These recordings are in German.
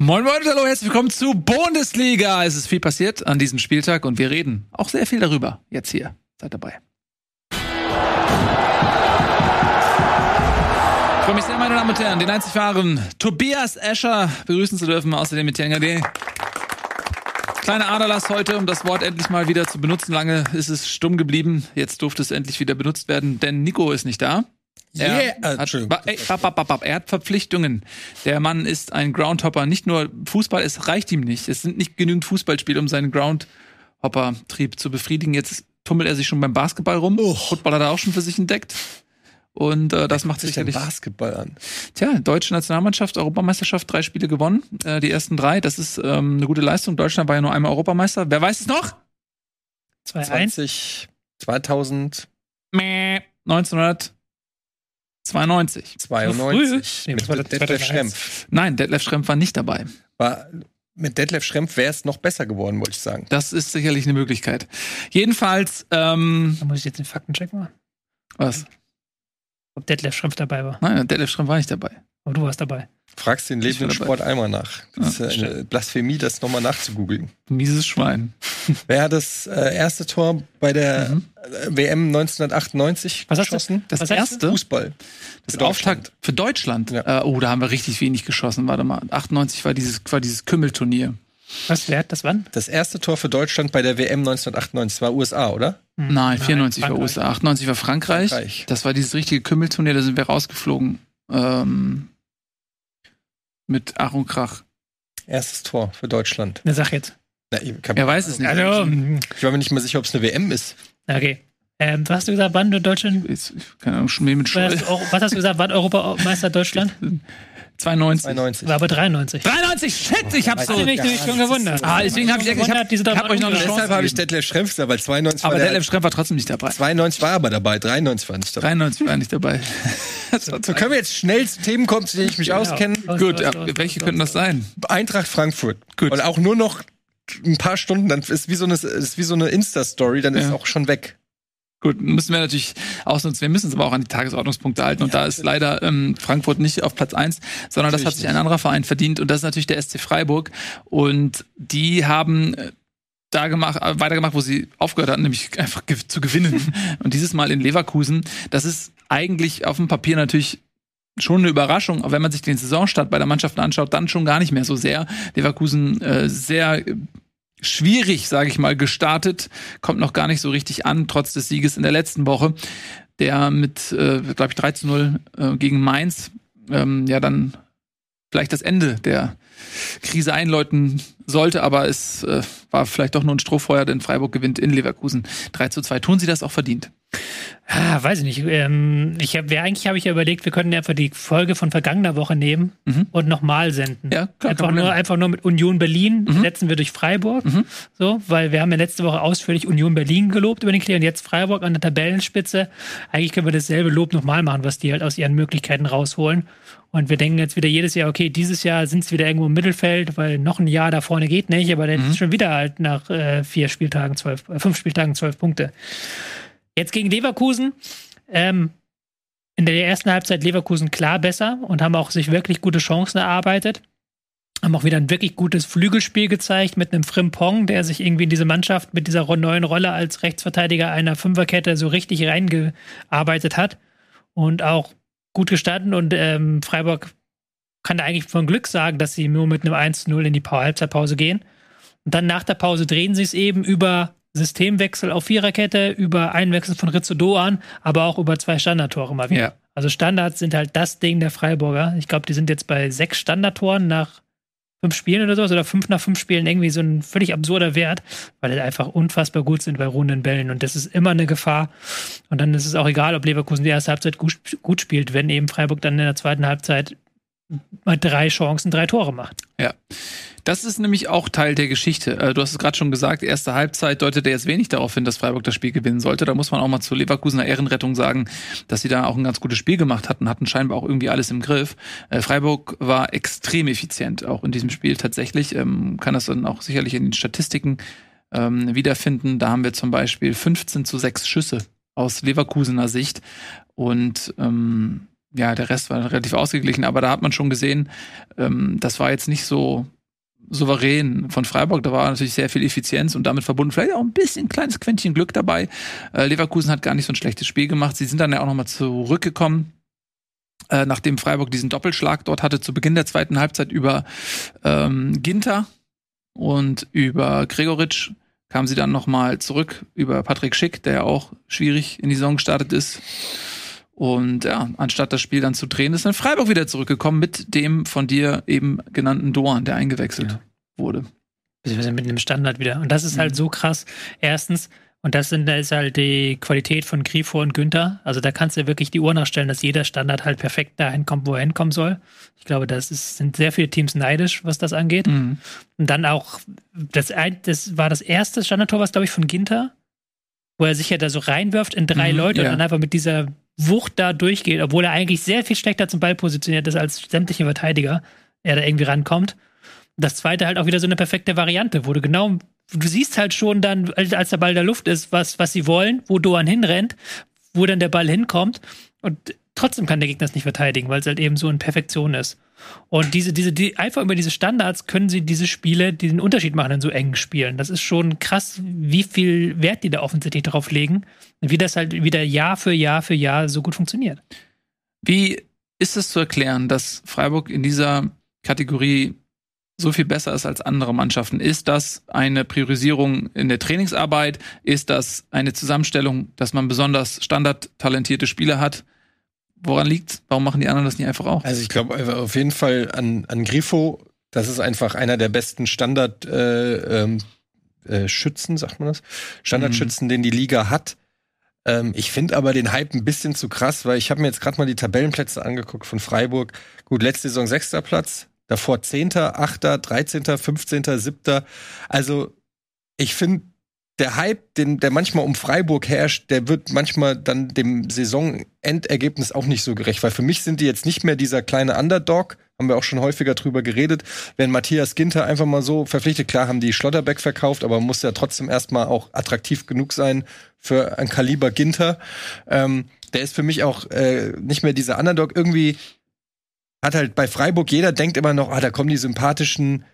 Moin Moin, hallo, herzlich willkommen zu Bundesliga. Es ist viel passiert an diesem Spieltag und wir reden auch sehr viel darüber. Jetzt hier. Seid dabei. Ich freue mich sehr, meine Damen und Herren, den einzig wahren Tobias Escher begrüßen zu dürfen, außerdem mit Tenga D. Kleiner Aderlass heute, um das Wort endlich mal wieder zu benutzen. Lange ist es stumm geblieben. Jetzt durfte es endlich wieder benutzt werden, denn Nico ist nicht da. Er, Yeah, äh, hat, er hat Verpflichtungen. Der Mann ist ein Groundhopper. Nicht nur Fußball, es reicht ihm nicht. Es sind nicht genügend Fußballspiele, um seinen Groundhopper-Trieb zu befriedigen. Jetzt tummelt er sich schon beim Basketball rum. Football hat er auch schon für sich entdeckt. Und äh, das macht sich den sicherlich. Basketball an. Tja, deutsche Nationalmannschaft, Europameisterschaft, drei Spiele gewonnen. Äh, die ersten drei, das ist ähm, eine gute Leistung. Deutschland war ja nur einmal Europameister. Wer weiß es noch? 2-1. 20, 2092 Mäh. 1992. Nee, mit das war der Detlef 2001. Schrempf. Nein, Detlef Schrempf war nicht dabei. War, mit Detlef Schrempf wäre es noch besser geworden, wollte ich sagen. Das ist sicherlich eine Möglichkeit. Jedenfalls, ähm, Da muss ich jetzt den Faktencheck machen. was? Ob Detlef Schrempf dabei war. Nein, Detlef Schrempf war nicht dabei. Aber du warst dabei. Fragst den war lebenden. Sport einmal nach. Das Ja, ist eine Blasphemie, das nochmal nachzugoogeln. Mieses Schwein. Wer hat das äh, erste Tor bei der Mhm. äh, WM 1998 Was hast du? geschossen? Das Was sagst erste, Fußball. das Für. Auftakt für Deutschland. Ja. Äh, oh, da haben wir richtig wenig geschossen. Warte mal. 98 war dieses, war dieses Kümmelturnier. Was, wer hat das wann? Das erste Tor für Deutschland bei der WM 1998 war USA, oder? Hm. Nein, 94 war Frankreich. USA, 98 war Frankreich. Frankreich. Das war dieses richtige Kümmelturnier, da sind wir rausgeflogen. Ähm, mit Ach und Krach. Erstes Tor für Deutschland. Na, sag jetzt. Na, Er weiß es nicht. Also, hm, ich war mir nicht mal sicher, ob es eine WM ist. okay. Ähm, was hast du gesagt, wann Deutschland? Jetzt, keine Ahnung, Schmäh mit Was Schuld. hast, du, was hast du gesagt, wann Europameister Deutschland? 92. 92. War aber 93. 93, shit, ich hab's so. du mich nämlich schon gewundert. Ah, deswegen hab ich, ich hab, diese ich hab euch noch eine Chance Deshalb habe ich. Detlef Schrempf weil 92 Aber Detlef Schrempf war trotzdem nicht dabei. 92 war aber dabei, 93 war nicht dabei. 93 war nicht dabei. So können wir jetzt schnell zu Themen kommen, zu denen ich mich Genau. auskenne. Aus, Gut, welche könnten das sein? Eintracht Frankfurt. Gut. Und auch nur noch ein paar Stunden, dann ist wie so eine, ist wie so eine Insta-Story, dann ist Ja. auch schon weg. Gut, müssen wir natürlich ausnutzen. Wir müssen uns aber auch an die Tagesordnungspunkte halten. Und da ist leider ähm, Frankfurt nicht auf Platz eins, sondern das hat sich nicht. ein anderer Verein verdient. Und das ist natürlich der SC Freiburg. Und die haben äh, da gemacht, äh, weitergemacht, wo sie aufgehört hatten, nämlich einfach ge zu gewinnen. Und dieses Mal in Leverkusen. Das ist eigentlich auf dem Papier natürlich schon eine Überraschung, aber wenn man sich den Saisonstart bei der Mannschaft anschaut, dann schon gar nicht mehr so sehr. Leverkusen äh, sehr äh, schwierig, sage ich mal, gestartet, kommt noch gar nicht so richtig an, trotz des Sieges in der letzten Woche, der mit, äh, glaube ich, 3 zu 0 äh, gegen Mainz ähm, ja dann vielleicht das Ende der Krise einläuten sollte, aber es äh, war vielleicht doch nur ein Strohfeuer, denn Freiburg gewinnt in Leverkusen 3 zu 2. Tun sie das auch verdient? Ah, weiß ich nicht. Ähm, ich hab, wer, eigentlich habe ich ja überlegt, wir könnten einfach die Folge von vergangener Woche nehmen Mhm. und nochmal senden. Ja, klar, einfach, nur, einfach nur mit Union Berlin Mhm. setzen wir durch Freiburg. Mhm. So, weil wir haben ja letzte Woche ausführlich Union Berlin gelobt über den Klee und jetzt Freiburg an der Tabellenspitze. Eigentlich können wir dasselbe Lob nochmal machen, was die halt aus ihren Möglichkeiten rausholen. Und wir denken jetzt wieder jedes Jahr, okay, dieses Jahr sind es wieder irgendwo im Mittelfeld, weil noch ein Jahr da vorne geht nicht, aber dann Mhm. ist schon wieder halt nach äh, vier Spieltagen zwölf, äh, fünf Spieltagen zwölf Punkte. Jetzt gegen Leverkusen. Ähm, in der ersten Halbzeit Leverkusen klar besser und haben auch sich wirklich gute Chancen erarbeitet. Haben auch wieder ein wirklich gutes Flügelspiel gezeigt mit einem Frimpong, der sich irgendwie in diese Mannschaft mit dieser neuen Rolle als Rechtsverteidiger einer Fünferkette so richtig reingearbeitet hat. Und auch gut gestanden. Und ähm, Freiburg kann da eigentlich von Glück sagen, dass sie nur mit einem 1-0 in die Pa- Halbzeitpause gehen. Und dann nach der Pause drehen sie es eben über Systemwechsel auf Viererkette, über Einwechsel von Rizzo an, aber auch über zwei Standardtore mal wieder. Ja. Also Standards sind halt das Ding der Freiburger. Ich glaube, die sind jetzt bei sechs Standardtoren nach fünf Spielen oder sowas oder fünf nach fünf Spielen irgendwie so ein völlig absurder Wert, weil die einfach unfassbar gut sind bei runden Bällen und das ist immer eine Gefahr. Und dann ist es auch egal, ob Leverkusen die erste Halbzeit gut, gut spielt, wenn eben Freiburg dann in der zweiten Halbzeit mal drei Chancen, drei Tore macht. Ja. Das ist nämlich auch Teil der Geschichte. Äh, Du hast es gerade schon gesagt, erste Halbzeit deutete jetzt wenig darauf hin, dass Freiburg das Spiel gewinnen sollte. Da muss man auch mal zur Leverkusener Ehrenrettung sagen, dass sie da auch ein ganz gutes Spiel gemacht hatten, hatten scheinbar auch irgendwie alles im Griff. Äh, Freiburg war extrem effizient, auch in diesem Spiel tatsächlich. Ähm, Kann das dann auch sicherlich in den Statistiken ähm, wiederfinden. Da haben wir zum Beispiel 15 zu 6 Schüsse aus Leverkusener Sicht. Und ähm, ja, der Rest war relativ ausgeglichen, aber da hat man schon gesehen, ähm, das war jetzt nicht so souverän von Freiburg. Da war natürlich sehr viel Effizienz und damit verbunden vielleicht auch ein bisschen kleines Quäntchen Glück dabei. Äh, Leverkusen hat gar nicht so ein schlechtes Spiel gemacht. Sie sind dann ja auch nochmal zurückgekommen, äh, nachdem Freiburg diesen Doppelschlag dort hatte zu Beginn der zweiten Halbzeit über ähm, Ginter und über Gregoritsch kam sie dann nochmal zurück über Patrick Schick, der ja auch schwierig in die Saison gestartet ist. Und ja, anstatt das Spiel dann zu drehen, ist dann Freiburg wieder zurückgekommen mit dem von dir eben genannten Doan, der eingewechselt ja. wurde. Beziehungsweise mit einem Standard wieder. Und das ist halt mhm. halt so krass. Erstens, und das sind, da ist halt die Qualität von Grifo und Günther. Also da kannst du wirklich die Uhr nachstellen, dass jeder Standard halt perfekt dahin kommt, wo er hinkommen soll. Ich glaube, das ist, sind sehr viele Teams neidisch, was das angeht. Mhm. Und dann auch, das, das war das erste Standardtor, was glaube ich von Ginter, wo er sich ja da so reinwirft in drei mhm, Leute ja. und dann einfach mit dieser Wucht da durchgeht, obwohl er eigentlich sehr viel schlechter zum Ball positioniert ist als sämtliche Verteidiger, er da irgendwie rankommt. Das zweite halt auch wieder so eine perfekte Variante, wo du genau, du siehst halt schon dann, als der Ball in der Luft ist, was, was sie wollen, wo Doan hinrennt, wo dann der Ball hinkommt und trotzdem kann der Gegner es nicht verteidigen, weil es halt eben so in Perfektion ist. Und diese, diese, die, einfach über diese Standards können sie diese Spiele, die den Unterschied machen in so engen Spielen. Das ist schon krass, wie viel Wert die da offensichtlich drauf legen und wie das halt wieder Jahr für Jahr für Jahr so gut funktioniert. Wie ist es zu erklären, dass Freiburg in dieser Kategorie so viel besser ist als andere Mannschaften? Ist das eine Priorisierung in der Trainingsarbeit? Ist das eine Zusammenstellung, dass man besonders standardtalentierte Spieler hat? Woran liegt's? Warum machen die anderen das nicht einfach auch? Also ich glaube äh, auf jeden Fall an, an Grifo, das ist einfach einer der besten Standard äh, ähm, äh, Schützen, sagt man das? Standardschützen, mhm. den die Liga hat. Ähm, ich finde aber den Hype ein bisschen zu krass, weil ich habe mir jetzt gerade mal die Tabellenplätze angeguckt von Freiburg. Gut, letzte Saison sechster Platz, davor zehnter, achter, dreizehnter, fünfzehnter, siebter. Also ich finde der Hype, den, der manchmal um Freiburg herrscht, der wird manchmal dann dem Saisonendergebnis auch nicht so gerecht, weil für mich sind die jetzt nicht mehr dieser kleine Underdog, haben wir auch schon häufiger drüber geredet. Wenn Matthias Ginter einfach mal so verpflichtet, klar haben die Schlotterbeck verkauft, aber muss ja trotzdem erstmal auch attraktiv genug sein für ein Kaliber Ginter. Ähm, der ist für mich auch äh, nicht mehr dieser Underdog. Irgendwie hat halt bei Freiburg jeder denkt immer noch, ah, da kommen die sympathischen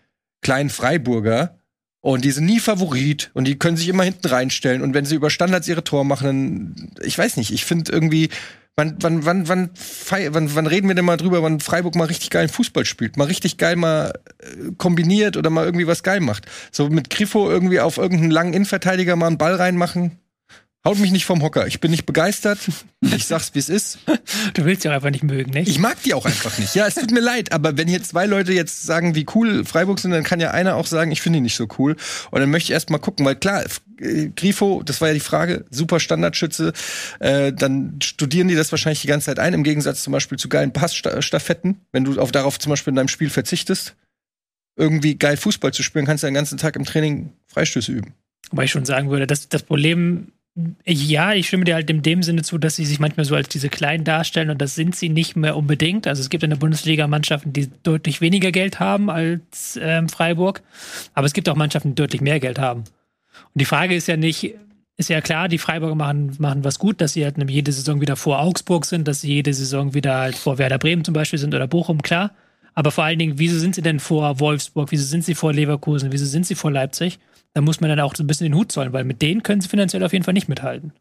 kleinen Freiburger. Und die sind nie Favorit und die können sich immer hinten reinstellen. Und wenn sie über Standards ihre Tor machen, dann, ich weiß nicht, ich finde irgendwie, wann, wann, wann, wann, wann, wann reden wir denn mal drüber, wann Freiburg mal richtig geilen Fußball spielt, mal richtig geil mal äh, kombiniert oder mal irgendwie was geil macht. So mit Grifo irgendwie auf irgendeinen langen Innenverteidiger mal einen Ball reinmachen, Haut mich nicht vom Hocker. Ich bin nicht begeistert. Ich sag's, wie es ist. Du willst ja einfach nicht mögen, nicht? Ich mag die auch einfach nicht. Ja, es tut mir leid, aber wenn hier zwei Leute jetzt sagen, wie cool Freiburg sind, dann kann ja einer auch sagen, ich finde die nicht so cool. Und dann möchte ich erst mal gucken, weil klar, äh, Grifo, das war ja die Frage, super Standardschütze, äh, dann studieren die das wahrscheinlich die ganze Zeit ein, im Gegensatz zum Beispiel zu geilen Passstaffetten, wenn du auf darauf zum Beispiel in deinem Spiel verzichtest, irgendwie geil Fußball zu spielen, kannst du den ganzen Tag im Training Freistöße üben. Wobei ich schon sagen würde, dass das Problem ja, ich stimme dir halt in dem Sinne zu, dass sie sich manchmal so als diese Kleinen darstellen und das sind sie nicht mehr unbedingt. Also es gibt in der Bundesliga Mannschaften, die deutlich weniger Geld haben als ähm, Freiburg, aber es gibt auch Mannschaften, die deutlich mehr Geld haben. Und die Frage ist ja nicht, ist ja klar, die Freiburger machen, machen was gut, dass sie halt jede Saison wieder vor Augsburg sind, dass sie jede Saison wieder halt vor Werder Bremen zum Beispiel sind oder Bochum, klar. Aber vor allen Dingen, wieso sind sie denn vor Wolfsburg? Wieso sind sie vor Leverkusen? Wieso sind sie vor Leipzig? Da muss man dann auch so ein bisschen den Hut zollen, weil mit denen können sie finanziell auf jeden Fall nicht mithalten.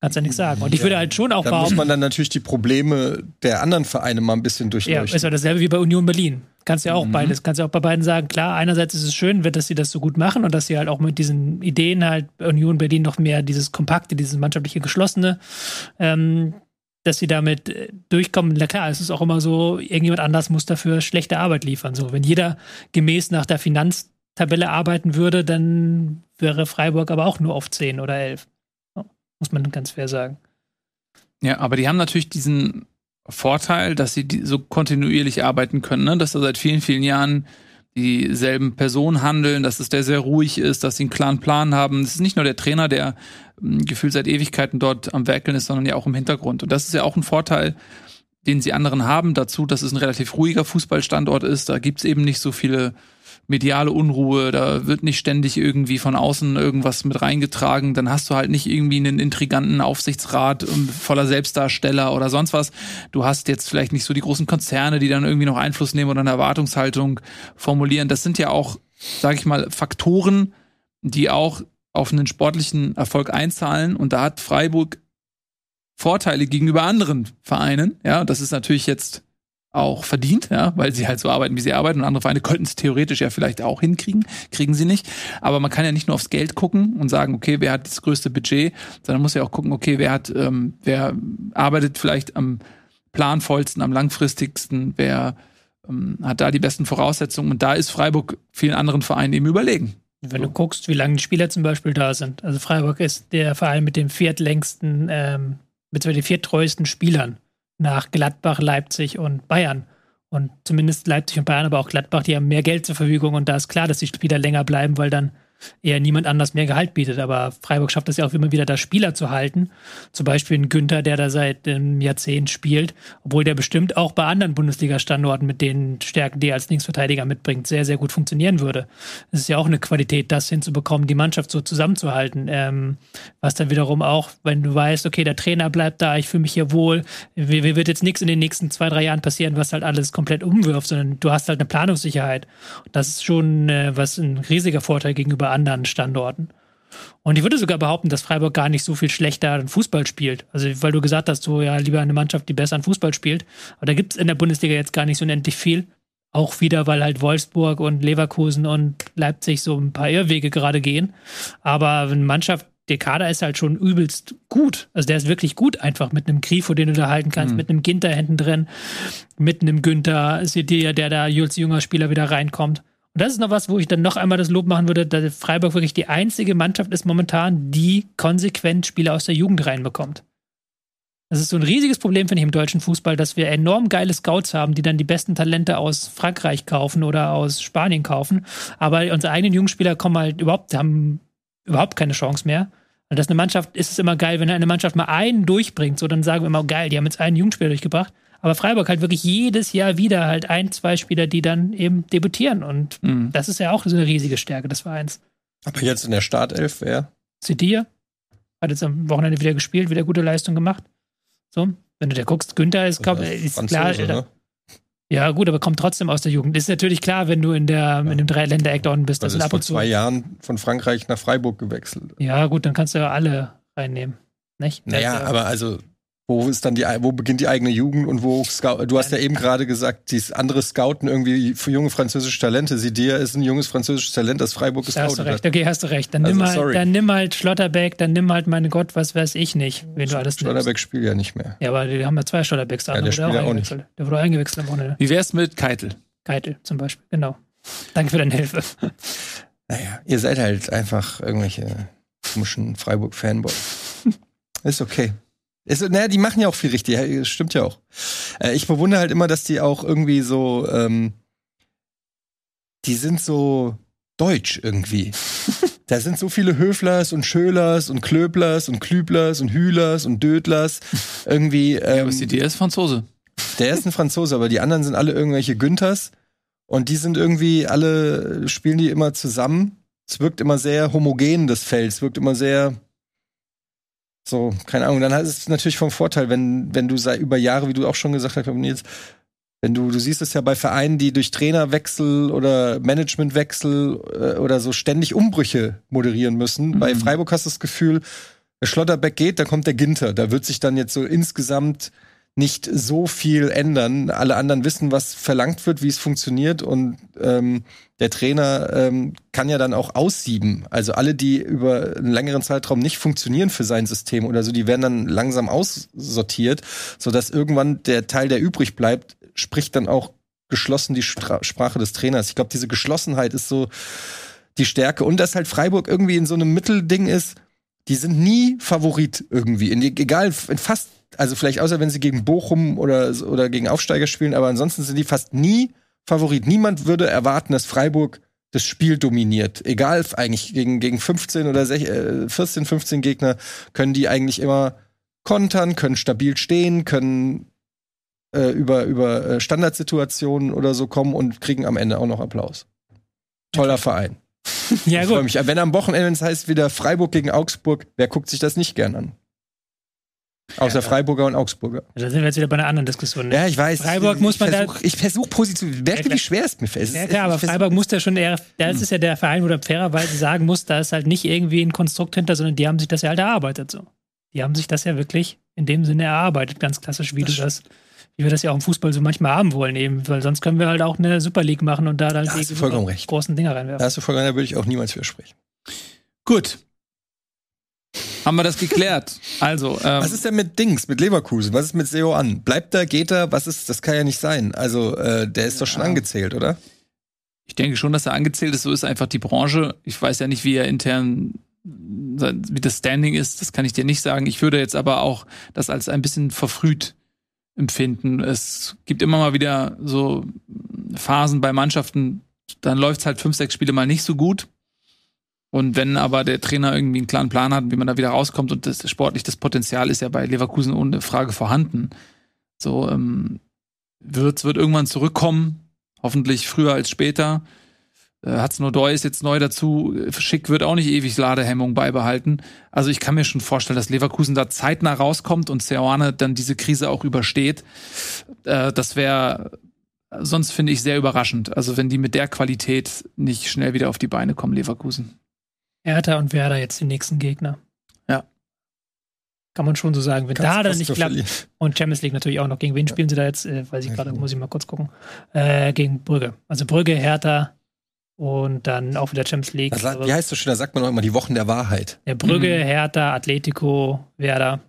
Kannst ja nichts sagen. Und ich würde halt schon auch da muss man dann natürlich die Probleme der anderen Vereine mal ein bisschen durchleuchten. Ja, ist ja dasselbe wie bei Union Berlin. Kannst ja auch mhm. beides, kannst ja auch bei beiden sagen, klar, einerseits ist es schön, dass sie das so gut machen und dass sie halt auch mit diesen Ideen halt bei Union Berlin noch mehr dieses kompakte, dieses mannschaftliche Geschlossene, ähm, dass sie damit äh, durchkommen. Na klar, es ist auch immer so, irgendjemand anders muss dafür schlechte Arbeit liefern. So, wenn jeder gemäß nach der Finanz Tabelle arbeiten würde, dann wäre Freiburg aber auch nur auf 10 oder 11. Muss man ganz fair sagen. Ja, aber die haben natürlich diesen Vorteil, dass sie so kontinuierlich arbeiten können, ne? dass da seit vielen, vielen Jahren dieselben Personen handeln, dass es der sehr ruhig ist, dass sie einen klaren Plan haben. Es ist nicht nur der Trainer, der hm, gefühlt seit Ewigkeiten dort am Werkeln ist, sondern ja auch im Hintergrund. Und das ist ja auch ein Vorteil, den sie anderen haben, dazu, dass es ein relativ ruhiger Fußballstandort ist. Da gibt's eben nicht so viele mediale Unruhe, da wird nicht ständig irgendwie von außen irgendwas mit reingetragen, dann hast du halt nicht irgendwie einen intriganten Aufsichtsrat ähm, voller Selbstdarsteller oder sonst was. Du hast jetzt vielleicht nicht so die großen Konzerne, die dann irgendwie noch Einfluss nehmen oder eine Erwartungshaltung formulieren. Das sind ja auch, sage ich mal, Faktoren, die auch auf einen sportlichen Erfolg einzahlen. Und da hat Freiburg Vorteile gegenüber anderen Vereinen. Ja, das ist natürlich jetzt auch verdient, ja, weil sie halt so arbeiten, wie sie arbeiten. Und andere Vereine könnten es theoretisch ja vielleicht auch hinkriegen, kriegen sie nicht. Aber man kann ja nicht nur aufs Geld gucken und sagen, okay, wer hat das größte Budget, sondern muss ja auch gucken, okay, wer hat, ähm, wer arbeitet vielleicht am planvollsten, am langfristigsten, wer ähm, hat da die besten Voraussetzungen. Und da ist Freiburg vielen anderen Vereinen eben überlegen. Wenn du guckst, wie lange die Spieler zum Beispiel da sind. Also Freiburg ist der Verein mit dem viertlängsten, ähm, beziehungsweise den viertreuesten Spielern nach Gladbach, Leipzig und Bayern. Und zumindest Leipzig und Bayern, aber auch Gladbach, die haben mehr Geld zur Verfügung und da ist klar, dass die Spieler länger bleiben, weil dann eher niemand anders mehr Gehalt bietet. Aber Freiburg schafft es ja auch immer wieder, da Spieler zu halten. Zum Beispiel ein Günther, der da seit einem Jahrzehnt spielt, obwohl der bestimmt auch bei anderen Bundesliga-Standorten mit den Stärken, die er als Linksverteidiger mitbringt, sehr, sehr gut funktionieren würde. Es ist ja auch eine Qualität, das hinzubekommen, die Mannschaft so zusammenzuhalten. Ähm, was dann wiederum auch, wenn du weißt, okay, der Trainer bleibt da, ich fühle mich hier wohl, mir wird jetzt nichts in den nächsten zwei, drei Jahren passieren, was halt alles komplett umwirft, sondern du hast halt eine Planungssicherheit. Das ist schon äh, was ein riesiger Vorteil gegenüber anderen Standorten. Und ich würde sogar behaupten, dass Freiburg gar nicht so viel schlechter an Fußball spielt. Also, weil du gesagt hast, so ja, lieber eine Mannschaft, die besser an Fußball spielt. Aber da gibt es in der Bundesliga jetzt gar nicht so unendlich viel. Auch wieder, weil halt Wolfsburg und Leverkusen und Leipzig so ein paar Irrwege gerade gehen. Aber eine Mannschaft, der Kader ist halt schon übelst gut. Also der ist wirklich gut einfach mit einem Grifo, den du da halten kannst, mhm. mit einem Ginter hinten drin, mit einem Günther, der, der da als junger Spieler wieder reinkommt. Und das ist noch was, wo ich dann noch einmal das Lob machen würde, dass Freiburg wirklich die einzige Mannschaft ist momentan, die konsequent Spieler aus der Jugend reinbekommt. Das ist so ein riesiges Problem, finde ich, im deutschen Fußball, dass wir enorm geile Scouts haben, die dann die besten Talente aus Frankreich kaufen oder aus Spanien kaufen. Aber unsere eigenen Jugendspieler kommen halt überhaupt, haben überhaupt keine Chance mehr. Und das ist eine Mannschaft, ist es immer geil, wenn eine Mannschaft mal einen durchbringt, so dann sagen wir immer, geil, die haben jetzt einen Jugendspieler durchgebracht. Aber Freiburg halt wirklich jedes Jahr wieder halt ein, zwei Spieler, die dann eben debütieren. Und mhm. das ist ja auch so eine riesige Stärke des Vereins. Aber jetzt in der Startelf, wer? Sidir hat jetzt am Wochenende wieder gespielt, wieder gute Leistung gemacht. So, wenn du da guckst, Günther ist, glaub, ist Franzose, klar. Ne? Ja, gut, aber kommt trotzdem aus der Jugend. Ist natürlich klar, wenn du in der ja. in dem Dreiländereck da unten bist. Das ist ab und vor zwei Jahren von Frankreich nach Freiburg gewechselt. Ja, gut, dann kannst du ja alle reinnehmen. Nicht? Naja, aber also wo ist dann die, wo beginnt die eigene Jugend und wo Scout, du hast ja eben gerade gesagt, dieses andere Scouten irgendwie für junge französische Talente. Sidia ist ein junges französisches Talent, das Freiburg ist Da hast du recht, okay, hast du recht. Dann, also, nimm halt, dann nimm halt Schlotterbeck, dann nimm halt, meine Gott, was weiß ich nicht, wen du alles Schlotterbeck nimmst. spielt ja nicht mehr. Ja, aber die haben ja zwei Schlotterbecks da. Ja, der spielt ja auch nicht. Der wurde eingewechselt am Wochenende. Wie wär's mit Keitel? Keitel zum Beispiel, genau. Danke für deine Hilfe. Naja, ihr seid halt einfach irgendwelche komischen Freiburg-Fanboys. ist okay. Ist, naja, die machen ja auch viel richtig, stimmt ja auch. Äh, ich bewundere halt immer, dass die auch irgendwie so, ähm, die sind so deutsch irgendwie. da sind so viele Höflers und Schölers und Klöblers und Klüblers und Hühlers und Dödlers. Irgendwie. Ähm, ja, was die, der ist Franzose. Der ist ein Franzose, aber die anderen sind alle irgendwelche Günthers. Und die sind irgendwie alle, spielen die immer zusammen. Es wirkt immer sehr homogen, das Feld. Es wirkt immer sehr, so, keine Ahnung. Dann ist es natürlich vom Vorteil, wenn, wenn du seit über Jahre, wie du auch schon gesagt hast, Nils, wenn du, du siehst es ja bei Vereinen, die durch Trainerwechsel oder Managementwechsel äh, oder so ständig Umbrüche moderieren müssen. Mhm. Bei Freiburg hast du das Gefühl, der Schlotterbeck geht, da kommt der Ginter. Da wird sich dann jetzt so insgesamt nicht so viel ändern. Alle anderen wissen, was verlangt wird, wie es funktioniert und ähm, der Trainer ähm, kann ja dann auch aussieben. Also alle, die über einen längeren Zeitraum nicht funktionieren für sein System oder so, die werden dann langsam aussortiert, sodass irgendwann der Teil, der übrig bleibt, spricht dann auch geschlossen die Stra Sprache des Trainers. Ich glaube, diese Geschlossenheit ist so die Stärke und dass halt Freiburg irgendwie in so einem Mittelding ist, die sind nie Favorit irgendwie. In, egal, in fast also vielleicht außer wenn sie gegen Bochum oder, oder gegen Aufsteiger spielen, aber ansonsten sind die fast nie Favorit. Niemand würde erwarten, dass Freiburg das Spiel dominiert. Egal, eigentlich gegen, gegen 15 oder 16, 14, 15 Gegner können die eigentlich immer kontern, können stabil stehen, können äh, über, über äh, Standardsituationen oder so kommen und kriegen am Ende auch noch Applaus. toller Verein. Ja, Ich freue gut. mich. Wenn am Wochenende es heißt wieder Freiburg gegen Augsburg, wer guckt sich das nicht gern an? Außer Freiburger und Augsburger. Da sind wir jetzt wieder bei einer anderen Diskussion. Ne? Ja, ich weiß. Freiburg ich, muss man da- versuch, Ich versuche positiv. Merkt Ja, wie schwer es mir fällt? Ja, klar, aber Freiburg muss da schon eher, das ist ja der Verein, wo du fairerweise sagen musst, da ist halt nicht irgendwie ein Konstrukt hinter, sondern die haben sich das ja halt erarbeitet so. Die haben sich das ja wirklich in dem Sinne erarbeitet, ganz klassisch, wie Das du das, wie wir das ja auch im Fußball so manchmal haben wollen eben, weil sonst können wir halt auch eine Super League machen und da dann Da hast die recht. großen Dinger Da reinwerfen. hast du vollkommen, da würde ich auch niemals widersprechen. Gut. Haben wir das geklärt? Also, ähm, Was ist denn mit Dings, mit Leverkusen? Was ist mit Seo an? Bleibt er, geht er? Was ist, das kann ja nicht sein. Also, äh, der ist doch schon Ja. angezählt, oder? ich denke schon, dass er angezählt ist. So ist einfach die Branche. Ich weiß ja nicht, wie er intern, wie das Standing ist. Das kann ich dir nicht sagen. Ich würde jetzt aber auch das als ein bisschen verfrüht empfinden. Es gibt immer mal wieder so Phasen bei Mannschaften, dann läuft es halt fünf, sechs Spiele mal nicht so gut. Und wenn aber der Trainer irgendwie einen klaren Plan hat, wie man da wieder rauskommt und das sportlich das Potenzial ist ja bei Leverkusen ohne Frage vorhanden. So ähm, wird wird irgendwann zurückkommen, hoffentlich früher als später. Äh, Hat's nur Deu ist jetzt neu dazu. Schick wird auch nicht ewig Ladehemmung beibehalten. Also ich kann mir schon vorstellen, dass Leverkusen da zeitnah rauskommt und Seoane dann diese Krise auch übersteht. Äh, das wäre sonst finde ich sehr überraschend. Also wenn die mit der Qualität nicht schnell wieder auf die Beine kommen, Leverkusen. Hertha und Werder jetzt die nächsten Gegner. Ja. Kann man schon so sagen. Wenn Kannst da dann nicht klappt, verlieren. und Champions League natürlich auch noch. Gegen wen spielen sie da jetzt? Äh, weiß ich gerade, muss ich mal kurz gucken. Äh, gegen Brügge. Also Brügge, Hertha und dann auch wieder Champions League. Das, Aber- wie heißt das schön? Da sagt man auch immer die Wochen der Wahrheit. Ja, Brügge, Mhm. Hertha, Atletico, Werder.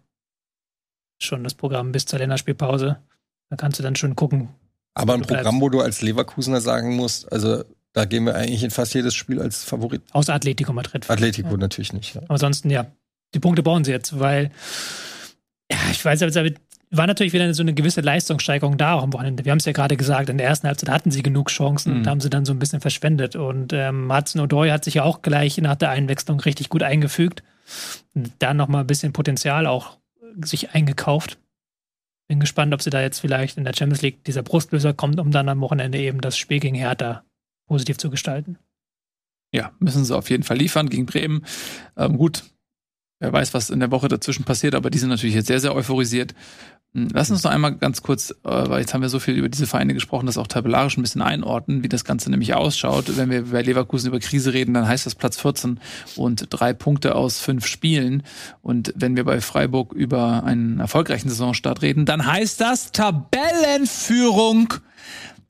Schon das Programm bis zur Länderspielpause. Da kannst du dann schon gucken. Aber ein bleibst. Programm, wo du als Leverkusener sagen musst, also da gehen wir eigentlich in fast jedes Spiel als Favorit. Außer Atletico Madrid. Atletico natürlich nicht. Ja. Aber ansonsten, ja, die Punkte brauchen sie jetzt, weil, ja, ich weiß, aber es war natürlich wieder so eine gewisse Leistungssteigerung da auch am Wochenende. Wir haben es ja gerade gesagt, in der ersten Halbzeit hatten sie genug Chancen Mhm. und haben sie dann so ein bisschen verschwendet. Und ähm, Hudson O'Doy hat sich ja auch gleich nach der Einwechslung richtig gut eingefügt. Dann nochmal ein bisschen Potenzial auch sich eingekauft. Bin gespannt, ob sie da jetzt vielleicht in der Champions League dieser Brustlöser kommt, um dann am Wochenende eben das Spiel gegen Hertha positiv zu gestalten. Ja, müssen sie auf jeden Fall liefern gegen Bremen. Ähm, gut, wer weiß, was in der Woche dazwischen passiert, aber die sind natürlich jetzt sehr, sehr euphorisiert. Hm, Lass uns noch einmal ganz kurz, äh, weil jetzt haben wir so viel über diese Vereine gesprochen, das auch tabellarisch ein bisschen einordnen, wie das Ganze nämlich ausschaut. Wenn wir bei Leverkusen über Krise reden, dann heißt das Platz 14 und drei Punkte aus fünf Spielen. Und wenn wir bei Freiburg über einen erfolgreichen Saisonstart reden, dann heißt das Tabellenführung.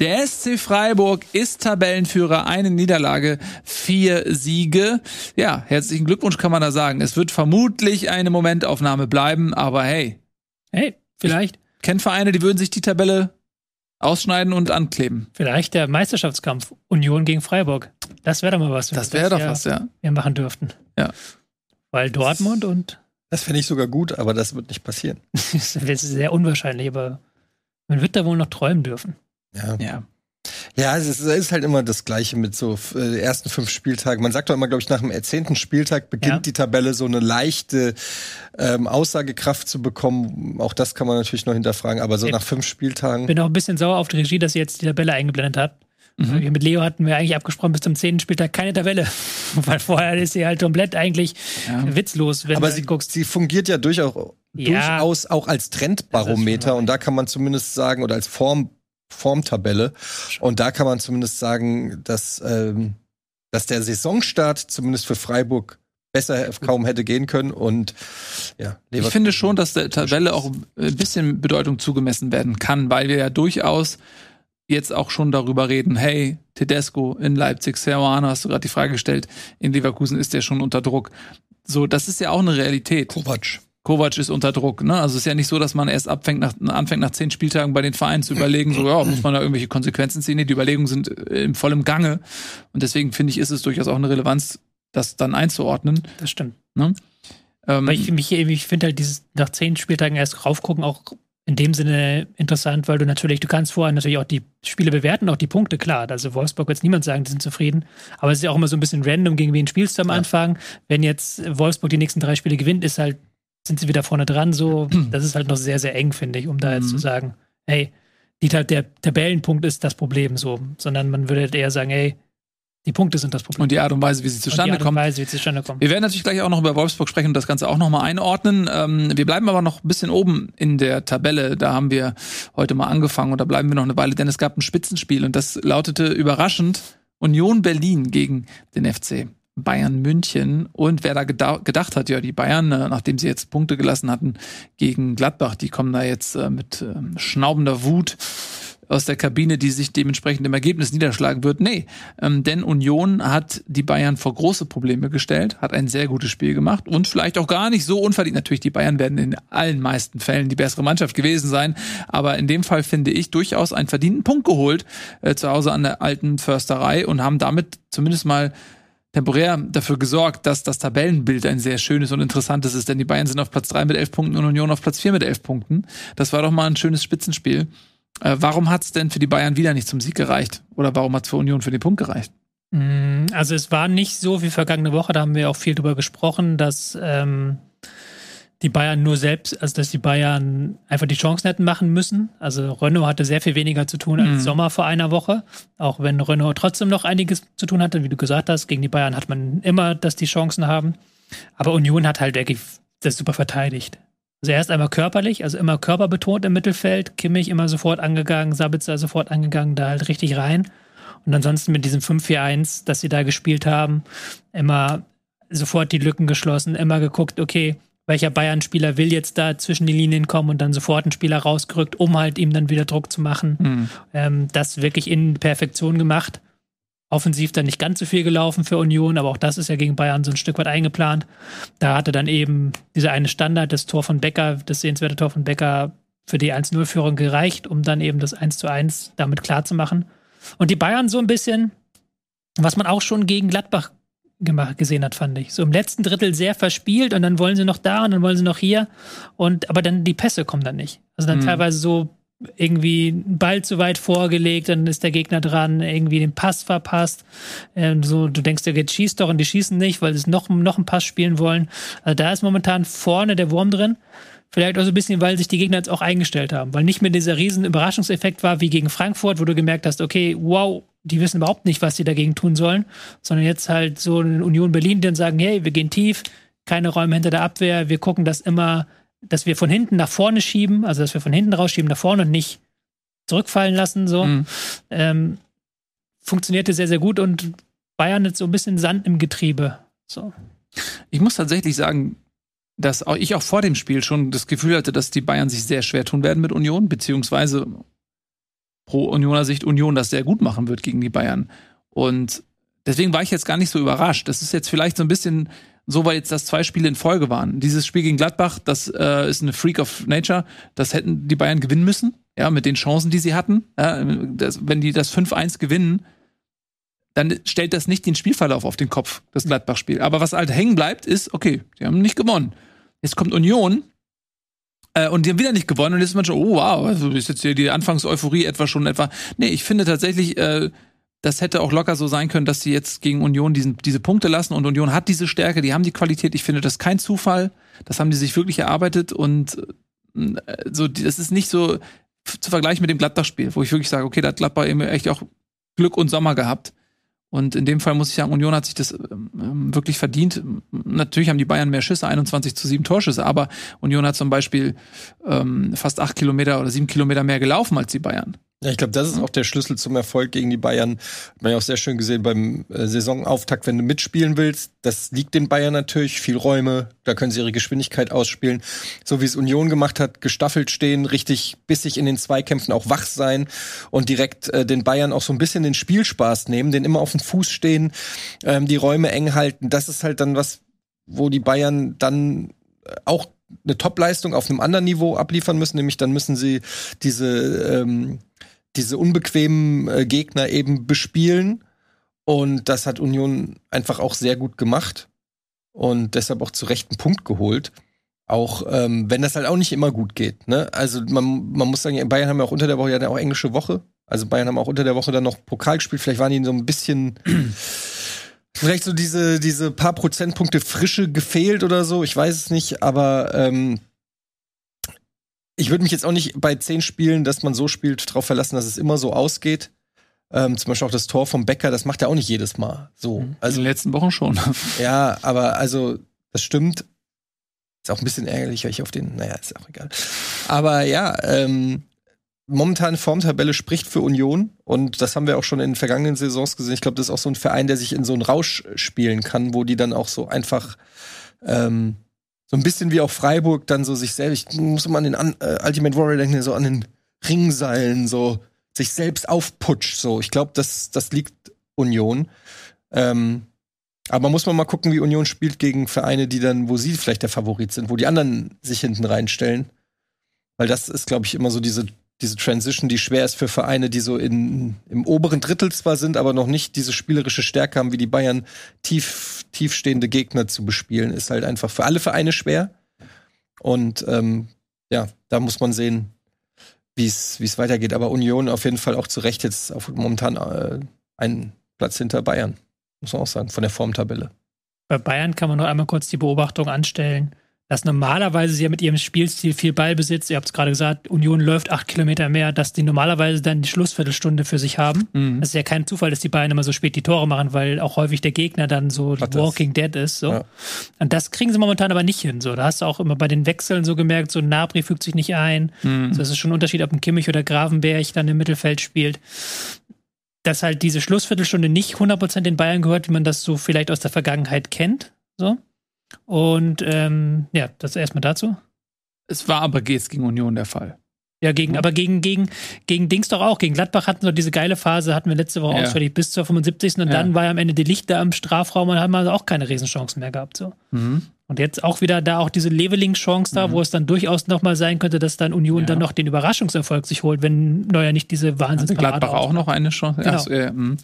Der SC Freiburg ist Tabellenführer, eine Niederlage, vier Siege. Ja, herzlichen Glückwunsch kann man da sagen. Es wird vermutlich eine Momentaufnahme bleiben, aber hey, Hey, vielleicht. kennt Vereine, die würden sich die Tabelle ausschneiden und ankleben. Vielleicht der Meisterschaftskampf Union gegen Freiburg. Das wäre doch mal was. wenn Das wir wäre doch ja, was, ja. Wir machen dürften. Ja. Weil Dortmund und Das fände ich sogar gut, aber das wird nicht passieren. das ist sehr unwahrscheinlich, aber man wird da wohl noch träumen dürfen. Ja, Ja. ja es, ist, es ist halt immer das Gleiche mit so äh, ersten fünf Spieltagen. Man sagt doch immer, glaube ich, nach dem zehnten Spieltag beginnt Ja. die Tabelle so eine leichte ähm, Aussagekraft zu bekommen. Auch das kann man natürlich noch hinterfragen, aber so Ich nach fünf Spieltagen. Bin auch ein bisschen sauer auf die Regie, dass sie jetzt die Tabelle eingeblendet hat. Mhm. Wir Mit Leo hatten wir eigentlich abgesprochen, bis zum zehnten Spieltag keine Tabelle. Weil vorher ist sie halt komplett eigentlich ja. witzlos, wenn Aber du sie, guckst. sie fungiert ja durchaus, Ja. durchaus auch als Trendbarometer und da kann man zumindest sagen, oder als Form, Formtabelle. Und da kann man zumindest sagen, dass, ähm, dass der Saisonstart zumindest für Freiburg besser kaum hätte gehen können. Und ja, Ich finde schon, dass der Tabelle auch ein bisschen Bedeutung zugemessen werden kann, weil wir ja durchaus jetzt auch schon darüber reden, hey, Tedesco in Leipzig, Serrano, hast du gerade die Frage gestellt, in Leverkusen ist der schon unter Druck. So, das ist ja auch eine Realität. Kovac. Kovac ist unter Druck. Ne? Also es ist ja nicht so, dass man erst abfängt nach, anfängt nach zehn Spieltagen bei den Vereinen zu überlegen, so ja, muss man da irgendwelche Konsequenzen ziehen? Nee, die Überlegungen sind äh, im vollen Gange. Und deswegen finde ich, ist es durchaus auch eine Relevanz, das dann einzuordnen. Das stimmt. Ähm, Aber ich, mich- ich finde halt dieses nach zehn Spieltagen erst raufgucken auch in dem Sinne interessant, weil du natürlich, du kannst vorher natürlich auch die Spiele bewerten, auch die Punkte, klar. Also Wolfsburg wird jetzt niemand sagen, die sind zufrieden. Aber es ist ja auch immer so ein bisschen random, gegen wen spielst du am Ja. Anfang. Wenn jetzt Wolfsburg die nächsten drei Spiele gewinnt, ist halt, sind sie wieder vorne dran. So, das ist halt noch sehr, sehr eng, finde ich, um da jetzt Mhm. zu sagen, hey, die, Ta- der Tabellenpunkt ist das Problem so, sondern man würde halt eher sagen, hey, Die Punkte sind das Problem. Und die Art und Weise, wie sie zustande und die Art kommen. und Weise, wie sie zustande kommen. Wir werden natürlich gleich auch noch über Wolfsburg sprechen und das Ganze auch noch mal einordnen. Ähm, wir bleiben aber noch ein bisschen oben in der Tabelle. Da haben wir heute mal angefangen und da bleiben wir noch eine Weile, denn es gab ein Spitzenspiel und das lautete überraschend Union Berlin gegen den FC Bayern München. Und wer da gedacht hat, ja, die Bayern, äh, nachdem sie jetzt Punkte gelassen hatten gegen Gladbach, die kommen da jetzt äh, mit äh, schnaubender Wut aus der Kabine, die sich dementsprechend im Ergebnis niederschlagen wird. Nee, ähm, denn Union hat die Bayern vor große Probleme gestellt, hat ein sehr gutes Spiel gemacht und vielleicht auch gar nicht so unverdient. Natürlich, die Bayern werden in allen meisten Fällen die bessere Mannschaft gewesen sein, aber in dem Fall finde ich durchaus einen verdienten Punkt geholt äh, zu Hause an der alten Försterei und haben damit zumindest mal temporär dafür gesorgt, dass das Tabellenbild ein sehr schönes und interessantes ist, denn die Bayern sind auf Platz drei mit elf Punkten und Union auf Platz vier mit elf Punkten. Das war doch mal ein schönes Spitzenspiel. Äh, warum hat es denn für die Bayern wieder nicht zum Sieg gereicht? Oder warum hat es für Union für den Punkt gereicht? Mm, also es war nicht so wie vergangene Woche, da haben wir auch viel drüber gesprochen, dass ähm, die Bayern nur selbst, also dass die Bayern einfach die Chancen hätten machen müssen. Also Renault hatte sehr viel weniger zu tun als mhm. Sommer vor einer Woche. Auch wenn Renault trotzdem noch einiges zu tun hatte, wie du gesagt hast. Gegen die Bayern hat man immer, dass die Chancen haben. Aber Union hat halt wirklich das super verteidigt. Also erst einmal körperlich, also immer körperbetont im Mittelfeld. Kimmich immer sofort angegangen, Sabitzer sofort angegangen, da halt richtig rein. Und ansonsten mit diesem 5-4-1, das sie da gespielt haben, immer sofort die Lücken geschlossen, immer geguckt, okay, welcher Bayern-Spieler will jetzt da zwischen die Linien kommen und dann sofort einen Spieler rausgerückt, um halt ihm dann wieder Druck zu machen. Mhm. Ähm, das wirklich in Perfektion gemacht. Offensiv dann nicht ganz so viel gelaufen für Union, aber auch das ist ja gegen Bayern so ein Stück weit eingeplant. Da hatte dann eben dieser eine Standard, das Tor von Becker, das sehenswerte Tor von Becker für die 1-0-Führung gereicht, um dann eben das 1 1 damit klarzumachen. Und die Bayern so ein bisschen, was man auch schon gegen Gladbach gemacht, gesehen hat, fand ich. So im letzten Drittel sehr verspielt und dann wollen sie noch da und dann wollen sie noch hier. Und aber dann die Pässe kommen dann nicht. Also dann mhm. teilweise so irgendwie einen Ball zu weit vorgelegt, dann ist der Gegner dran, irgendwie den Pass verpasst. Ähm, so, du denkst, der geht schießt doch und die schießen nicht, weil sie noch, noch einen Pass spielen wollen. Also da ist momentan vorne der Wurm drin. Vielleicht auch so ein bisschen, weil sich die Gegner jetzt auch eingestellt haben, weil nicht mehr dieser riesen Überraschungseffekt war wie gegen Frankfurt, wo du gemerkt hast, okay, wow, die wissen überhaupt nicht, was sie dagegen tun sollen, sondern jetzt halt so eine Union Berlin, die dann sagen, hey, wir gehen tief, keine Räume hinter der Abwehr, wir gucken, dass immer, dass wir von hinten nach vorne schieben, also dass wir von hinten rausschieben nach vorne und nicht zurückfallen lassen, so. Mhm. Ähm, funktionierte sehr, sehr gut und Bayern hat so ein bisschen Sand im Getriebe, so. Ich muss tatsächlich sagen, dass auch ich auch vor dem Spiel schon das Gefühl hatte, dass die Bayern sich sehr schwer tun werden mit Union, beziehungsweise pro Unioner Sicht Union das sehr gut machen wird gegen die Bayern. Und deswegen war ich jetzt gar nicht so überrascht. Das ist jetzt vielleicht so ein bisschen so, weil jetzt das zwei Spiele in Folge waren. Dieses Spiel gegen Gladbach, das äh, ist eine Freak of Nature. Das hätten die Bayern gewinnen müssen, ja, mit den Chancen, die sie hatten. Ja, das, wenn die das 5-1 gewinnen, dann stellt das nicht den Spielverlauf auf den Kopf, das Gladbach-Spiel. Aber was halt hängen bleibt, ist, okay, die haben nicht gewonnen. Jetzt kommt Union äh, und die haben wieder nicht gewonnen und jetzt ist man schon, oh wow, also ist jetzt hier die Anfangseuphorie etwa schon etwa. Nee, ich finde tatsächlich, äh, das hätte auch locker so sein können, dass sie jetzt gegen Union diesen, diese Punkte lassen und Union hat diese Stärke, die haben die Qualität. Ich finde das kein Zufall. Das haben die sich wirklich erarbeitet und äh, so, das ist nicht so zu vergleichen mit dem Gladbach-Spiel, wo ich wirklich sage, okay, da hat Gladbach eben echt auch Glück und Sommer gehabt. Und in dem Fall muss ich sagen, Union hat sich das ähm, wirklich verdient. Natürlich haben die Bayern mehr Schüsse, 21 zu 7 Torschüsse, aber Union hat zum Beispiel ähm, fast acht Kilometer oder sieben Kilometer mehr gelaufen als die Bayern. Ja, ich glaube, das ist auch der Schlüssel zum Erfolg gegen die Bayern. Hat man ja auch sehr schön gesehen beim äh, Saisonauftakt, wenn du mitspielen willst. Das liegt den Bayern natürlich. Viel Räume, da können sie ihre Geschwindigkeit ausspielen. So wie es Union gemacht hat, gestaffelt stehen, richtig bissig in den Zweikämpfen auch wach sein und direkt äh, den Bayern auch so ein bisschen den Spielspaß nehmen, den immer auf dem Fuß stehen, ähm, die Räume eng halten. Das ist halt dann was, wo die Bayern dann äh, auch eine Topleistung auf einem anderen Niveau abliefern müssen, nämlich dann müssen sie diese ähm, diese unbequemen äh, Gegner eben bespielen. Und das hat Union einfach auch sehr gut gemacht und deshalb auch zu rechten Punkt geholt. Auch ähm, wenn das halt auch nicht immer gut geht. Ne? Also man, man muss sagen, Bayern haben ja auch unter der Woche ja auch englische Woche. Also Bayern haben auch unter der Woche dann noch Pokal gespielt. Vielleicht waren die so ein bisschen vielleicht so diese diese paar Prozentpunkte Frische gefehlt oder so. Ich weiß es nicht, aber ähm, ich würde mich jetzt auch nicht bei zehn Spielen, dass man so spielt, darauf verlassen, dass es immer so ausgeht. Ähm, zum Beispiel auch das Tor vom Becker, das macht er auch nicht jedes Mal. So, also in den letzten Wochen schon. ja, aber also das stimmt. Ist auch ein bisschen ärgerlich, weil ich auf den, naja, ist auch egal. Aber ja, ähm, momentan Formtabelle spricht für Union und das haben wir auch schon in den vergangenen Saisons gesehen. Ich glaube, das ist auch so ein Verein, der sich in so einen Rausch spielen kann, wo die dann auch so einfach ähm, so ein bisschen wie auch Freiburg dann so sich selbst, ich muss immer an den äh, Ultimate Warrior denken, so an den Ringseilen, so sich selbst aufputscht. So, ich glaube, das, das liegt Union. Ähm, aber muss man mal gucken, wie Union spielt gegen Vereine, die dann, wo sie vielleicht der Favorit sind, wo die anderen sich hinten reinstellen. Weil das ist, glaube ich, immer so diese, diese Transition, die schwer ist für Vereine, die so in, im oberen Drittel zwar sind, aber noch nicht diese spielerische Stärke haben, wie die Bayern, tief, tiefstehende Gegner zu bespielen, ist halt einfach für alle Vereine schwer. Und ähm, ja, da muss man sehen, wie es weitergeht. Aber Union auf jeden Fall auch zu Recht jetzt auf momentan äh, einen Platz hinter Bayern. Muss man auch sagen, von der Formtabelle. Bei Bayern kann man noch einmal kurz die Beobachtung anstellen, dass normalerweise sie ja mit ihrem Spielstil viel Ballbesitz, ihr habt es gerade gesagt, Union läuft acht Kilometer mehr, dass die normalerweise dann die Schlussviertelstunde für sich haben. Mhm. Das ist ja kein Zufall, dass die Bayern immer so spät die Tore machen, weil auch häufig der Gegner dann so Hat Walking das. Dead ist. So. Ja. Und das kriegen sie momentan aber nicht hin. So. Da hast du auch immer bei den Wechseln so gemerkt, so Nabri fügt sich nicht ein. Mhm. So, das ist schon ein Unterschied, ob ein Kimmich oder Gravenberg dann im Mittelfeld spielt dass halt diese Schlussviertelstunde nicht 100% den Bayern gehört, wie man das so vielleicht aus der Vergangenheit kennt. So. Und ähm, ja, das erstmal dazu. Es war aber jetzt gegen Union der Fall. Ja, gegen, aber gegen, gegen, gegen Dings doch auch. Gegen Gladbach hatten wir diese geile Phase, hatten wir letzte Woche ja. ausführlich bis zur 75. Und ja. dann war ja am Ende die Lichter im Strafraum und haben also auch keine Riesenchancen mehr gehabt. So. Mhm. Und jetzt auch wieder da auch diese Leveling-Chance da, mhm. wo es dann durchaus nochmal sein könnte, dass dann Union ja. dann noch den Überraschungserfolg sich holt, wenn Neuer nicht diese Wahnsinns Hatte Gladbach auch noch eine Chance. Genau. Ja, äh, mhm.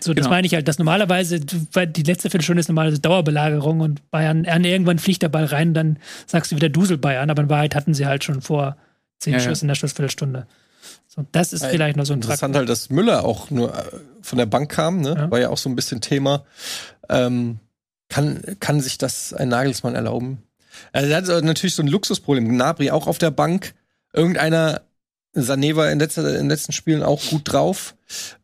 so, das genau. meine ich halt, dass normalerweise, weil die letzte Viertelstunde ist normalerweise Dauerbelagerung und Bayern, irgendwann fliegt der Ball rein, dann sagst du wieder Dusel Bayern, aber in Wahrheit hatten sie halt schon vor zehn ja, Schuss in der Schlussviertelstunde. So, das ist ja, vielleicht noch so ein Interessant Trakt. halt, dass Müller auch nur äh, von der Bank kam, ne? War ja auch so ein bisschen Thema. Ähm, kann, kann sich das ein Nagelsmann erlauben? Also er hat natürlich so ein Luxusproblem. Gnabry auch auf der Bank. Irgendeiner, Sané war in, letzter, in den letzten Spielen auch gut drauf.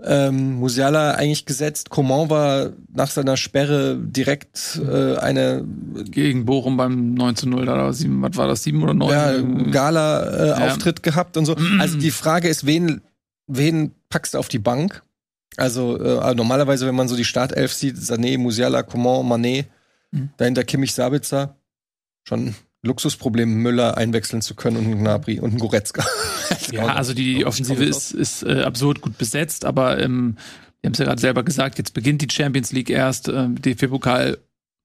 Ähm, Musiala eigentlich gesetzt. Coman war nach seiner Sperre direkt äh, eine gegen Bochum beim 19-0 oder 7, was war das, 7 oder 9? Ja, Gala-Auftritt äh, ja. gehabt und so. Also die Frage ist, wen, wen packst du auf die Bank? Also äh, normalerweise, wenn man so die Startelf sieht, Sané, Musiala, Coman, Mané, mhm. dahinter Kimmich, Sabitzer, schon Luxusproblem, Müller einwechseln zu können und einen Gnabry und einen Goretzka. ja, also die Offensive ist, ist äh, absurd gut besetzt, aber ähm, wir haben es ja gerade selber gesagt, jetzt beginnt die Champions League erst, äh, DFB-Pokal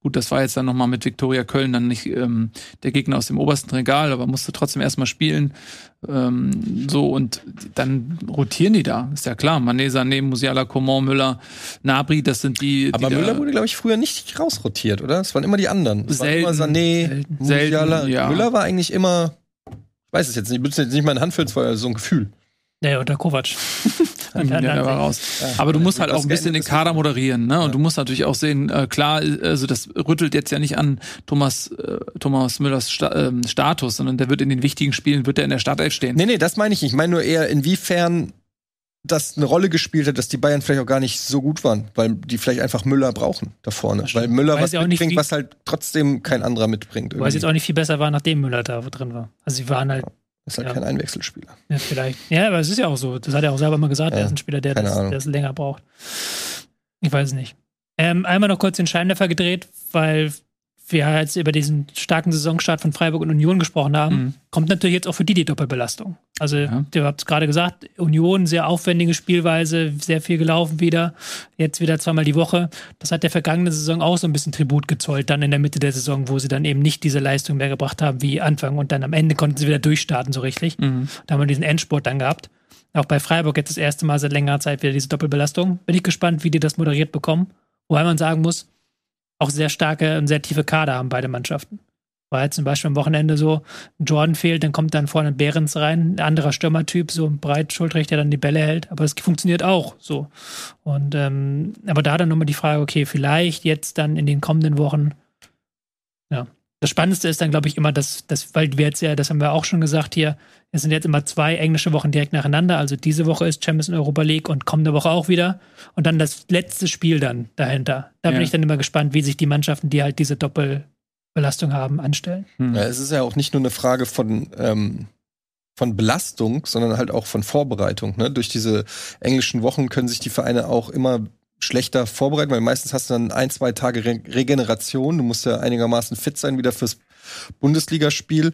Gut, das war jetzt dann nochmal mit Viktoria Köln dann nicht ähm, der Gegner aus dem obersten Regal, aber musste trotzdem erstmal spielen. Ähm, so, und dann rotieren die da, ist ja klar. Manesa, neben Musiala, Coman, Müller, Nabri, das sind die. Aber die Müller wurde, glaube ich, früher nicht rausrotiert, oder? Es waren immer die anderen. Es selten, war immer Sané, selten, Musiala. Ja. Müller war eigentlich immer, ich weiß es jetzt nicht, ich würde jetzt nicht mal in Hand führen, es war so ein Gefühl. Ja, unter Kovac. ja, der war raus. Aber du musst halt auch ein bisschen den Kader moderieren, ne? Und du musst natürlich auch sehen, äh, klar, also das rüttelt jetzt ja nicht an Thomas, äh, Thomas Müllers Sta äh, Status, sondern der wird in den wichtigen Spielen, wird er in der Startelf stehen. Nee, nee, das meine ich nicht. Ich meine nur eher, inwiefern das eine Rolle gespielt hat, dass die Bayern vielleicht auch gar nicht so gut waren, weil die vielleicht einfach Müller brauchen da vorne. Weil Müller was mitbringt, was halt trotzdem kein anderer mitbringt. Weil es jetzt auch nicht viel besser war, nachdem Müller da drin war. Also sie waren halt ist halt ja. kein Einwechselspieler. Ja, vielleicht. Ja, aber es ist ja auch so. Das hat er auch selber mal gesagt. Ja, er ist ein Spieler, der das, der das, länger braucht. Ich weiß es nicht. Ähm, einmal noch kurz den Scheinwerfer gedreht, weil wir jetzt über diesen starken Saisonstart von Freiburg und Union gesprochen haben, mhm. kommt natürlich jetzt auch für die die Doppelbelastung. Also, ja. ihr habt es gerade gesagt, Union, sehr aufwendige Spielweise, sehr viel gelaufen wieder, jetzt wieder zweimal die Woche. Das hat der vergangene Saison auch so ein bisschen Tribut gezollt, dann in der Mitte der Saison, wo sie dann eben nicht diese Leistung mehr gebracht haben wie Anfang und dann am Ende konnten sie wieder durchstarten, so richtig. Mhm. Da haben wir diesen Endsport dann gehabt. Auch bei Freiburg jetzt das erste Mal seit längerer Zeit wieder diese Doppelbelastung. Bin ich gespannt, wie die das moderiert bekommen. Wobei man sagen muss, auch sehr starke und sehr tiefe Kader haben beide Mannschaften. Jetzt zum Beispiel am Wochenende so, Jordan fehlt, dann kommt dann vorne Behrens rein, ein anderer Stürmertyp, so ein breitschultrig, der dann die Bälle hält, aber es funktioniert auch so. Und ähm, aber da dann nochmal die Frage, okay, vielleicht jetzt dann in den kommenden Wochen, Das Spannendste ist dann, glaube ich, immer, dass, dass, weil wir jetzt ja, das haben wir auch schon gesagt hier, es sind jetzt immer zwei englische Wochen direkt nacheinander. Also diese Woche ist Champions Europa League und kommende Woche auch wieder. Und dann das letzte Spiel dann dahinter. Da bin Ja. ich dann immer gespannt, wie sich die Mannschaften, die halt diese Doppelbelastung haben, anstellen. Hm. Ja, es ist ja auch nicht nur eine Frage von, ähm, von Belastung, sondern halt auch von Vorbereitung. Ne? Durch diese englischen Wochen können sich die Vereine auch immer schlechter vorbereiten, weil meistens hast du dann ein, zwei Tage Re Regeneration. Du musst ja einigermaßen fit sein wieder fürs Bundesligaspiel.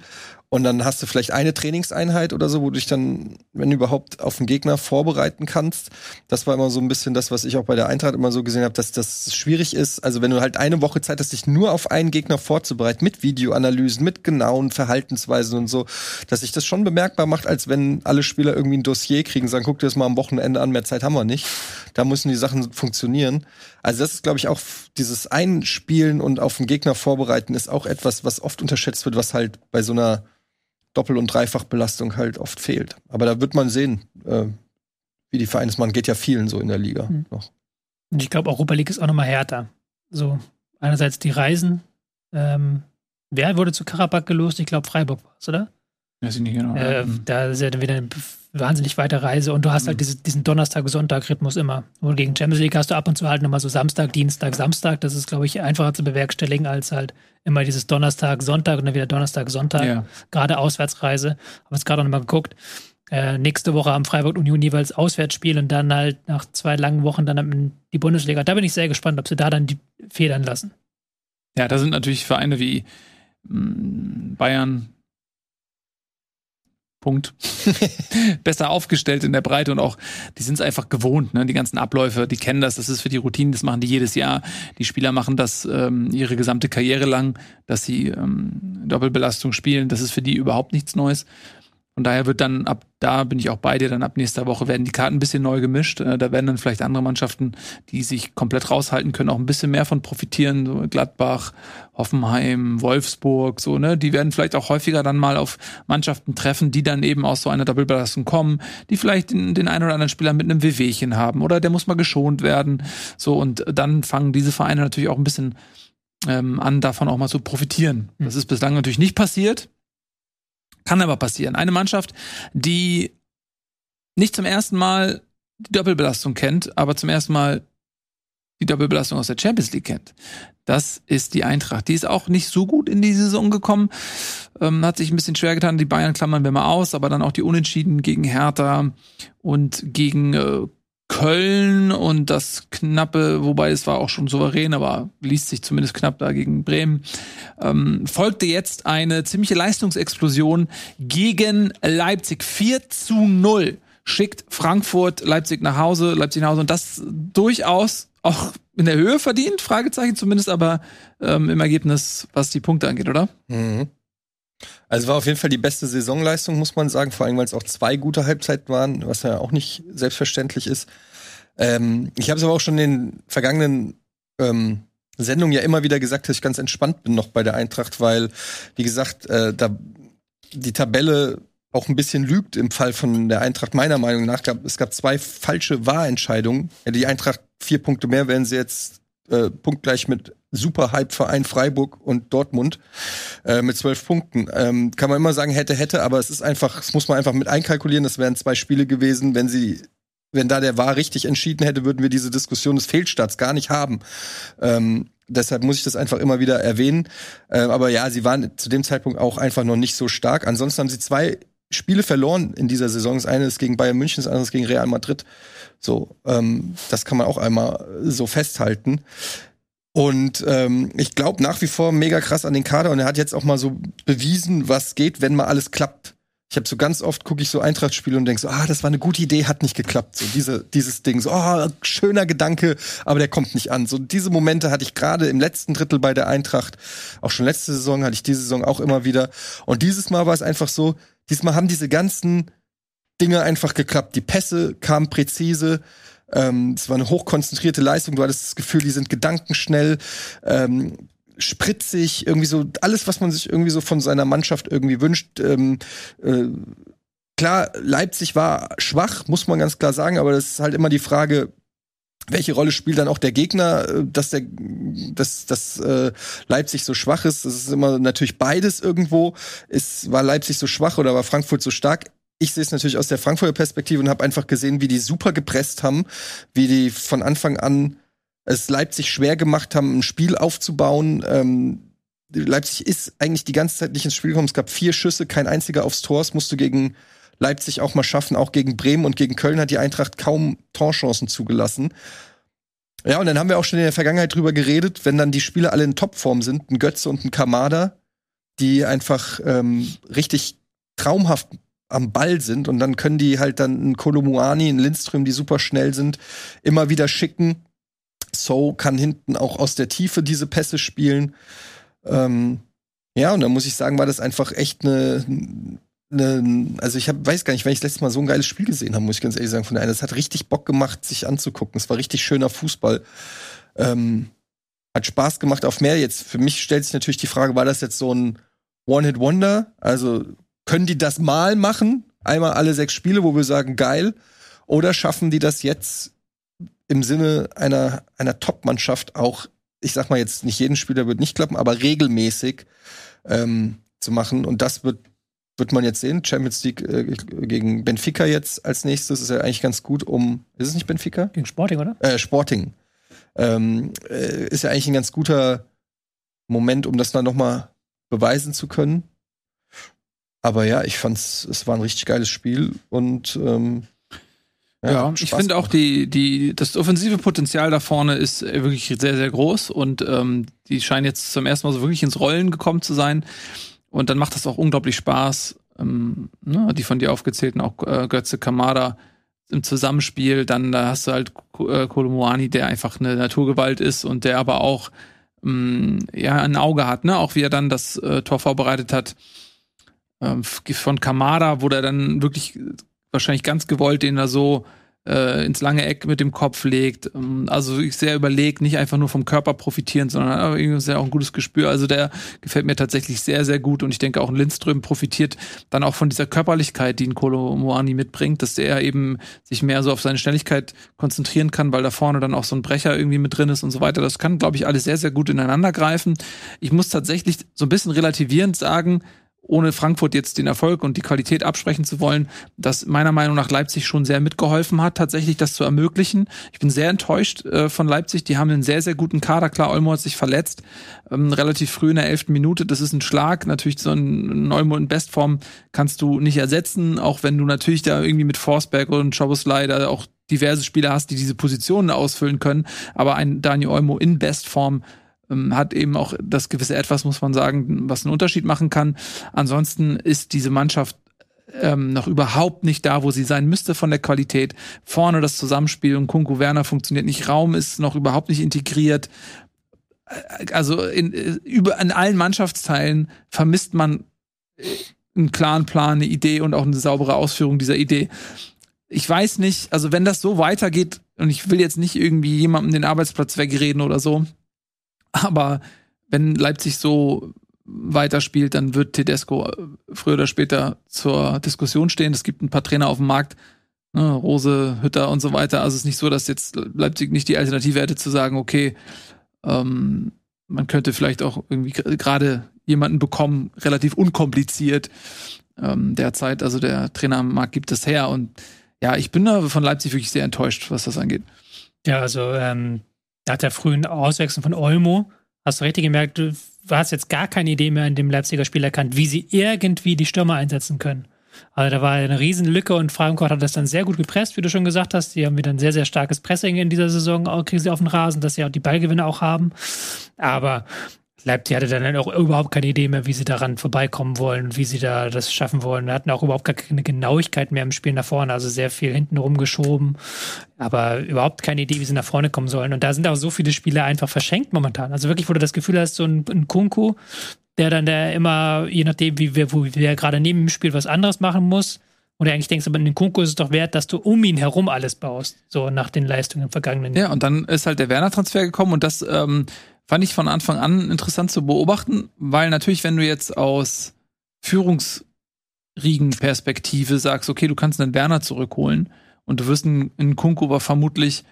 Und dann hast du vielleicht eine Trainingseinheit oder so, wo du dich dann, wenn überhaupt, auf den Gegner vorbereiten kannst. Das war immer so ein bisschen das, was ich auch bei der Eintracht immer so gesehen habe, dass das schwierig ist. Also wenn du halt eine Woche Zeit hast, dich nur auf einen Gegner vorzubereiten, mit Videoanalysen, mit genauen Verhaltensweisen und so, dass sich das schon bemerkbar macht, als wenn alle Spieler irgendwie ein Dossier kriegen, sagen, guck dir das mal am Wochenende an, mehr Zeit haben wir nicht. Da müssen die Sachen funktionieren. Also das ist, glaube ich, auch dieses Einspielen und auf den Gegner vorbereiten ist auch etwas, was oft unterschätzt wird, was halt bei so einer Doppel- und Dreifachbelastung halt oft fehlt. Aber da wird man sehen, äh, wie die Vereine es machen. Geht ja vielen so in der Liga Mhm. noch. Und ich glaube, Europa League ist auch nochmal härter. So, einerseits die Reisen. Ähm, wer wurde zu Karabakh gelost? Ich glaube, Freiburg war es, oder? Weiß ich nicht genau. Äh, da ist ja dann wieder eine wahnsinnig weite Reise und du hast halt Mhm. diese, diesen Donnerstag-Sonntag-Rhythmus immer. Und gegen Champions League hast du ab und zu halt nochmal so Samstag, Dienstag, Samstag. Das ist, glaube ich, einfacher zu bewerkstelligen als halt immer dieses Donnerstag, Sonntag und dann wieder Donnerstag, Sonntag. ja. Gerade Auswärtsreise. Habe jetzt gerade nochmal geguckt. Äh, nächste Woche am Freiburg Union jeweils Auswärtsspiel und dann halt nach zwei langen Wochen dann die Bundesliga. Da bin ich sehr gespannt, ob sie da dann die Federn lassen. ja, da sind natürlich Vereine wie mh, Bayern. Punkt. Besser aufgestellt in der Breite und auch, die sind es einfach gewohnt, ne? Die ganzen Abläufe, die kennen das, das ist für die Routine, das machen die jedes Jahr. Die Spieler machen das ähm, ihre gesamte Karriere lang, dass sie ähm, Doppelbelastung spielen. Das ist für die überhaupt nichts Neues. Von daher wird dann ab da bin ich auch bei dir, dann ab nächster Woche werden die Karten ein bisschen neu gemischt. Äh, Da werden dann vielleicht andere Mannschaften, die sich komplett raushalten können, auch ein bisschen mehr von profitieren. So Gladbach, Hoffenheim, Wolfsburg, so, ne? Die werden vielleicht auch häufiger dann mal auf Mannschaften treffen, die dann eben aus so einer Doppelbelastung kommen, die vielleicht den, den einen oder anderen Spieler mit einem Wehwehchen haben oder der muss mal geschont werden. So, und dann fangen diese Vereine natürlich auch ein bisschen ähm, an, davon auch mal zu profitieren. Das ist bislang natürlich nicht passiert. Kann aber passieren. Eine Mannschaft, die nicht zum ersten Mal die Doppelbelastung kennt, aber zum ersten Mal die Doppelbelastung aus der Champions League kennt. Das ist die Eintracht. Die ist auch nicht so gut in die Saison gekommen. Ähm, hat sich ein bisschen schwer getan. Die Bayern klammern wir mal aus, aber dann auch die Unentschieden gegen Hertha und gegen äh, Köln und das knappe, wobei es war auch schon souverän, aber liest sich zumindest knapp da gegen Bremen, ähm, folgte jetzt eine ziemliche Leistungsexplosion gegen Leipzig. 4 zu 0 schickt Frankfurt Leipzig nach Hause, Leipzig nach Hause und das durchaus auch in der Höhe verdient, Fragezeichen zumindest, aber ähm, im Ergebnis, was die Punkte angeht, oder? Mhm. Also war auf jeden Fall die beste Saisonleistung, muss man sagen, vor allem weil es auch zwei gute Halbzeiten waren, was ja auch nicht selbstverständlich ist. Ähm, ich habe es aber auch schon in den vergangenen ähm, Sendungen ja immer wieder gesagt, dass ich ganz entspannt bin noch bei der Eintracht, weil, wie gesagt, äh, da die Tabelle auch ein bisschen lügt im Fall von der Eintracht, meiner Meinung nach. Gab, es gab zwei falsche Wahrentscheidungen. Die Eintracht vier Punkte mehr, wären sie jetzt äh, punktgleich mit Super-Hype-Verein Freiburg und Dortmund äh, mit zwölf Punkten. Ähm, kann man immer sagen, hätte, hätte, aber es ist einfach, das muss man einfach mit einkalkulieren. Das wären zwei Spiele gewesen. Wenn sie, wenn da der War richtig entschieden hätte, würden wir diese Diskussion des Fehlstarts gar nicht haben. Ähm, deshalb muss ich das einfach immer wieder erwähnen. Äh, aber ja, sie waren zu dem Zeitpunkt auch einfach noch nicht so stark. Ansonsten haben sie zwei Spiele verloren in dieser Saison. Das eine ist gegen Bayern München, das andere ist gegen Real Madrid. So, ähm, das kann man auch einmal so festhalten. Und ähm, ich glaube nach wie vor mega krass an den Kader und er hat jetzt auch mal so bewiesen, was geht, wenn mal alles klappt. Ich habe so ganz oft gucke ich so Eintracht-Spiele und denk so, ah, das war eine gute Idee, hat nicht geklappt. So diese dieses Ding, so oh, schöner Gedanke, aber der kommt nicht an. So diese Momente hatte ich gerade im letzten Drittel bei der Eintracht, auch schon letzte Saison hatte ich diese Saison auch immer wieder. Und dieses Mal war es einfach so, diesmal haben diese ganzen Dinge einfach geklappt. Die Pässe kamen präzise. Ähm, es war eine hochkonzentrierte Leistung. Du hattest das Gefühl, die sind gedankenschnell, ähm, spritzig, irgendwie so alles, was man sich irgendwie so von seiner Mannschaft irgendwie wünscht. Ähm, äh, klar, Leipzig war schwach, muss man ganz klar sagen, aber das ist halt immer die Frage, welche Rolle spielt dann auch der Gegner, äh, dass der, dass, dass äh, Leipzig so schwach ist? Das ist immer natürlich beides irgendwo. Ist, war Leipzig so schwach oder war Frankfurt so stark? Ich sehe es natürlich aus der Frankfurter Perspektive und habe einfach gesehen, wie die super gepresst haben, wie die von Anfang an es Leipzig schwer gemacht haben, ein Spiel aufzubauen. Ähm, Leipzig ist eigentlich die ganze Zeit nicht ins Spiel gekommen. Es gab vier Schüsse, kein einziger aufs Tor. Das musst du gegen Leipzig auch mal schaffen. Auch gegen Bremen und gegen Köln hat die Eintracht kaum Torchancen zugelassen. Ja, und dann haben wir auch schon in der Vergangenheit drüber geredet, wenn dann die Spieler alle in Topform sind, ein Götze und ein Kamada, die einfach ähm, richtig traumhaft am Ball sind und dann können die halt dann ein Kolomuani, ein Lindström, die super schnell sind, immer wieder schicken. So kann hinten auch aus der Tiefe diese Pässe spielen. Ähm, ja, und da muss ich sagen, war das einfach echt eine ne, also ich hab, weiß gar nicht, wenn ich das letzte Mal so ein geiles Spiel gesehen habe, muss ich ganz ehrlich sagen, von der einen. Es hat richtig Bock gemacht, sich anzugucken. Es war richtig schöner Fußball. Ähm, hat Spaß gemacht auf mehr. Jetzt, für mich stellt sich natürlich die Frage, war das jetzt so ein One-Hit-Wonder? Also, können die das mal machen? Einmal alle sechs Spiele, wo wir sagen, geil. Oder schaffen die das jetzt im Sinne einer, einer Top-Mannschaft auch, ich sag mal jetzt, nicht jeden Spieler wird nicht klappen, aber regelmäßig ähm, zu machen. Und das wird wird man jetzt sehen. Champions League äh, gegen Benfica jetzt als nächstes ist ja eigentlich ganz gut, um. Ist es nicht Benfica? Gegen Sporting, oder? Äh, Sporting. Ähm, äh, ist ja eigentlich ein ganz guter Moment, um das dann noch mal beweisen zu können. Aber ja, ich fand's, es war ein richtig geiles Spiel und ähm, ja, ja ich finde auch die, die, das offensive Potenzial da vorne ist wirklich sehr, sehr groß und ähm, die scheinen jetzt zum ersten Mal so wirklich ins Rollen gekommen zu sein. Und dann macht das auch unglaublich Spaß, ähm, ne, die von dir aufgezählten, auch äh, Götze Kamada im Zusammenspiel. Dann da hast du halt äh, Kolomoani, der einfach eine Naturgewalt ist und der aber auch ähm, ja ein Auge hat, ne? Auch wie er dann das äh, Tor vorbereitet hat ähm, von Kamada, wo der dann wirklich wahrscheinlich ganz gewollt den da so äh, ins lange Eck mit dem Kopf legt. Ähm, also ich sehr überlegt, nicht einfach nur vom Körper profitieren, sondern irgendwie sehr auch ein gutes Gespür. Also der gefällt mir tatsächlich sehr, sehr gut und ich denke auch ein Lindström profitiert dann auch von dieser Körperlichkeit, die ein Kolo Moani mitbringt, dass der eben sich mehr so auf seine Schnelligkeit konzentrieren kann, weil da vorne dann auch so ein Brecher irgendwie mit drin ist und so weiter. Das kann, glaube ich, alles sehr, sehr gut ineinander greifen. Ich muss tatsächlich so ein bisschen relativierend sagen, ohne Frankfurt jetzt den Erfolg und die Qualität absprechen zu wollen, dass meiner Meinung nach Leipzig schon sehr mitgeholfen hat, tatsächlich das zu ermöglichen. Ich bin sehr enttäuscht äh, von Leipzig. Die haben einen sehr, sehr guten Kader. Klar, Olmo hat sich verletzt, ähm, relativ früh in der elften Minute. Das ist ein Schlag. Natürlich so ein Olmo in Bestform kannst du nicht ersetzen, auch wenn du natürlich da irgendwie mit Forsberg und Schoboslai da auch diverse Spieler hast, die diese Positionen ausfüllen können. Aber ein Daniel Olmo in Bestform ähm, hat eben auch das gewisse Etwas, muss man sagen, was einen Unterschied machen kann. Ansonsten ist diese Mannschaft ähm, noch überhaupt nicht da, wo sie sein müsste von der Qualität. Vorne das Zusammenspiel und Kunku Werner funktioniert nicht. Raum ist noch überhaupt nicht integriert. Äh, also in, äh, über, in allen Mannschaftsteilen vermisst man äh, einen klaren Plan, eine Idee und auch eine saubere Ausführung dieser Idee. Ich weiß nicht, also wenn das so weitergeht, und ich will jetzt nicht irgendwie jemandem den Arbeitsplatz wegreden oder so, aber wenn Leipzig so weiterspielt, dann wird Tedesco früher oder später zur Diskussion stehen. Es gibt ein paar Trainer auf dem Markt, ne, Rose, Hütter und so weiter. Also es ist nicht so, dass jetzt Leipzig nicht die Alternative hätte zu sagen, okay, ähm, man könnte vielleicht auch irgendwie gerade jemanden bekommen, relativ unkompliziert ähm, derzeit. Also der Trainer am Markt gibt es her und ja, ich bin da von Leipzig wirklich sehr enttäuscht, was das angeht. Ja, also ähm, nach der frühen Auswechslung von Olmo hast du richtig gemerkt, du hast jetzt gar keine Idee mehr in dem Leipziger Spiel erkannt, wie sie irgendwie die Stürmer einsetzen können. Also da war eine riesen Lücke und Frankfurt hat das dann sehr gut gepresst, wie du schon gesagt hast. Die haben wieder ein sehr, sehr starkes Pressing in dieser Saison, kriegen sie auf den Rasen, dass sie auch die Ballgewinne auch haben. Aber Leipzig hatte dann auch überhaupt keine Idee mehr, wie sie daran vorbeikommen wollen, wie sie da das schaffen wollen. Wir hatten auch überhaupt keine Genauigkeit mehr im Spiel nach vorne, also sehr viel hinten rumgeschoben, aber überhaupt keine Idee, wie sie nach vorne kommen sollen. Und da sind auch so viele Spiele einfach verschenkt momentan. Also wirklich, wo du das Gefühl hast, so ein, ein Kunku, der dann der immer, je nachdem, wie wir, wo wir gerade neben dem Spiel was anderes machen muss, und du eigentlich denkst, aber in den Kunku ist es doch wert, dass du um ihn herum alles baust, so nach den Leistungen im vergangenen Jahr. Ja, und dann ist halt der Werner-Transfer gekommen und das ähm, fand ich von Anfang an interessant zu beobachten, weil natürlich, wenn du jetzt aus Führungsriegenperspektive sagst, okay, du kannst einen Werner zurückholen und du wirst einen, einen aber vermutlich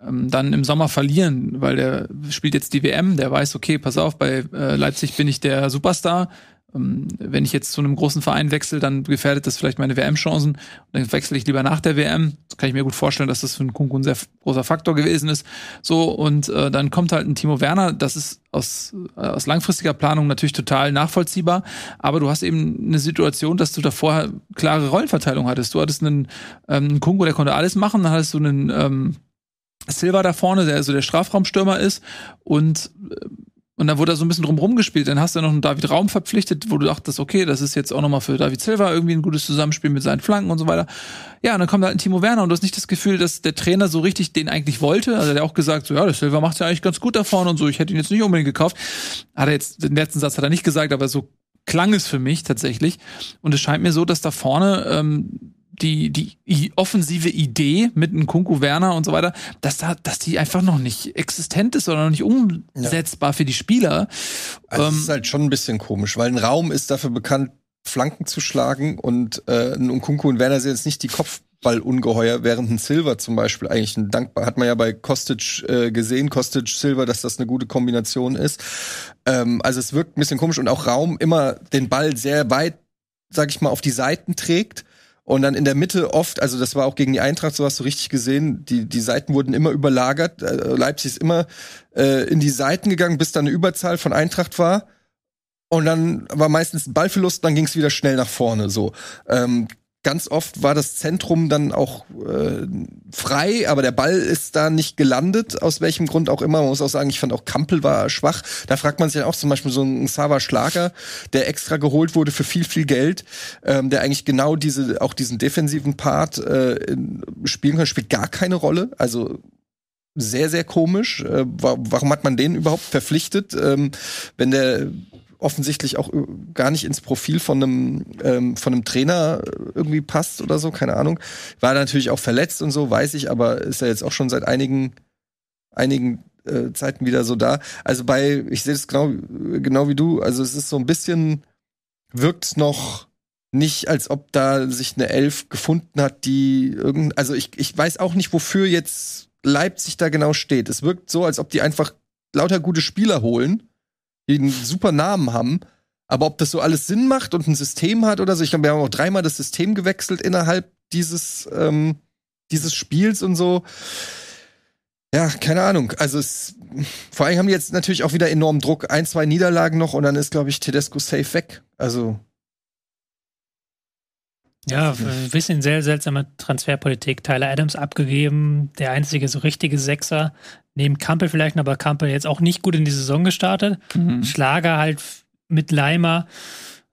ähm, dann im Sommer verlieren, weil der spielt jetzt die WM, der weiß, okay, pass auf, bei äh, Leipzig bin ich der Superstar. Ähm, wenn ich jetzt zu einem großen Verein wechsle, dann gefährdet das vielleicht meine WM-Chancen. Dann wechsle ich lieber nach der WM. Das kann ich mir gut vorstellen, dass das für einen Kunku ein sehr großer Faktor gewesen ist. So, und äh, dann kommt halt ein Timo Werner, das ist aus, äh, aus langfristiger Planung natürlich total nachvollziehbar, aber du hast eben eine Situation, dass du da vorher klare Rollenverteilung hattest. Du hattest einen, ähm, einen Kunku, der konnte alles machen, dann hattest du einen ähm, Silva da vorne, der so der Strafraumstürmer ist und äh, und dann wurde da so ein bisschen drum rumgespielt. Dann hast du noch einen David Raum verpflichtet, wo du dachtest, okay, das ist jetzt auch nochmal für David Silva irgendwie ein gutes Zusammenspiel mit seinen Flanken und so weiter. Ja, und dann kommt halt ein Timo Werner und du hast nicht das Gefühl, dass der Trainer so richtig den eigentlich wollte. Also der auch gesagt, so, ja, der Silva macht ja eigentlich ganz gut da vorne und so. Ich hätte ihn jetzt nicht unbedingt gekauft. Hat er jetzt, den letzten Satz hat er nicht gesagt, aber so klang es für mich tatsächlich. Und es scheint mir so, dass da vorne ähm, die, die offensive Idee mit einem Kunku Werner und so weiter, dass da, dass die einfach noch nicht existent ist oder noch nicht umsetzbar ja. für die Spieler. Also ähm, das ist halt schon ein bisschen komisch, weil ein Raum ist dafür bekannt, Flanken zu schlagen und äh, ein Kunku und Werner sind jetzt nicht die Kopfballungeheuer, während ein Silver zum Beispiel eigentlich ein dankbar, hat man ja bei Kostic äh, gesehen, Kostic Silver, dass das eine gute Kombination ist. Ähm, also es wirkt ein bisschen komisch und auch Raum immer den Ball sehr weit, sag ich mal, auf die Seiten trägt und dann in der Mitte oft, also das war auch gegen die Eintracht, so hast du richtig gesehen, die, die Seiten wurden immer überlagert. Äh, Leipzig ist immer äh, in die Seiten gegangen, bis da eine Überzahl von Eintracht war. Und dann war meistens ein Ballverlust, dann ging es wieder schnell nach vorne. So ähm, ganz oft war das Zentrum dann auch äh, frei, aber der Ball ist da nicht gelandet, aus welchem Grund auch immer. Man muss auch sagen, ich fand auch Kampel war schwach. Da fragt man sich ja auch zum Beispiel so einen Sava Schlager, der extra geholt wurde für viel, viel Geld, ähm, der eigentlich genau diese, auch diesen defensiven Part äh, spielen kann, spielt gar keine Rolle. Also sehr, sehr komisch. Äh, warum hat man den überhaupt verpflichtet, ähm, wenn der offensichtlich auch äh, gar nicht ins Profil von einem, ähm, von einem Trainer irgendwie passt oder so, keine Ahnung. War natürlich auch verletzt und so, weiß ich, aber ist ja jetzt auch schon seit einigen, einigen äh, Zeiten wieder so da. Also bei, ich sehe es genau, genau wie du, also es ist so ein bisschen, wirkt noch nicht, als ob da sich eine Elf gefunden hat, die irgend, also ich, ich weiß auch nicht, wofür jetzt Leipzig da genau steht. Es wirkt so, als ob die einfach lauter gute Spieler holen die einen super Namen haben. Aber ob das so alles Sinn macht und ein System hat oder so, ich glaube, wir haben auch dreimal das System gewechselt innerhalb dieses, ähm, dieses Spiels und so. Ja, keine Ahnung. Also es, vor allem haben die jetzt natürlich auch wieder enormen Druck. Ein, zwei Niederlagen noch und dann ist, glaube ich, Tedesco safe weg. Also. Ja, ein bisschen sehr seltsame Transferpolitik. Tyler Adams abgegeben, der einzige so richtige Sechser. Neben Kampel vielleicht, aber Kampel jetzt auch nicht gut in die Saison gestartet. Mhm. Schlager halt mit Leimer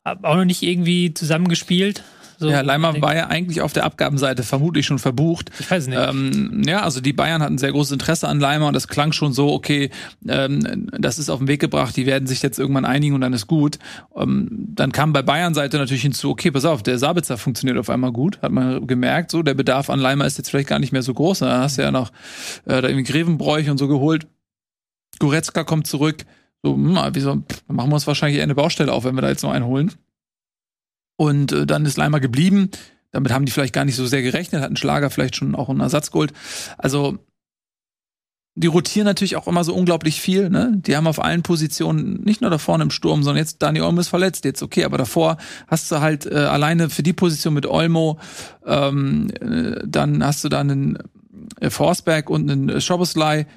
auch noch nicht irgendwie zusammengespielt. So, ja, Leimer war ja eigentlich auf der Abgabenseite vermutlich schon verbucht. Ich weiß nicht. Ähm, ja, also die Bayern hatten sehr großes Interesse an Leimer und das klang schon so, okay, ähm, das ist auf den Weg gebracht, die werden sich jetzt irgendwann einigen und dann ist gut. Ähm, dann kam bei Bayern-Seite natürlich hinzu, okay, pass auf, der Sabitzer funktioniert auf einmal gut, hat man gemerkt, so, der Bedarf an Leimer ist jetzt vielleicht gar nicht mehr so groß. Dann hast du ja noch äh, da irgendwie Grevenbräuch und so geholt. Goretzka kommt zurück. So, hm, wieso, machen wir uns wahrscheinlich eher eine Baustelle auf, wenn wir da jetzt noch einen holen. Und äh, dann ist Leimer geblieben. Damit haben die vielleicht gar nicht so sehr gerechnet, hatten Schlager vielleicht schon auch einen Ersatz geholt. Also die rotieren natürlich auch immer so unglaublich viel. Ne? Die haben auf allen Positionen, nicht nur da vorne im Sturm, sondern jetzt Dani Olmo ist verletzt, jetzt okay, aber davor hast du halt äh, alleine für die Position mit Olmo, ähm, äh, dann hast du da einen äh, Forsberg und einen äh, Schoboslai,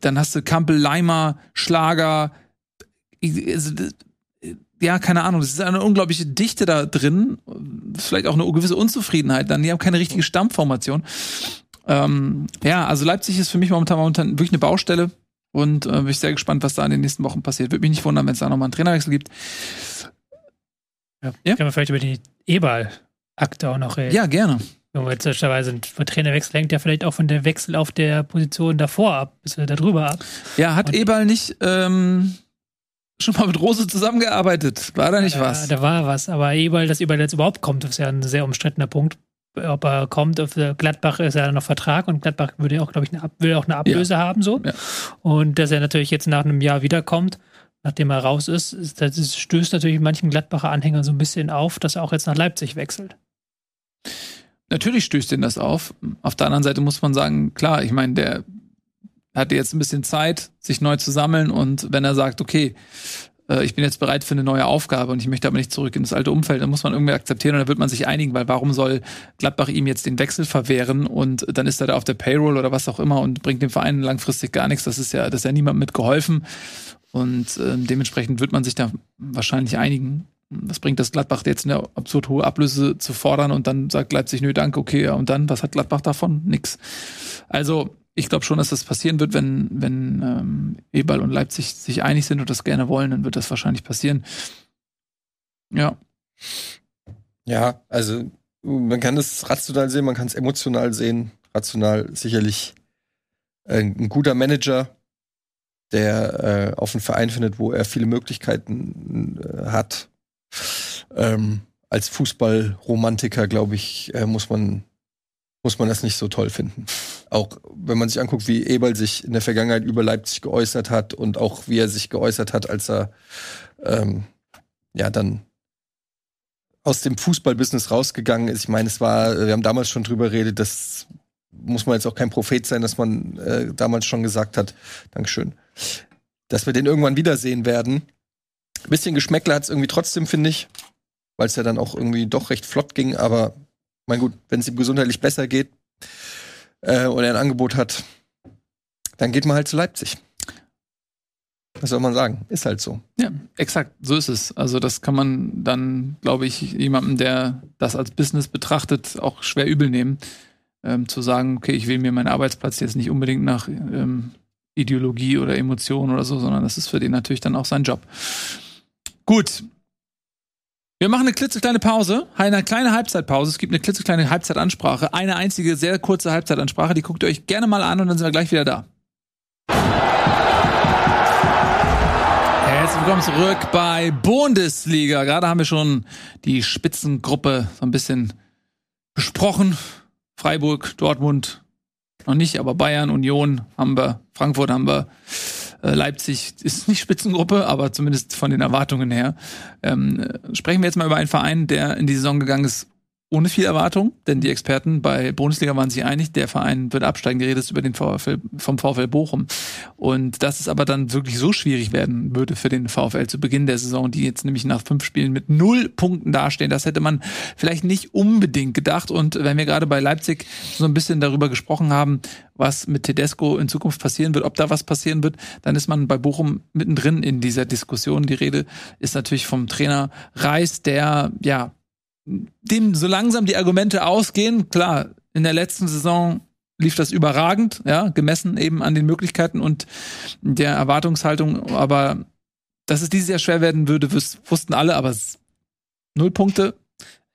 dann hast du Kampel, Leimer, Schlager. Also, ja, keine Ahnung, es ist eine unglaubliche Dichte da drin, vielleicht auch eine gewisse Unzufriedenheit, dann die haben keine richtige Stammformation. Ähm, ja, also Leipzig ist für mich momentan, momentan wirklich eine Baustelle und äh, bin ich sehr gespannt, was da in den nächsten Wochen passiert. Würde mich nicht wundern, wenn es da nochmal einen Trainerwechsel gibt. Ja. ja. Können wir vielleicht über die Ebal-Akte auch noch reden? Ja, gerne. Wenn wir jetzt dabei sind, der Trainerwechsel hängt ja vielleicht auch von der Wechsel auf der Position davor ab, bis wir da drüber ab. Ja, hat Ebal nicht ähm, schon mal mit Rose zusammengearbeitet. War da nicht ja, was? Da war was, aber Eberl, dass Eberl jetzt überhaupt kommt, ist ja ein sehr umstrittener Punkt. Ob er kommt, auf Gladbach ist ja noch Vertrag und Gladbach würde auch, glaube ich, eine, will auch eine Ablöse ja. haben, so. Ja. Und dass er natürlich jetzt nach einem Jahr wiederkommt, nachdem er raus ist, das stößt natürlich manchen Gladbacher Anhängern so ein bisschen auf, dass er auch jetzt nach Leipzig wechselt. Natürlich stößt ihn das auf. Auf der anderen Seite muss man sagen, klar, ich meine, der hatte jetzt ein bisschen Zeit, sich neu zu sammeln und wenn er sagt, okay, äh, ich bin jetzt bereit für eine neue Aufgabe und ich möchte aber nicht zurück in das alte Umfeld, dann muss man irgendwie akzeptieren und dann wird man sich einigen, weil warum soll Gladbach ihm jetzt den Wechsel verwehren und dann ist er da auf der Payroll oder was auch immer und bringt dem Verein langfristig gar nichts. Das ist ja, das ist ja niemandem mitgeholfen und äh, dementsprechend wird man sich da wahrscheinlich einigen. Was bringt das Gladbach jetzt eine absurd hohe Ablöse zu fordern und dann sagt Leipzig, nö, danke, okay, ja, und dann, was hat Gladbach davon? Nix. Also, ich glaube schon, dass das passieren wird, wenn, wenn ähm, Eberl und Leipzig sich einig sind und das gerne wollen, dann wird das wahrscheinlich passieren. Ja. Ja, also man kann es rational sehen, man kann es emotional sehen. Rational sicherlich äh, ein guter Manager, der äh, auf einen Verein findet, wo er viele Möglichkeiten äh, hat. Ähm, als Fußballromantiker, glaube ich, äh, muss man muss man das nicht so toll finden. Auch wenn man sich anguckt, wie Eberl sich in der Vergangenheit über Leipzig geäußert hat und auch wie er sich geäußert hat, als er ähm, ja dann aus dem Fußballbusiness rausgegangen ist. Ich meine, es war, wir haben damals schon drüber geredet, das muss man jetzt auch kein Prophet sein, dass man äh, damals schon gesagt hat, Dankeschön, dass wir den irgendwann wiedersehen werden. Ein bisschen Geschmäckler hat es irgendwie trotzdem, finde ich, weil es ja dann auch irgendwie doch recht flott ging, aber mein gut, wenn es ihm gesundheitlich besser geht äh, und er ein Angebot hat, dann geht man halt zu Leipzig. Was soll man sagen? Ist halt so. Ja, exakt, so ist es. Also das kann man dann, glaube ich, jemandem, der das als Business betrachtet, auch schwer übel nehmen, ähm, zu sagen, okay, ich will mir meinen Arbeitsplatz jetzt nicht unbedingt nach ähm, Ideologie oder Emotion oder so, sondern das ist für den natürlich dann auch sein Job. Gut, wir machen eine klitzekleine Pause, eine kleine Halbzeitpause. Es gibt eine klitzekleine Halbzeitansprache. Eine einzige, sehr kurze Halbzeitansprache. Die guckt ihr euch gerne mal an und dann sind wir gleich wieder da. Herzlich willkommen zurück bei Bundesliga. Gerade haben wir schon die Spitzengruppe so ein bisschen besprochen. Freiburg, Dortmund noch nicht, aber Bayern, Union haben wir, Frankfurt haben wir. Äh, Leipzig ist nicht Spitzengruppe, aber zumindest von den Erwartungen her. Ähm, äh, sprechen wir jetzt mal über einen Verein, der in die Saison gegangen ist, ohne viel Erwartung, denn die Experten bei Bundesliga waren sich einig, der Verein wird absteigen, geredet über den VfL, vom VfL Bochum. Und dass es aber dann wirklich so schwierig werden würde für den VfL zu Beginn der Saison, die jetzt nämlich nach fünf Spielen mit null Punkten dastehen, das hätte man vielleicht nicht unbedingt gedacht. Und wenn wir gerade bei Leipzig so ein bisschen darüber gesprochen haben, was mit Tedesco in Zukunft passieren wird, ob da was passieren wird, dann ist man bei Bochum mittendrin in dieser Diskussion. Die Rede ist natürlich vom Trainer Reis, der ja dem so langsam die Argumente ausgehen. Klar, in der letzten Saison lief das überragend, ja, gemessen eben an den Möglichkeiten und der Erwartungshaltung. Aber dass es dieses Jahr schwer werden würde, wussten alle, aber null Punkte.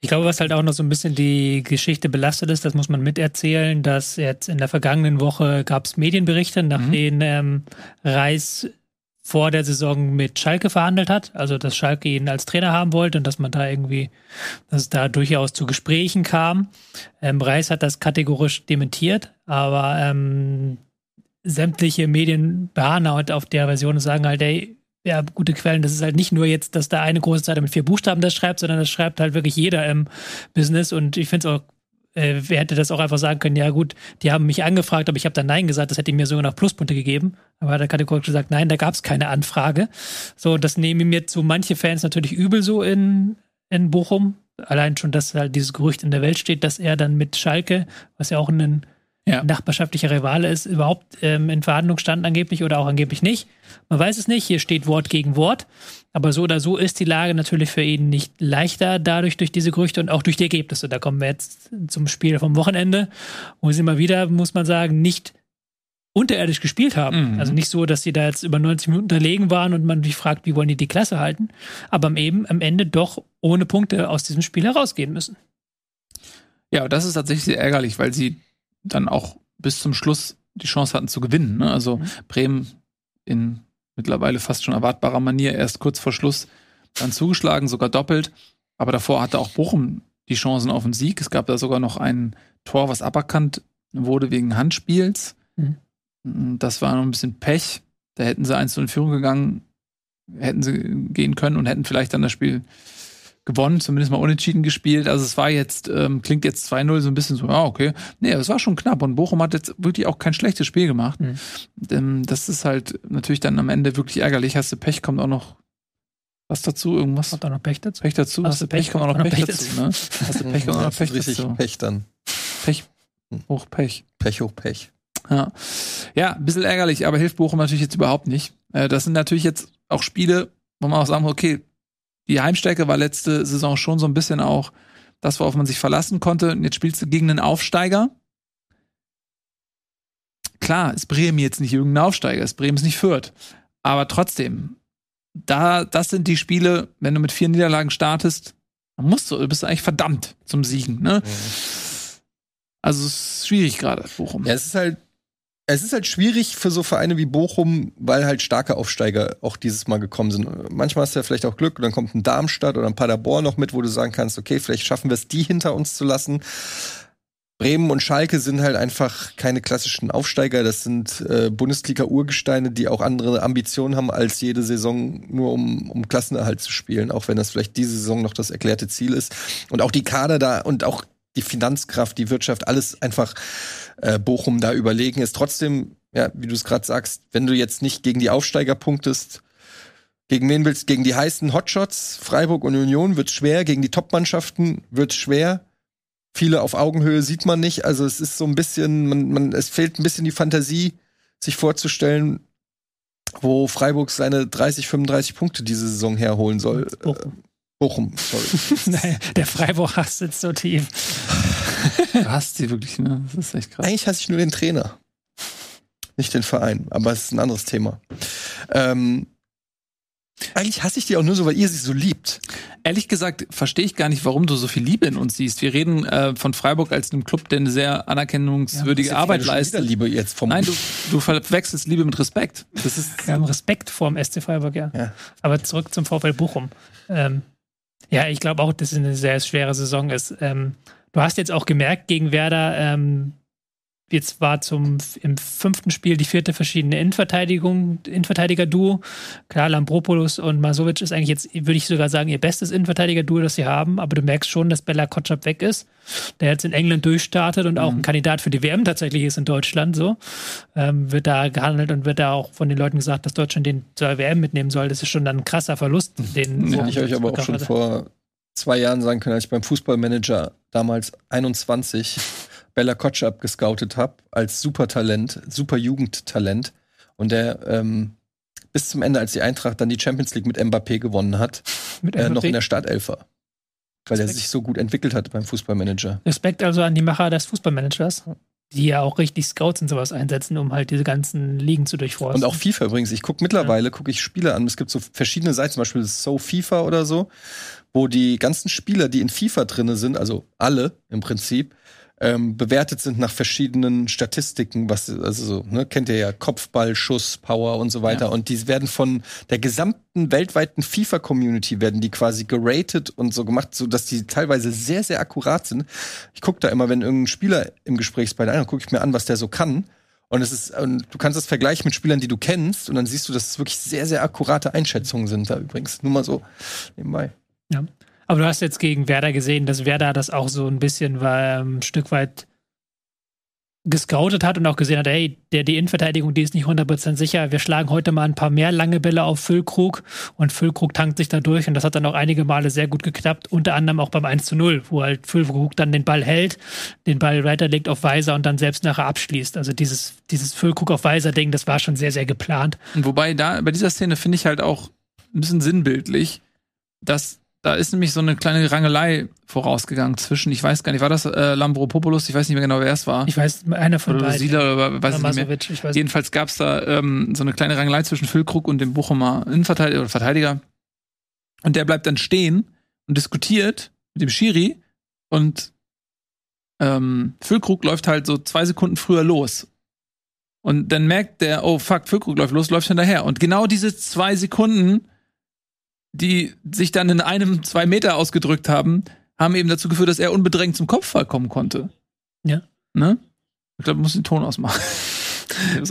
Ich glaube, was halt auch noch so ein bisschen die Geschichte belastet ist, das muss man miterzählen, dass jetzt in der vergangenen Woche gab es Medienberichte, nach mhm. denen ähm, Reis vor der Saison mit Schalke verhandelt hat, also dass Schalke ihn als Trainer haben wollte und dass man da irgendwie, dass es da durchaus zu Gesprächen kam. Ähm, Reis hat das kategorisch dementiert, aber ähm, sämtliche Medien halt auf der Version und sagen halt, ey, ja, gute Quellen, das ist halt nicht nur jetzt, dass da eine große Seite mit vier Buchstaben das schreibt, sondern das schreibt halt wirklich jeder im Business und ich finde es auch äh, wer hätte das auch einfach sagen können, ja gut, die haben mich angefragt, aber ich habe dann Nein gesagt, das hätte mir sogar noch Pluspunkte gegeben. Aber hat er kategorisch gesagt, nein, da gab es keine Anfrage. So, das nehmen mir zu manche Fans natürlich übel so in, in Bochum. Allein schon, dass halt dieses Gerücht in der Welt steht, dass er dann mit Schalke, was ja auch ein ja. nachbarschaftlicher Rivale ist, überhaupt ähm, in Verhandlung stand angeblich oder auch angeblich nicht. Man weiß es nicht, hier steht Wort gegen Wort. Aber so oder so ist die Lage natürlich für ihn nicht leichter, dadurch durch diese Gerüchte und auch durch die Ergebnisse. Da kommen wir jetzt zum Spiel vom Wochenende, wo sie mal wieder, muss man sagen, nicht unterirdisch gespielt haben. Mhm. Also nicht so, dass sie da jetzt über 90 Minuten unterlegen waren und man sich fragt, wie wollen die die Klasse halten, aber eben am Ende doch ohne Punkte aus diesem Spiel herausgehen müssen. Ja, das ist tatsächlich sehr ärgerlich, weil sie dann auch bis zum Schluss die Chance hatten zu gewinnen. Ne? Also mhm. Bremen in mittlerweile fast schon erwartbarer Manier erst kurz vor Schluss dann zugeschlagen, sogar doppelt. Aber davor hatte auch Bochum die Chancen auf den Sieg. Es gab da sogar noch ein Tor, was aberkannt wurde wegen Handspiels. Mhm. Das war noch ein bisschen Pech. Da hätten sie eins in Führung gegangen, hätten sie gehen können und hätten vielleicht dann das Spiel gewonnen, zumindest mal unentschieden gespielt. Also es war jetzt, ähm, klingt jetzt 2-0 so ein bisschen so, ja, okay. Nee, es war schon knapp und Bochum hat jetzt wirklich auch kein schlechtes Spiel gemacht. Mhm. Ähm, das ist halt natürlich dann am Ende wirklich ärgerlich. Hast du Pech, kommt auch noch was dazu, irgendwas? Kommt da noch Pech dazu? Pech dazu? Hast Hast du Pech, Pech, kommt auch noch kommt Pech, noch Pech dazu, ne? Hast du Pech, kommt auch noch Pech richtig dazu. Pech dann. Pech, hoch Pech. Pech hoch Pech. Ja. ja, ein bisschen ärgerlich, aber hilft Bochum natürlich jetzt überhaupt nicht. Äh, das sind natürlich jetzt auch Spiele, wo man auch sagen muss, okay, die Heimstärke war letzte Saison schon so ein bisschen auch das, worauf man sich verlassen konnte. Und jetzt spielst du gegen einen Aufsteiger. Klar, ist Bremen jetzt nicht irgendein Aufsteiger, ist Bremen ist nicht Fürth. Aber trotzdem, da, das sind die Spiele, wenn du mit vier Niederlagen startest, dann musst du, du bist eigentlich verdammt zum Siegen, ne? Also es ist schwierig gerade, Bochum. Ja, es ist halt, es ist halt schwierig für so Vereine wie Bochum, weil halt starke Aufsteiger auch dieses Mal gekommen sind. Manchmal hast du ja vielleicht auch Glück und dann kommt ein Darmstadt oder ein Paderborn noch mit, wo du sagen kannst, okay, vielleicht schaffen wir es, die hinter uns zu lassen. Bremen und Schalke sind halt einfach keine klassischen Aufsteiger. Das sind äh, Bundesliga-Urgesteine, die auch andere Ambitionen haben, als jede Saison nur um, um Klassenerhalt zu spielen, auch wenn das vielleicht diese Saison noch das erklärte Ziel ist. Und auch die Kader da und auch die Finanzkraft, die Wirtschaft, alles einfach äh, Bochum da überlegen ist. Trotzdem, ja, wie du es gerade sagst, wenn du jetzt nicht gegen die Aufsteiger punktest, gegen wen willst Gegen die heißen Hotshots, Freiburg und Union wird schwer, gegen die Topmannschaften wird schwer. Viele auf Augenhöhe sieht man nicht. Also es ist so ein bisschen, man, man, es fehlt ein bisschen die Fantasie, sich vorzustellen, wo Freiburg seine 30, 35 Punkte diese Saison herholen soll. Bochum. Bochum, sorry. Naja, der Freiburg hasst sitzt so tief. Du hast sie wirklich, ne? Das ist echt krass. Eigentlich hasse ich nur den Trainer. Nicht den Verein, aber es ist ein anderes Thema. Ähm, eigentlich hasse ich die auch nur so, weil ihr sie so liebt. Ehrlich gesagt verstehe ich gar nicht, warum du so viel Liebe in uns siehst. Wir reden äh, von Freiburg als einem Club, der eine sehr anerkennungswürdige Arbeit leistet. Liebe jetzt vom Nein, du, du verwechselst Liebe mit Respekt. Das ist Wir haben Respekt vorm SC Freiburg, ja. Ja. Aber zurück zum VfL Bochum. Ähm, ja, ich glaube auch, dass es eine sehr schwere Saison ist. Ähm, du hast jetzt auch gemerkt gegen Werder, ähm, jetzt war zum im fünften Spiel die vierte verschiedene Innenverteidigung, Innenverteidiger-Duo. Klar, Lambropoulos und Masovic ist eigentlich jetzt, würde ich sogar sagen, ihr bestes Innenverteidiger-Duo, das sie haben, aber du merkst schon, dass Bella Kotschap weg ist, der jetzt in England durchstartet und auch ein Kandidat für die WM tatsächlich ist in Deutschland so. Ähm, wird da gehandelt und wird da auch von den Leuten gesagt, dass Deutschland den zur WM mitnehmen soll. Das ist schon dann ein krasser Verlust, den Ja, ich euch aber auch schon hatte. vor zwei Jahren sagen können, als ich beim Fußballmanager damals 21 Bella Kotschap gescoutet habe, als Supertalent, super Jugendtalent. Und der ähm, bis zum Ende, als die Eintracht dann die Champions League mit Mbappé gewonnen hat, mit äh, noch in der Startelf war. Weil er sich so gut entwickelt hat beim Fußballmanager. Respekt also an die Macher des Fußballmanagers, die ja auch richtig Scouts und sowas einsetzen, um halt diese ganzen Ligen zu durchforsten. Und auch FIFA übrigens. Ich gucke mittlerweile, gucke ich Spiele an. Es gibt so verschiedene Seiten, zum Beispiel So FIFA oder so, wo die ganzen Spieler, die in FIFA drinne sind, also alle im Prinzip, ähm, bewertet sind nach verschiedenen Statistiken, was, also so, ne, kennt ihr ja, Kopfball, Schuss, Power und so weiter. Ja. Und die werden von der gesamten weltweiten FIFA-Community werden die quasi geratet und so gemacht, so dass die teilweise sehr, sehr akkurat sind. Ich gucke da immer, wenn irgendein Spieler im Gespräch ist bei einer, gucke ich mir an, was der so kann. Und es ist, und du kannst das vergleichen mit Spielern, die du kennst, und dann siehst du, dass es wirklich sehr, sehr akkurate Einschätzungen sind da übrigens. Nur mal so nebenbei. Ja. Aber du hast jetzt gegen Werder gesehen, dass Werder das auch so ein bisschen war, ähm, ein Stück weit gescoutet hat und auch gesehen hat, hey, der, die Innenverteidigung, die ist nicht 100% sicher. Wir schlagen heute mal ein paar mehr lange Bälle auf Füllkrug und Füllkrug tankt sich da durch und das hat dann auch einige Male sehr gut geklappt, unter anderem auch beim 1 zu 0, wo halt Füllkrug dann den Ball hält, den Ball weiterlegt auf Weiser und dann selbst nachher abschließt. Also dieses, dieses Füllkrug auf Weiser-Ding, das war schon sehr, sehr geplant. Und Wobei da bei dieser Szene finde ich halt auch ein bisschen sinnbildlich, dass da ist nämlich so eine kleine Rangelei vorausgegangen zwischen, ich weiß gar nicht, war das äh, Lambropoulos, ich weiß nicht mehr genau, wer es war. Ich weiß, einer von oder beiden. Sila oder weiß ich nicht mehr. Weiß Jedenfalls gab es da ähm, so eine kleine Rangelei zwischen Füllkrug und dem Bochumer Innenverteidiger oder Verteidiger. Und der bleibt dann stehen und diskutiert mit dem Schiri und ähm, Füllkrug läuft halt so zwei Sekunden früher los. Und dann merkt der, oh fuck, Füllkrug läuft los, läuft hinterher. Und genau diese zwei Sekunden, die sich dann in einem, zwei Meter ausgedrückt haben, haben eben dazu geführt, dass er unbedrängt zum Kopfball kommen konnte. Ja. Ne? Ich glaube, du musst den Ton ausmachen. Das.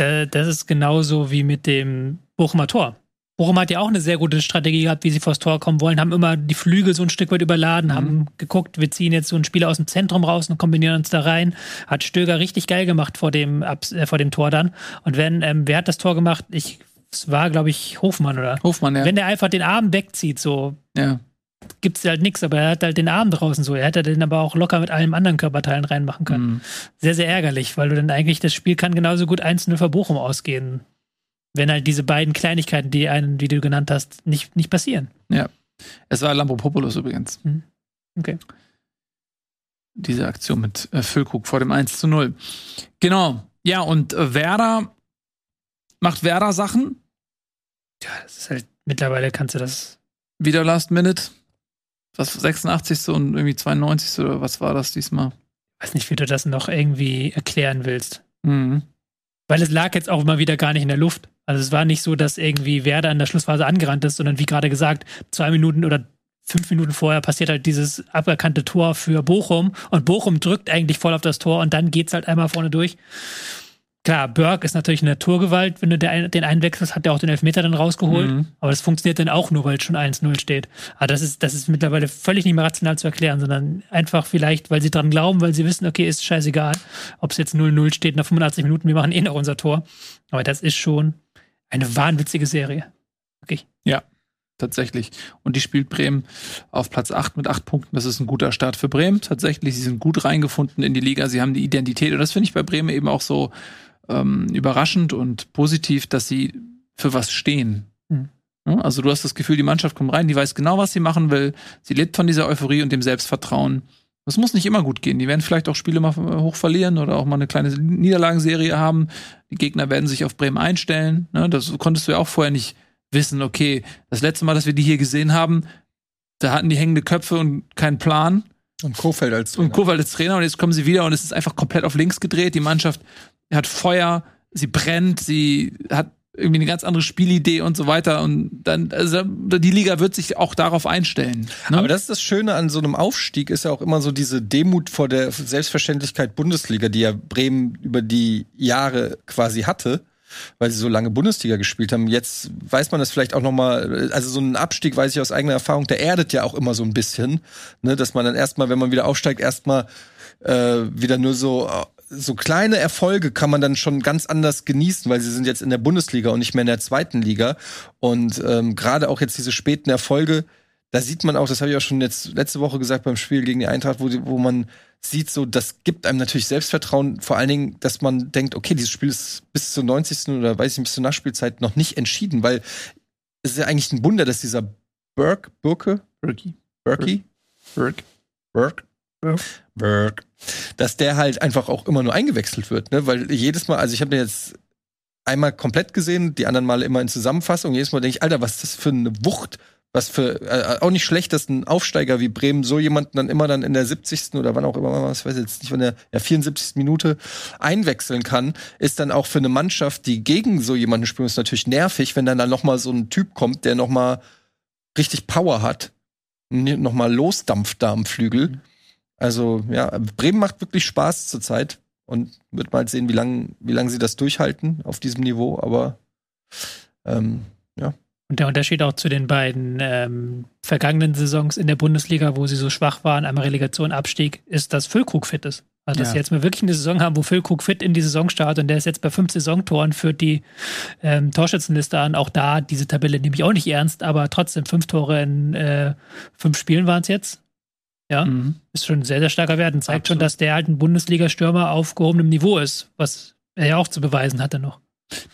Äh, das ist genauso wie mit dem Bochumer Tor. Bochum hat ja auch eine sehr gute Strategie gehabt, wie sie vors Tor kommen wollen, haben immer die Flügel so ein Stück weit überladen, mhm. haben geguckt, wir ziehen jetzt so einen Spieler aus dem Zentrum raus und kombinieren uns da rein. Hat Stöger richtig geil gemacht vor dem, äh, vor dem Tor dann. Und wenn, ähm, wer hat das Tor gemacht? Ich, es war, glaube ich, Hofmann, oder? Hofmann, ja. Wenn der einfach den Arm wegzieht, so. Ja gibt es halt nichts, aber er hat halt den Arm draußen so. Er hätte den aber auch locker mit allen anderen Körperteilen reinmachen können. Mhm. Sehr, sehr ärgerlich, weil du dann eigentlich, das Spiel kann genauso gut 1-0 für Bochum ausgehen. Wenn halt diese beiden Kleinigkeiten, die einen, wie du genannt hast, nicht, nicht passieren. Ja. Es war Lambropopoulos übrigens. Mhm. Okay. Diese Aktion mit äh, Füllkrug vor dem 1 zu 0. Genau. Ja, und äh, Werder macht Werder Sachen. Ja, das ist halt, mittlerweile kannst du das. Wieder Last Minute was 86. und irgendwie 92. oder was war das diesmal? Ich weiß nicht, wie du das noch irgendwie erklären willst. Mhm. Weil es lag jetzt auch immer wieder gar nicht in der Luft. Also es war nicht so, dass irgendwie Werder in der Schlussphase angerannt ist, sondern wie gerade gesagt, zwei Minuten oder fünf Minuten vorher passiert halt dieses aberkannte Tor für Bochum und Bochum drückt eigentlich voll auf das Tor und dann geht's halt einmal vorne durch. Klar, Burke ist natürlich eine Naturgewalt. Wenn du den einwechselst, hat er auch den Elfmeter dann rausgeholt. Mhm. Aber das funktioniert dann auch nur, weil es schon 1-0 steht. Aber das ist, das ist mittlerweile völlig nicht mehr rational zu erklären, sondern einfach vielleicht, weil sie dran glauben, weil sie wissen, okay, ist scheißegal, ob es jetzt 0-0 steht nach 85 Minuten, wir machen eh noch unser Tor. Aber das ist schon eine wahnwitzige Serie. Wirklich. Ja, tatsächlich. Und die spielt Bremen auf Platz 8 mit 8 Punkten. Das ist ein guter Start für Bremen. Tatsächlich, sie sind gut reingefunden in die Liga. Sie haben die Identität. Und das finde ich bei Bremen eben auch so ähm, überraschend und positiv, dass sie für was stehen. Mhm. Also du hast das Gefühl, die Mannschaft kommt rein, die weiß genau, was sie machen will. Sie lebt von dieser Euphorie und dem Selbstvertrauen. Das muss nicht immer gut gehen. Die werden vielleicht auch Spiele mal hoch verlieren oder auch mal eine kleine Niederlagenserie haben. Die Gegner werden sich auf Bremen einstellen. Ne? Das konntest du ja auch vorher nicht wissen. Okay, das letzte Mal, dass wir die hier gesehen haben, da hatten die hängende Köpfe und keinen Plan. Und Kofeld als Trainer. Und Kofeld als Trainer und jetzt kommen sie wieder und es ist einfach komplett auf links gedreht. Die Mannschaft hat Feuer, sie brennt, sie hat irgendwie eine ganz andere Spielidee und so weiter. Und dann, also die Liga wird sich auch darauf einstellen. Ne? Aber das ist das Schöne an so einem Aufstieg, ist ja auch immer so diese Demut vor der Selbstverständlichkeit Bundesliga, die ja Bremen über die Jahre quasi hatte weil sie so lange Bundesliga gespielt haben. Jetzt weiß man das vielleicht auch noch mal, also so ein Abstieg weiß ich aus eigener Erfahrung, der erdet ja auch immer so ein bisschen, ne, dass man dann erstmal, wenn man wieder aufsteigt, erstmal äh, wieder nur so so kleine Erfolge kann man dann schon ganz anders genießen, weil sie sind jetzt in der Bundesliga und nicht mehr in der zweiten Liga. Und ähm, gerade auch jetzt diese späten Erfolge, da sieht man auch, das habe ich auch schon jetzt letzte Woche gesagt beim Spiel gegen die Eintracht, wo, wo man sieht, so, das gibt einem natürlich Selbstvertrauen, vor allen Dingen, dass man denkt, okay, dieses Spiel ist bis zur 90. oder weiß ich bis zur Nachspielzeit noch nicht entschieden, weil es ist ja eigentlich ein Wunder, dass dieser Burke, Burke, Burke, Burke, Burke, Burke, Burke, dass der halt einfach auch immer nur eingewechselt wird, ne? Weil jedes Mal, also ich habe den jetzt einmal komplett gesehen, die anderen Mal immer in Zusammenfassung. Jedes Mal denke ich, Alter, was ist das für eine Wucht? Was für äh, auch nicht schlecht, dass ein Aufsteiger wie Bremen so jemanden dann immer dann in der 70. oder wann auch immer, was weiß ich jetzt nicht, von der ja, 74. Minute einwechseln kann, ist dann auch für eine Mannschaft, die gegen so jemanden spielt, ist natürlich nervig, wenn dann da noch mal so ein Typ kommt, der noch mal richtig Power hat, noch mal losdampft da am Flügel. Mhm. Also ja, Bremen macht wirklich Spaß zurzeit und wird mal sehen, wie lange wie lang sie das durchhalten auf diesem Niveau. Aber ähm, ja. Und der Unterschied auch zu den beiden ähm, vergangenen Saisons in der Bundesliga, wo sie so schwach waren, einmal Relegation, Abstieg, ist, dass Füllkrug fit ist. Also, dass ja. sie jetzt mal wirklich eine Saison haben, wo Füllkrug fit in die Saison startet und der ist jetzt bei fünf Saisontoren, führt die ähm, Torschützenliste an. Auch da, diese Tabelle nehme ich auch nicht ernst, aber trotzdem fünf Tore in äh, fünf Spielen waren es jetzt. Ja, mhm. ist schon ein sehr, sehr starker Wert und zeigt Absolut. schon, dass der halt ein Bundesliga-Stürmer auf gehobenem Niveau ist, was er ja auch zu beweisen hatte noch.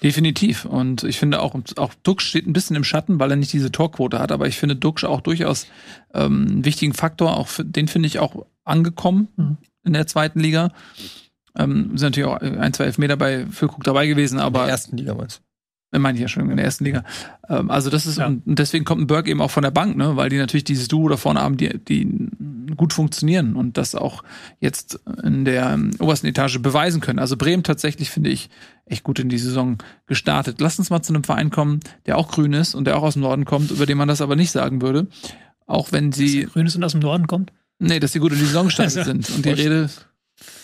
Definitiv. Und ich finde auch, auch Dux steht ein bisschen im Schatten, weil er nicht diese Torquote hat. Aber ich finde Dux auch durchaus ähm, einen wichtigen Faktor. Auch für, den finde ich auch angekommen mhm. in der zweiten Liga. Ähm, sind natürlich auch ein, zwei Elfmeter bei Füllkrug dabei gewesen, aber. In der ersten Liga meinst du? Meine ich ja schon in der ersten Liga. Ähm, also das ist, ja. und deswegen kommt ein Burke eben auch von der Bank, ne, weil die natürlich dieses Duo da vorne haben, die, die gut funktionieren und das auch jetzt in der ähm, obersten Etage beweisen können. Also Bremen tatsächlich finde ich echt gut in die Saison gestartet. Lass uns mal zu einem Verein kommen, der auch grün ist und der auch aus dem Norden kommt, über den man das aber nicht sagen würde. Auch wenn sie. grün ist und aus dem Norden kommt? Nee, dass sie gut in die Saison gestartet also, sind. Und die Rede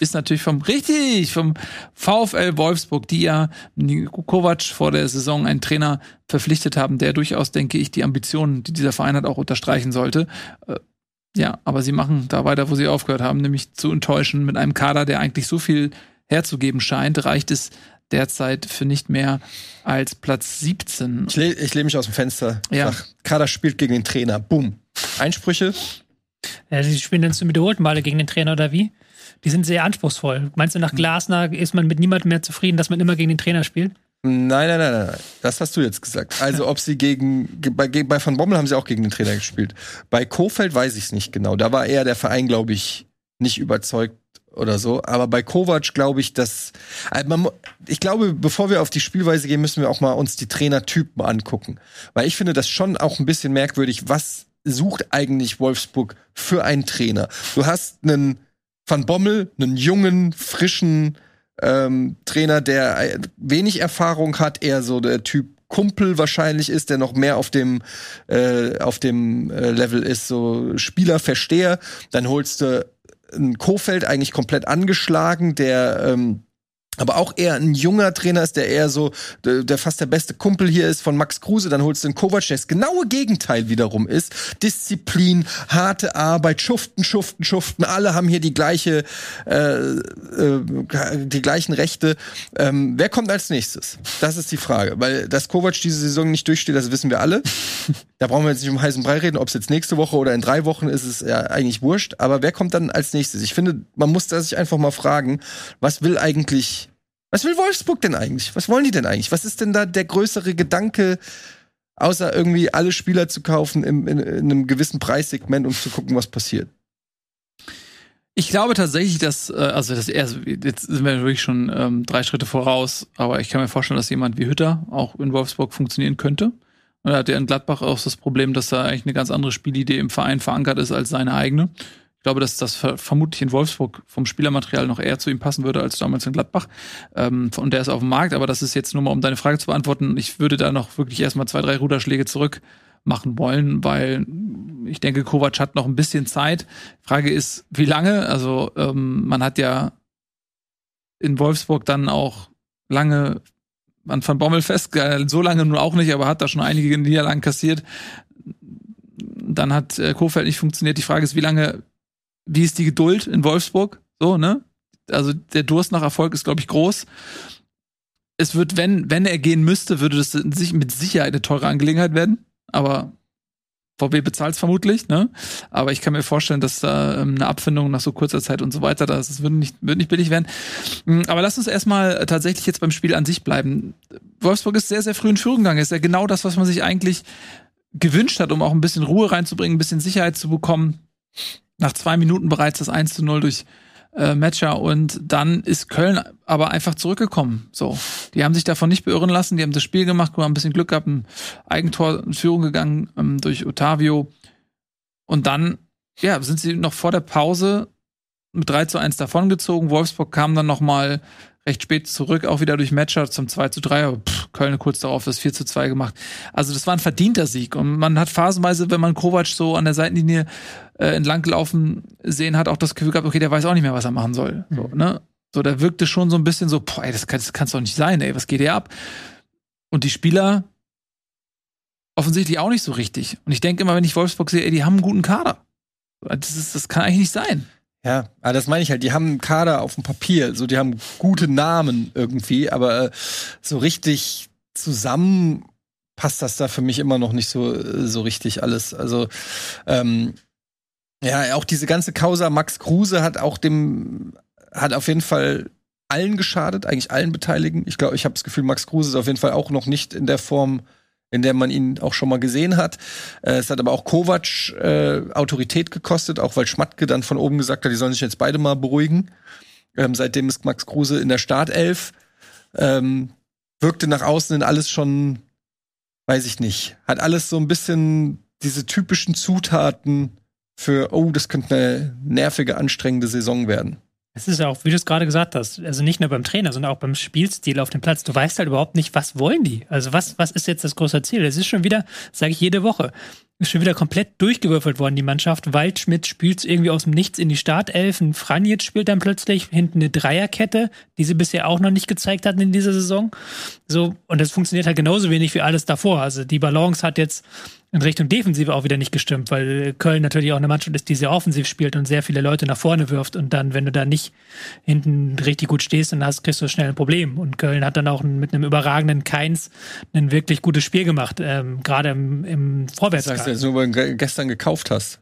ist natürlich vom, richtig, vom VfL Wolfsburg, die ja Kovac vor der Saison einen Trainer verpflichtet haben, der durchaus, denke ich, die Ambitionen, die dieser Verein hat, auch unterstreichen sollte. Äh, ja, aber sie machen da weiter, wo sie aufgehört haben, nämlich zu enttäuschen mit einem Kader, der eigentlich so viel herzugeben scheint, reicht es derzeit für nicht mehr als Platz 17. Ich, le ich lehne mich aus dem Fenster. Ja. Sag, Kader spielt gegen den Trainer. Boom. Einsprüche? Ja, sie spielen dann zum wiederholten Male gegen den Trainer oder wie? Die sind sehr anspruchsvoll. Meinst du, nach Glasner ist man mit niemandem mehr zufrieden, dass man immer gegen den Trainer spielt? Nein, nein, nein, nein. Das hast du jetzt gesagt. Also, ob sie gegen, bei, bei Van Bommel haben sie auch gegen den Trainer gespielt. Bei Kofeld weiß ich es nicht genau. Da war eher der Verein, glaube ich, nicht überzeugt oder so. Aber bei Kovac glaube ich, dass, also man, ich glaube, bevor wir auf die Spielweise gehen, müssen wir auch mal uns die Trainertypen angucken. Weil ich finde das schon auch ein bisschen merkwürdig, was sucht eigentlich Wolfsburg für einen Trainer? Du hast einen Van Bommel, einen jungen, frischen ähm, Trainer, der äh, wenig Erfahrung hat, eher so der Typ Kumpel wahrscheinlich ist, der noch mehr auf dem äh, auf dem äh, Level ist, so Spielerversteher. Dann holst du einen Kofeld eigentlich komplett angeschlagen, der ähm, aber auch eher ein junger Trainer ist, der eher so, der fast der beste Kumpel hier ist von Max Kruse, dann holst du den Kovac, der das genaue Gegenteil wiederum ist. Disziplin, harte Arbeit, schuften, schuften, schuften, alle haben hier die gleiche, äh, äh, die gleichen Rechte. Ähm, wer kommt als nächstes? Das ist die Frage, weil dass Kovac diese Saison nicht durchsteht, das wissen wir alle. da brauchen wir jetzt nicht um heißen Brei reden, ob es jetzt nächste Woche oder in drei Wochen ist, ist ja eigentlich wurscht. Aber wer kommt dann als nächstes? Ich finde, man muss da sich einfach mal fragen, was will eigentlich was will Wolfsburg denn eigentlich? Was wollen die denn eigentlich? Was ist denn da der größere Gedanke, außer irgendwie alle Spieler zu kaufen im, in, in einem gewissen Preissegment, um zu gucken, was passiert? Ich glaube tatsächlich, dass, äh, also das erste, jetzt sind wir wirklich schon ähm, drei Schritte voraus, aber ich kann mir vorstellen, dass jemand wie Hütter auch in Wolfsburg funktionieren könnte. Und er hat ja in Gladbach auch das Problem, dass da eigentlich eine ganz andere Spielidee im Verein verankert ist als seine eigene. Ich glaube, dass das vermutlich in Wolfsburg vom Spielermaterial noch eher zu ihm passen würde als damals in Gladbach. Ähm, und der ist auf dem Markt, aber das ist jetzt nur mal, um deine Frage zu beantworten. Ich würde da noch wirklich erstmal zwei, drei Ruderschläge zurück machen wollen, weil ich denke, Kovac hat noch ein bisschen Zeit. Frage ist, wie lange? Also ähm, man hat ja in Wolfsburg dann auch lange an Van Bommel fest, so lange nun auch nicht, aber hat da schon einige Niederlagen kassiert. Dann hat äh, Kofeld nicht funktioniert. Die Frage ist, wie lange wie ist die Geduld in Wolfsburg? So, ne? Also der Durst nach Erfolg ist, glaube ich, groß. Es wird, wenn, wenn er gehen müsste, würde das mit Sicherheit eine teure Angelegenheit werden. Aber VW bezahlt es vermutlich, ne? Aber ich kann mir vorstellen, dass da ähm, eine Abfindung nach so kurzer Zeit und so weiter, das, das würde nicht, würde nicht billig werden. Hm, aber lass uns erstmal tatsächlich jetzt beim Spiel an sich bleiben. Wolfsburg ist sehr, sehr früh in Führung gegangen. Ist ja genau das, was man sich eigentlich gewünscht hat, um auch ein bisschen Ruhe reinzubringen, ein bisschen Sicherheit zu bekommen nach zwei Minuten bereits das 1 zu 0 durch äh, Matcher und dann ist Köln aber einfach zurückgekommen. So, die haben sich davon nicht beirren lassen, die haben das Spiel gemacht, haben ein bisschen Glück gehabt, ein Eigentor in Führung gegangen ähm, durch Otavio und dann ja, sind sie noch vor der Pause mit 3 zu 1 davongezogen. Wolfsburg kam dann noch mal recht spät zurück, auch wieder durch Matcher zum 2 zu 3, aber pff, Köln kurz darauf das 4 zu 2 gemacht. Also das war ein verdienter Sieg und man hat phasenweise, wenn man Kovac so an der Seitenlinie äh, entlang gelaufen sehen hat, auch das Gefühl gehabt, okay, der weiß auch nicht mehr, was er machen soll. So, mhm. ne? So, da wirkte schon so ein bisschen so, boah, ey, das kann das kann's doch nicht sein, ey, was geht hier ab? Und die Spieler offensichtlich auch nicht so richtig. Und ich denke immer, wenn ich Wolfsburg sehe, ey, die haben einen guten Kader. Das, ist, das kann eigentlich nicht sein. Ja, aber das meine ich halt, die haben einen Kader auf dem Papier, so die haben gute Namen irgendwie, aber äh, so richtig zusammen passt das da für mich immer noch nicht so so richtig alles. Also ähm, ja, auch diese ganze Causa Max Kruse hat auch dem hat auf jeden Fall allen geschadet, eigentlich allen Beteiligten. Ich glaube, ich habe das Gefühl, Max Kruse ist auf jeden Fall auch noch nicht in der Form in der man ihn auch schon mal gesehen hat. Äh, es hat aber auch Kovac äh, Autorität gekostet, auch weil Schmatke dann von oben gesagt hat, die sollen sich jetzt beide mal beruhigen. Ähm, seitdem ist Max Kruse in der Startelf. Ähm, wirkte nach außen in alles schon, weiß ich nicht, hat alles so ein bisschen diese typischen Zutaten für, oh, das könnte eine nervige, anstrengende Saison werden. Es ist ja auch, wie du es gerade gesagt hast, also nicht nur beim Trainer, sondern auch beim Spielstil auf dem Platz. Du weißt halt überhaupt nicht, was wollen die? Also was, was ist jetzt das große Ziel? Es ist schon wieder, sage ich jede Woche, ist schon wieder komplett durchgewürfelt worden, die Mannschaft. Waldschmidt spielt irgendwie aus dem Nichts in die Startelfen. Franjic spielt dann plötzlich hinten eine Dreierkette, die sie bisher auch noch nicht gezeigt hatten in dieser Saison. So, und das funktioniert halt genauso wenig wie alles davor. Also die Balance hat jetzt in Richtung Defensive auch wieder nicht gestimmt, weil Köln natürlich auch eine Mannschaft ist, die sehr offensiv spielt und sehr viele Leute nach vorne wirft. Und dann, wenn du da nicht hinten richtig gut stehst, dann hast, kriegst du schnell ein Problem. Und Köln hat dann auch mit einem überragenden Keins ein wirklich gutes Spiel gemacht, ähm, gerade im, im Vorwärtskampf. Weil du gestern gekauft hast.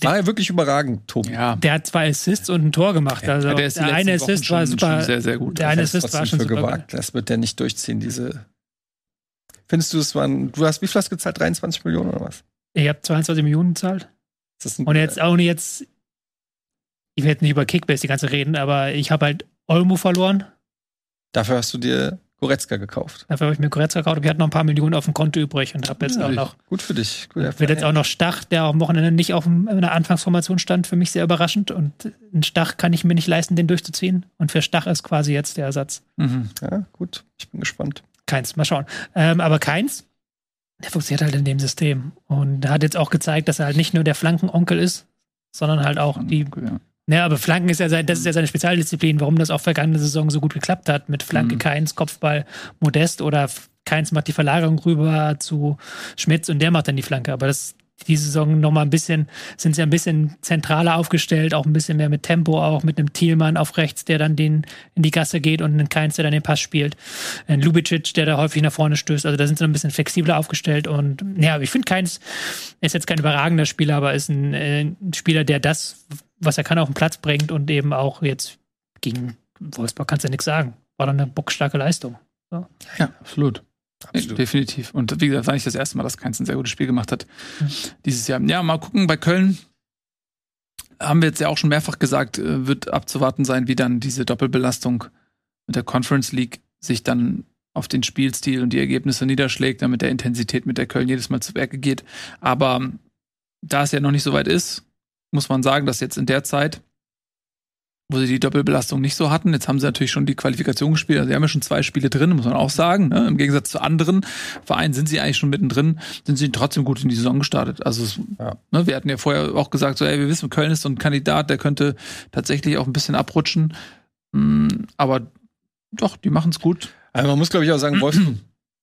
War er wirklich überragend, Tobi. Ja. Der hat zwei Assists und ein Tor gemacht. Also Ja, der ist die der eine Wochen Assist war schon- super. schon sehr, sehr gut. Der eine Assist war schon für super. gewagt. Das wird der nicht durchziehen, diese. Findest du, es waren, du hast wie viel hast du gezahlt? 23 Millionen oder was? Ich habe 22 Millionen gezahlt. Und jetzt auch nicht jetzt. Ich will jetzt nicht über Kickbase die ganze reden, aber ich habe halt Olmo verloren. Dafür hast du dir Goretzka gekauft. Dafür habe ich mir Goretzka gekauft und ich hatte noch ein paar Millionen auf dem Konto übrig und habe jetzt Ja, auch noch. Gut für dich. Gut, Wird jetzt auch noch Stach, der am Wochenende nicht auf dem- in der Anfangsformation stand, für mich sehr überraschend. Und einen Stach kann ich mir nicht leisten, den durchzuziehen. Und für Stach ist quasi jetzt der Ersatz. Mhm. Ja, gut. Ich bin gespannt. Keins, mal schauen. Ähm, aber keins, der funktioniert halt in dem System. Und hat jetzt auch gezeigt, dass er halt nicht nur der Flankenonkel ist, sondern halt auch die. Ja. Ja, aber Flanken ist ja sein, das ist ja seine Spezialdisziplin, warum das auch vergangene Saison so gut geklappt hat. Mit Flanke Mhm. Keins, Kopfball Modest oder Keins macht die Verlagerung rüber zu Schmitz und der macht dann die Flanke. Aber das diese Saison noch mal ein bisschen, sind sie ein bisschen zentraler aufgestellt, auch ein bisschen mehr mit Tempo, auch mit einem Thielmann auf rechts, der dann den in die Gasse geht und einen Keins, der dann den Pass spielt. Ein Lubicic, der da häufig nach vorne stößt. Also da sind sie ein bisschen flexibler aufgestellt und ja, ich finde Keins ist jetzt kein überragender Spieler, aber ist ein, äh, ein Spieler, der das, was er kann, auf den Platz bringt und eben auch jetzt gegen Wolfsburg kannst du ja nichts sagen. War dann eine bockstarke Leistung. ja, absolut. Absolut. Definitiv. Und wie gesagt, war nicht das erste Mal, dass Keins ein sehr gutes Spiel gemacht hat Mhm. dieses Jahr. Ja, mal gucken, bei Köln haben wir jetzt ja auch schon mehrfach gesagt, äh, wird abzuwarten sein, wie dann diese Doppelbelastung mit der Conference League sich dann auf den Spielstil und die Ergebnisse niederschlägt, dann mit der Intensität, mit der Köln jedes Mal zu Werke geht. Aber da es ja noch nicht so weit ist, muss man sagen, dass jetzt in der Zeit, wo sie die Doppelbelastung nicht so hatten, jetzt haben sie natürlich schon die Qualifikation gespielt, also sie haben ja schon zwei Spiele drin, muss man auch sagen. Ne? Im Gegensatz zu anderen Vereinen sind sie eigentlich schon mittendrin, sind sie trotzdem gut in die Saison gestartet. Also es, Ja. ne, wir hatten ja vorher auch gesagt, so, ey, wir wissen, Köln ist so ein Kandidat, der könnte tatsächlich auch ein bisschen abrutschen. Mm, aber doch, die machen es gut. Also man muss, glaube ich, auch sagen, Wolfsburg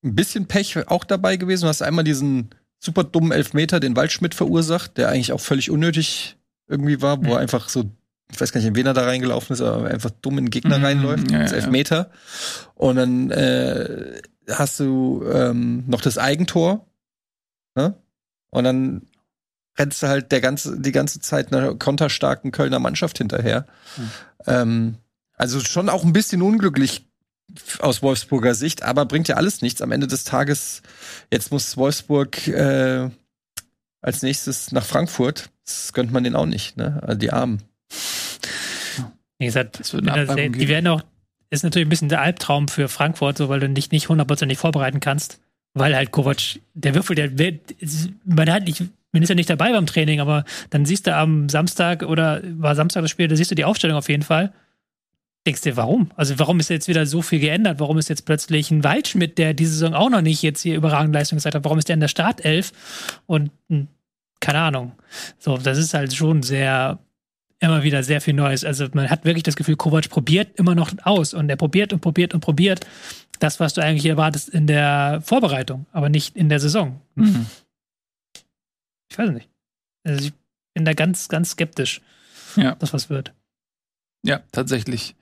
ein bisschen Pech auch dabei gewesen. Du hast einmal diesen super dummen Elfmeter, den Waldschmidt verursacht, der eigentlich auch völlig unnötig irgendwie war, wo Mhm. er einfach so, ich weiß gar nicht, in wen er da reingelaufen ist, aber einfach dumm in den Gegner Mhm, reinläuft, ja, ja. Elfmeter. Und dann äh, hast du ähm, noch das Eigentor. Ne? Und dann rennst du halt der ganze, die ganze Zeit einer konterstarken Kölner Mannschaft hinterher. Mhm. Ähm, also schon auch ein bisschen unglücklich aus Wolfsburger Sicht, aber bringt ja alles nichts. Am Ende des Tages, jetzt muss Wolfsburg äh, als nächstes nach Frankfurt. Das gönnt man denen auch nicht, ne? Also die Armen. Wie gesagt, die geben. werden auch, ist natürlich ein bisschen der Albtraum für Frankfurt, so weil du dich nicht hundertprozentig vorbereiten kannst. Weil halt Kovac, der Würfel, der wird, man hat nicht, man ist ja nicht dabei beim Training, aber dann siehst du am Samstag oder war Samstag das Spiel, da siehst du die Aufstellung auf jeden Fall. Denkst dir, warum? Also warum ist jetzt wieder so viel geändert? Warum ist jetzt plötzlich ein Waldschmidt, der diese Saison auch noch nicht jetzt hier überragende Leistung gezeigt hat, warum ist der in der Startelf? Und hm, keine Ahnung. So, das ist halt schon sehr, immer wieder sehr viel Neues. Also man hat wirklich das Gefühl, Kovac probiert immer noch aus und er probiert und probiert und probiert das, was du eigentlich erwartest in der Vorbereitung, aber nicht in der Saison. Mhm. Ich weiß nicht. Also ich bin da ganz, ganz skeptisch, Ja. dass was wird. Ja, tatsächlich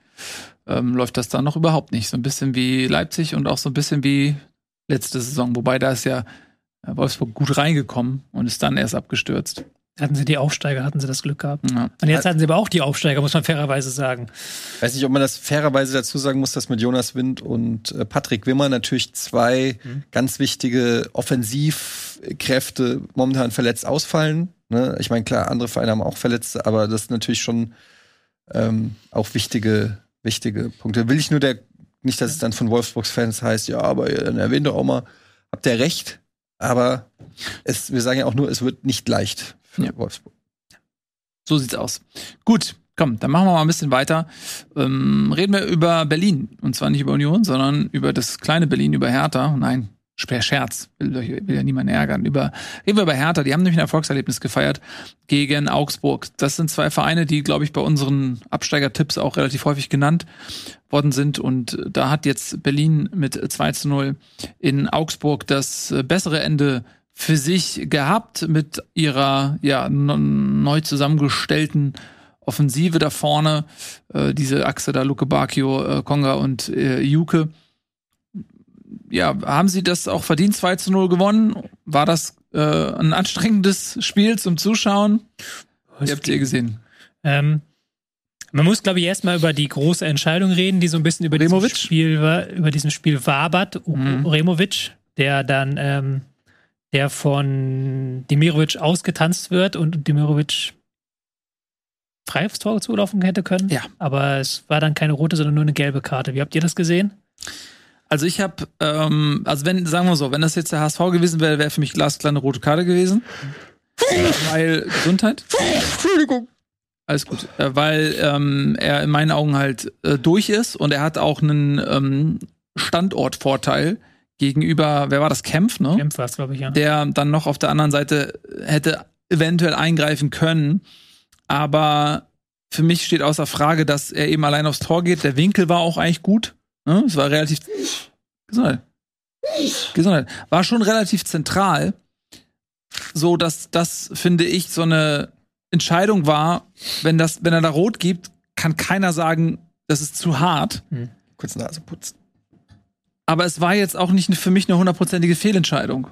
ähm, läuft das da noch überhaupt nicht. So ein bisschen wie Leipzig und auch so ein bisschen wie letzte Saison. Wobei da ist ja äh, Wolfsburg gut reingekommen und ist dann erst abgestürzt. Hatten sie die Aufsteiger, hatten sie das Glück gehabt. Ja. Und jetzt hatten sie aber auch die Aufsteiger, muss man fairerweise sagen. Weiß nicht, ob man das fairerweise dazu sagen muss, dass mit Jonas Wind und äh, Patrick Wimmer natürlich zwei Mhm. ganz wichtige Offensivkräfte momentan verletzt ausfallen. Ne? Ich meine, klar, andere Vereine haben auch Verletzte, aber das sind natürlich schon ähm, auch wichtige, wichtige Punkte. Will ich nur der, nicht, dass es dann von Wolfsburgs Fans heißt, ja, aber dann erwähnt doch auch mal, habt ihr recht, aber es, wir sagen ja auch nur, es wird nicht leicht für Ja. Wolfsburg. So sieht's aus. Gut, komm, dann machen wir mal ein bisschen weiter. Ähm, reden wir über Berlin. Und zwar nicht über Union, sondern über das kleine Berlin, über Hertha. Nein, Scherz, will, will ja niemand ärgern. Über, reden wir über Hertha, die haben nämlich ein Erfolgserlebnis gefeiert gegen Augsburg. Das sind zwei Vereine, die, glaube ich, bei unseren Absteigertipps auch relativ häufig genannt worden sind. Und da hat jetzt Berlin mit 2 zu 0 in Augsburg das bessere Ende für sich gehabt mit ihrer ja neu zusammengestellten Offensive da vorne, äh, diese Achse da Luke Bakio, äh, Konga und äh, Juke ja, haben sie das auch verdient 2 zu 0 gewonnen? War das äh, ein anstrengendes Spiel zum Zuschauen? Wie habt ihr gesehen? Ähm, man muss, glaube ich, erstmal über die große Entscheidung reden, die so ein bisschen über Removic? dieses Spiel war, über diesem Spiel wabert, Mhm. Removic, der dann, ähm, der von Demirovic ausgetanzt wird und Demirovic frei aufs Tor zulaufen hätte können. Ja. Aber es war dann keine rote, sondern nur eine gelbe Karte. Wie habt ihr das gesehen? Also ich habe, ähm, also wenn, sagen wir so, wenn das jetzt der HSV gewesen wäre, wäre für mich glasklar eine rote Karte gewesen. weil Gesundheit. Entschuldigung. Alles gut. Äh, weil ähm, er in meinen Augen halt äh, durch ist und er hat auch einen ähm, Standortvorteil gegenüber, wer war das, Kempf, ne? Kempf war es, glaube ich, ja. der dann noch auf der anderen Seite hätte eventuell eingreifen können. Aber für mich steht außer Frage, dass er eben allein aufs Tor geht. Der Winkel war auch eigentlich gut. Ne? Es war relativ. Gesundheit. Gesundheit. War schon relativ zentral. So, dass das, finde ich, so eine Entscheidung war, wenn, das, wenn er da rot gibt, kann keiner sagen, das ist zu hart. Kurz Nase putzen. Aber es war jetzt auch nicht für mich eine hundertprozentige Fehlentscheidung.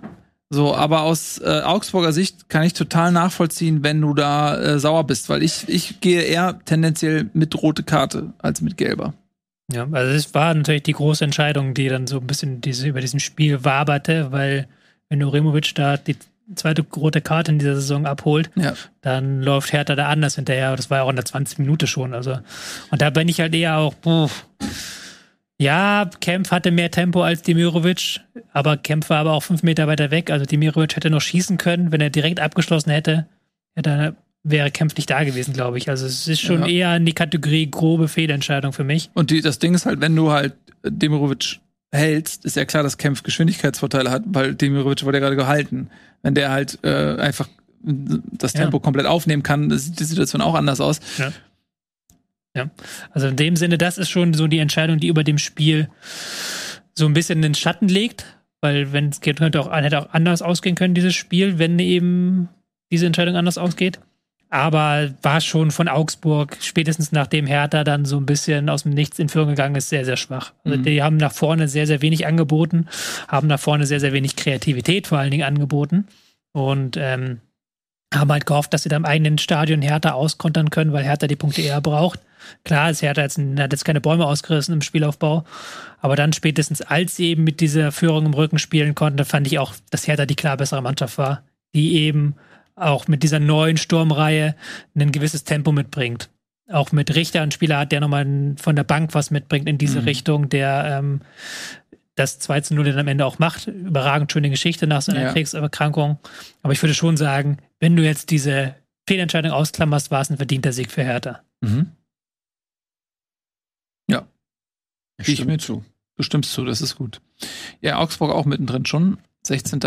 So, aber aus äh, Augsburger Sicht kann ich total nachvollziehen, wenn du da äh, sauer bist, weil ich, ich gehe eher tendenziell mit rote Karte als mit gelber. Ja, also es war natürlich die große Entscheidung, die dann so ein bisschen diese, über diesem Spiel waberte, weil wenn du Removic da die zweite rote Karte in dieser Saison abholt, Ja. dann läuft Hertha da anders hinterher. Das war ja auch in der 20 Minute schon. Also, und da bin ich halt eher auch, puh, ja, Kempf hatte mehr Tempo als Demirovic, aber Kempf war aber auch fünf Meter weiter weg. Also Demirovic hätte noch schießen können, wenn er direkt abgeschlossen hätte, hätte wäre Kempf nicht da gewesen, glaube ich. Also es ist schon Ja. eher in die Kategorie grobe Fehlentscheidung für mich. Und die, das Ding ist halt, wenn du halt Demirovic hältst, ist ja klar, dass Kempf Geschwindigkeitsvorteile hat, weil Demirovic wurde ja gerade gehalten. Wenn der halt äh, einfach das Ja. Tempo komplett aufnehmen kann, sieht die Situation auch anders aus. Ja. Ja. Also in dem Sinne, das ist schon so die Entscheidung, die über dem Spiel so ein bisschen den Schatten legt, weil wenn es geht, könnte auch, hätte auch anders ausgehen können, dieses Spiel, wenn eben diese Entscheidung anders ausgeht. Aber war schon von Augsburg, spätestens nachdem Hertha dann so ein bisschen aus dem Nichts in Führung gegangen ist, sehr, sehr schwach. Also Mhm. die haben nach vorne sehr, sehr wenig angeboten, haben nach vorne sehr, sehr wenig Kreativität vor allen Dingen angeboten. Und ähm, haben halt gehofft, dass sie da im eigenen Stadion Hertha auskontern können, weil Hertha die Punkte eher braucht. Klar, ist Hertha jetzt, hat jetzt keine Bäume ausgerissen im Spielaufbau, aber dann spätestens, als sie eben mit dieser Führung im Rücken spielen konnten, fand ich auch, dass Hertha die klar bessere Mannschaft war, die eben auch mit dieser neuen Sturmreihe ein gewisses Tempo mitbringt. Auch mit Richter einen Spieler hat, der nochmal von der Bank was mitbringt in diese Mhm. Richtung, der ähm, das 2 zu 0 dann am Ende auch macht. Überragend schöne Geschichte nach seiner Ja. Kriegserkrankung. Aber ich würde schon sagen, wenn du jetzt diese Fehlentscheidung ausklammerst, war es ein verdienter Sieg für Hertha. Mhm. Ich Ich stimme mit. zu. Du stimmst zu, das ist gut. Ja, Augsburg auch mittendrin schon. 16.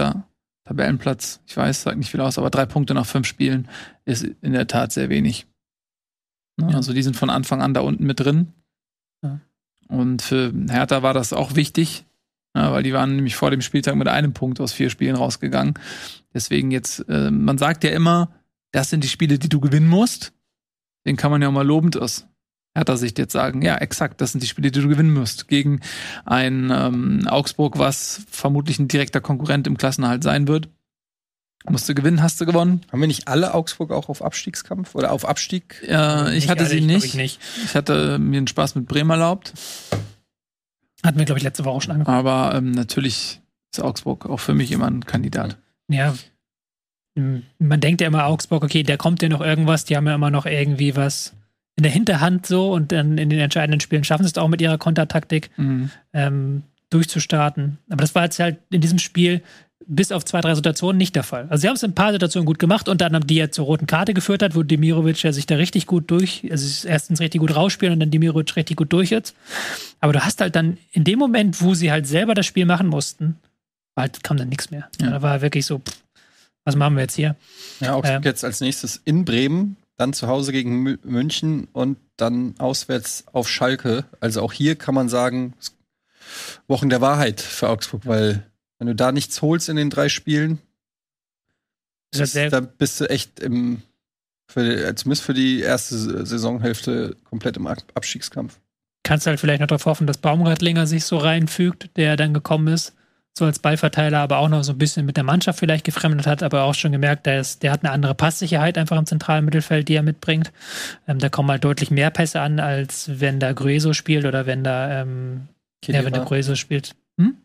Tabellenplatz. Ich weiß, sagt nicht viel aus, aber drei Punkte nach fünf Spielen ist in der Tat sehr wenig. Ne, Ja. Also die sind von Anfang an da unten mit drin. Ja. Und für Hertha war das auch wichtig, ja, weil die waren nämlich vor dem Spieltag mit einem Punkt aus vier Spielen rausgegangen. Deswegen jetzt, äh, man sagt ja immer, das sind die Spiele, die du gewinnen musst. Den kann man ja auch mal lobend aus Hertha-Sicht jetzt sagen, ja, exakt, das sind die Spiele, die du gewinnen musst. Gegen ein ähm, Augsburg, was vermutlich ein direkter Konkurrent im Klassenerhalt sein wird. Musst du gewinnen, hast du gewonnen. Haben wir nicht alle Augsburg auch auf Abstiegskampf oder auf Abstieg? Äh, ich hatte alle, sie nicht. Ich nicht. Ich hatte mir einen Spaß mit Bremen erlaubt. Hatten wir, glaube ich, letzte Woche auch schon angefangen. Aber ähm, natürlich ist Augsburg auch für mich immer ein Kandidat. Ja. Man denkt ja immer Augsburg, okay, da kommt ja noch irgendwas, die haben ja immer noch irgendwie was in der Hinterhand so und dann in den entscheidenden Spielen schaffen sie es auch mit ihrer Kontertaktik Mhm. ähm, durchzustarten. Aber das war jetzt halt in diesem Spiel bis auf zwei, drei Situationen nicht der Fall. Also sie haben es in ein paar Situationen gut gemacht, unter anderem die jetzt zur roten Karte geführt hat, wo Demirovic ja sich da richtig gut durch, also erstens richtig gut rausspielen und dann Demirovic richtig gut durch jetzt. Aber du hast halt dann in dem Moment, wo sie halt selber das Spiel machen mussten, bald kam dann nichts mehr. Ja. Da war wirklich so, pff, was machen wir jetzt hier? Ja, Augsburg Ähm. jetzt als nächstes in Bremen, dann zu Hause gegen Mü- München und dann auswärts auf Schalke. Also auch hier kann man sagen, Wochen der Wahrheit für Augsburg, weil wenn du da nichts holst in den drei Spielen, Das ist halt sehr, da bist du echt im, für, die- zumindest für die erste Saisonhälfte komplett im Ab- Abstiegskampf. kannst halt vielleicht noch darauf hoffen, dass Baumgartlinger sich so reinfügt, der dann gekommen ist, so als Ballverteiler, aber auch noch so ein bisschen mit der Mannschaft vielleicht gefremdet hat, aber auch schon gemerkt, der, ist, der hat eine andere Passsicherheit einfach im zentralen Mittelfeld, die er mitbringt. Ähm, da kommen halt deutlich mehr Pässe an, als wenn da Grueso spielt oder wenn da, ähm, ja, wenn der Grueso spielt.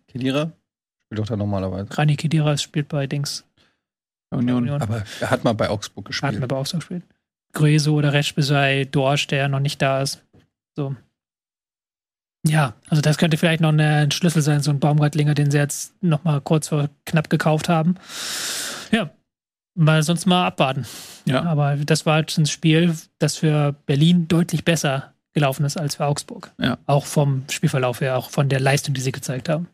Kedira spielt doch da normalerweise. Rani Kidiras spielt bei Dings. Union. Aber er hat mal bei Augsburg gespielt. aber auch so gespielt. Grueso oder Reschbesei, Dorsch, der noch nicht da ist. So. Ja, also das könnte vielleicht noch ein Schlüssel sein, so ein Baumgartlinger, den sie jetzt noch mal kurz vor knapp gekauft haben. Ja, mal sonst mal abwarten. Ja. Aber das war jetzt ein Spiel, das für Berlin deutlich besser gelaufen ist als für Augsburg. Ja. Auch vom Spielverlauf her, auch von der Leistung, die sie gezeigt haben.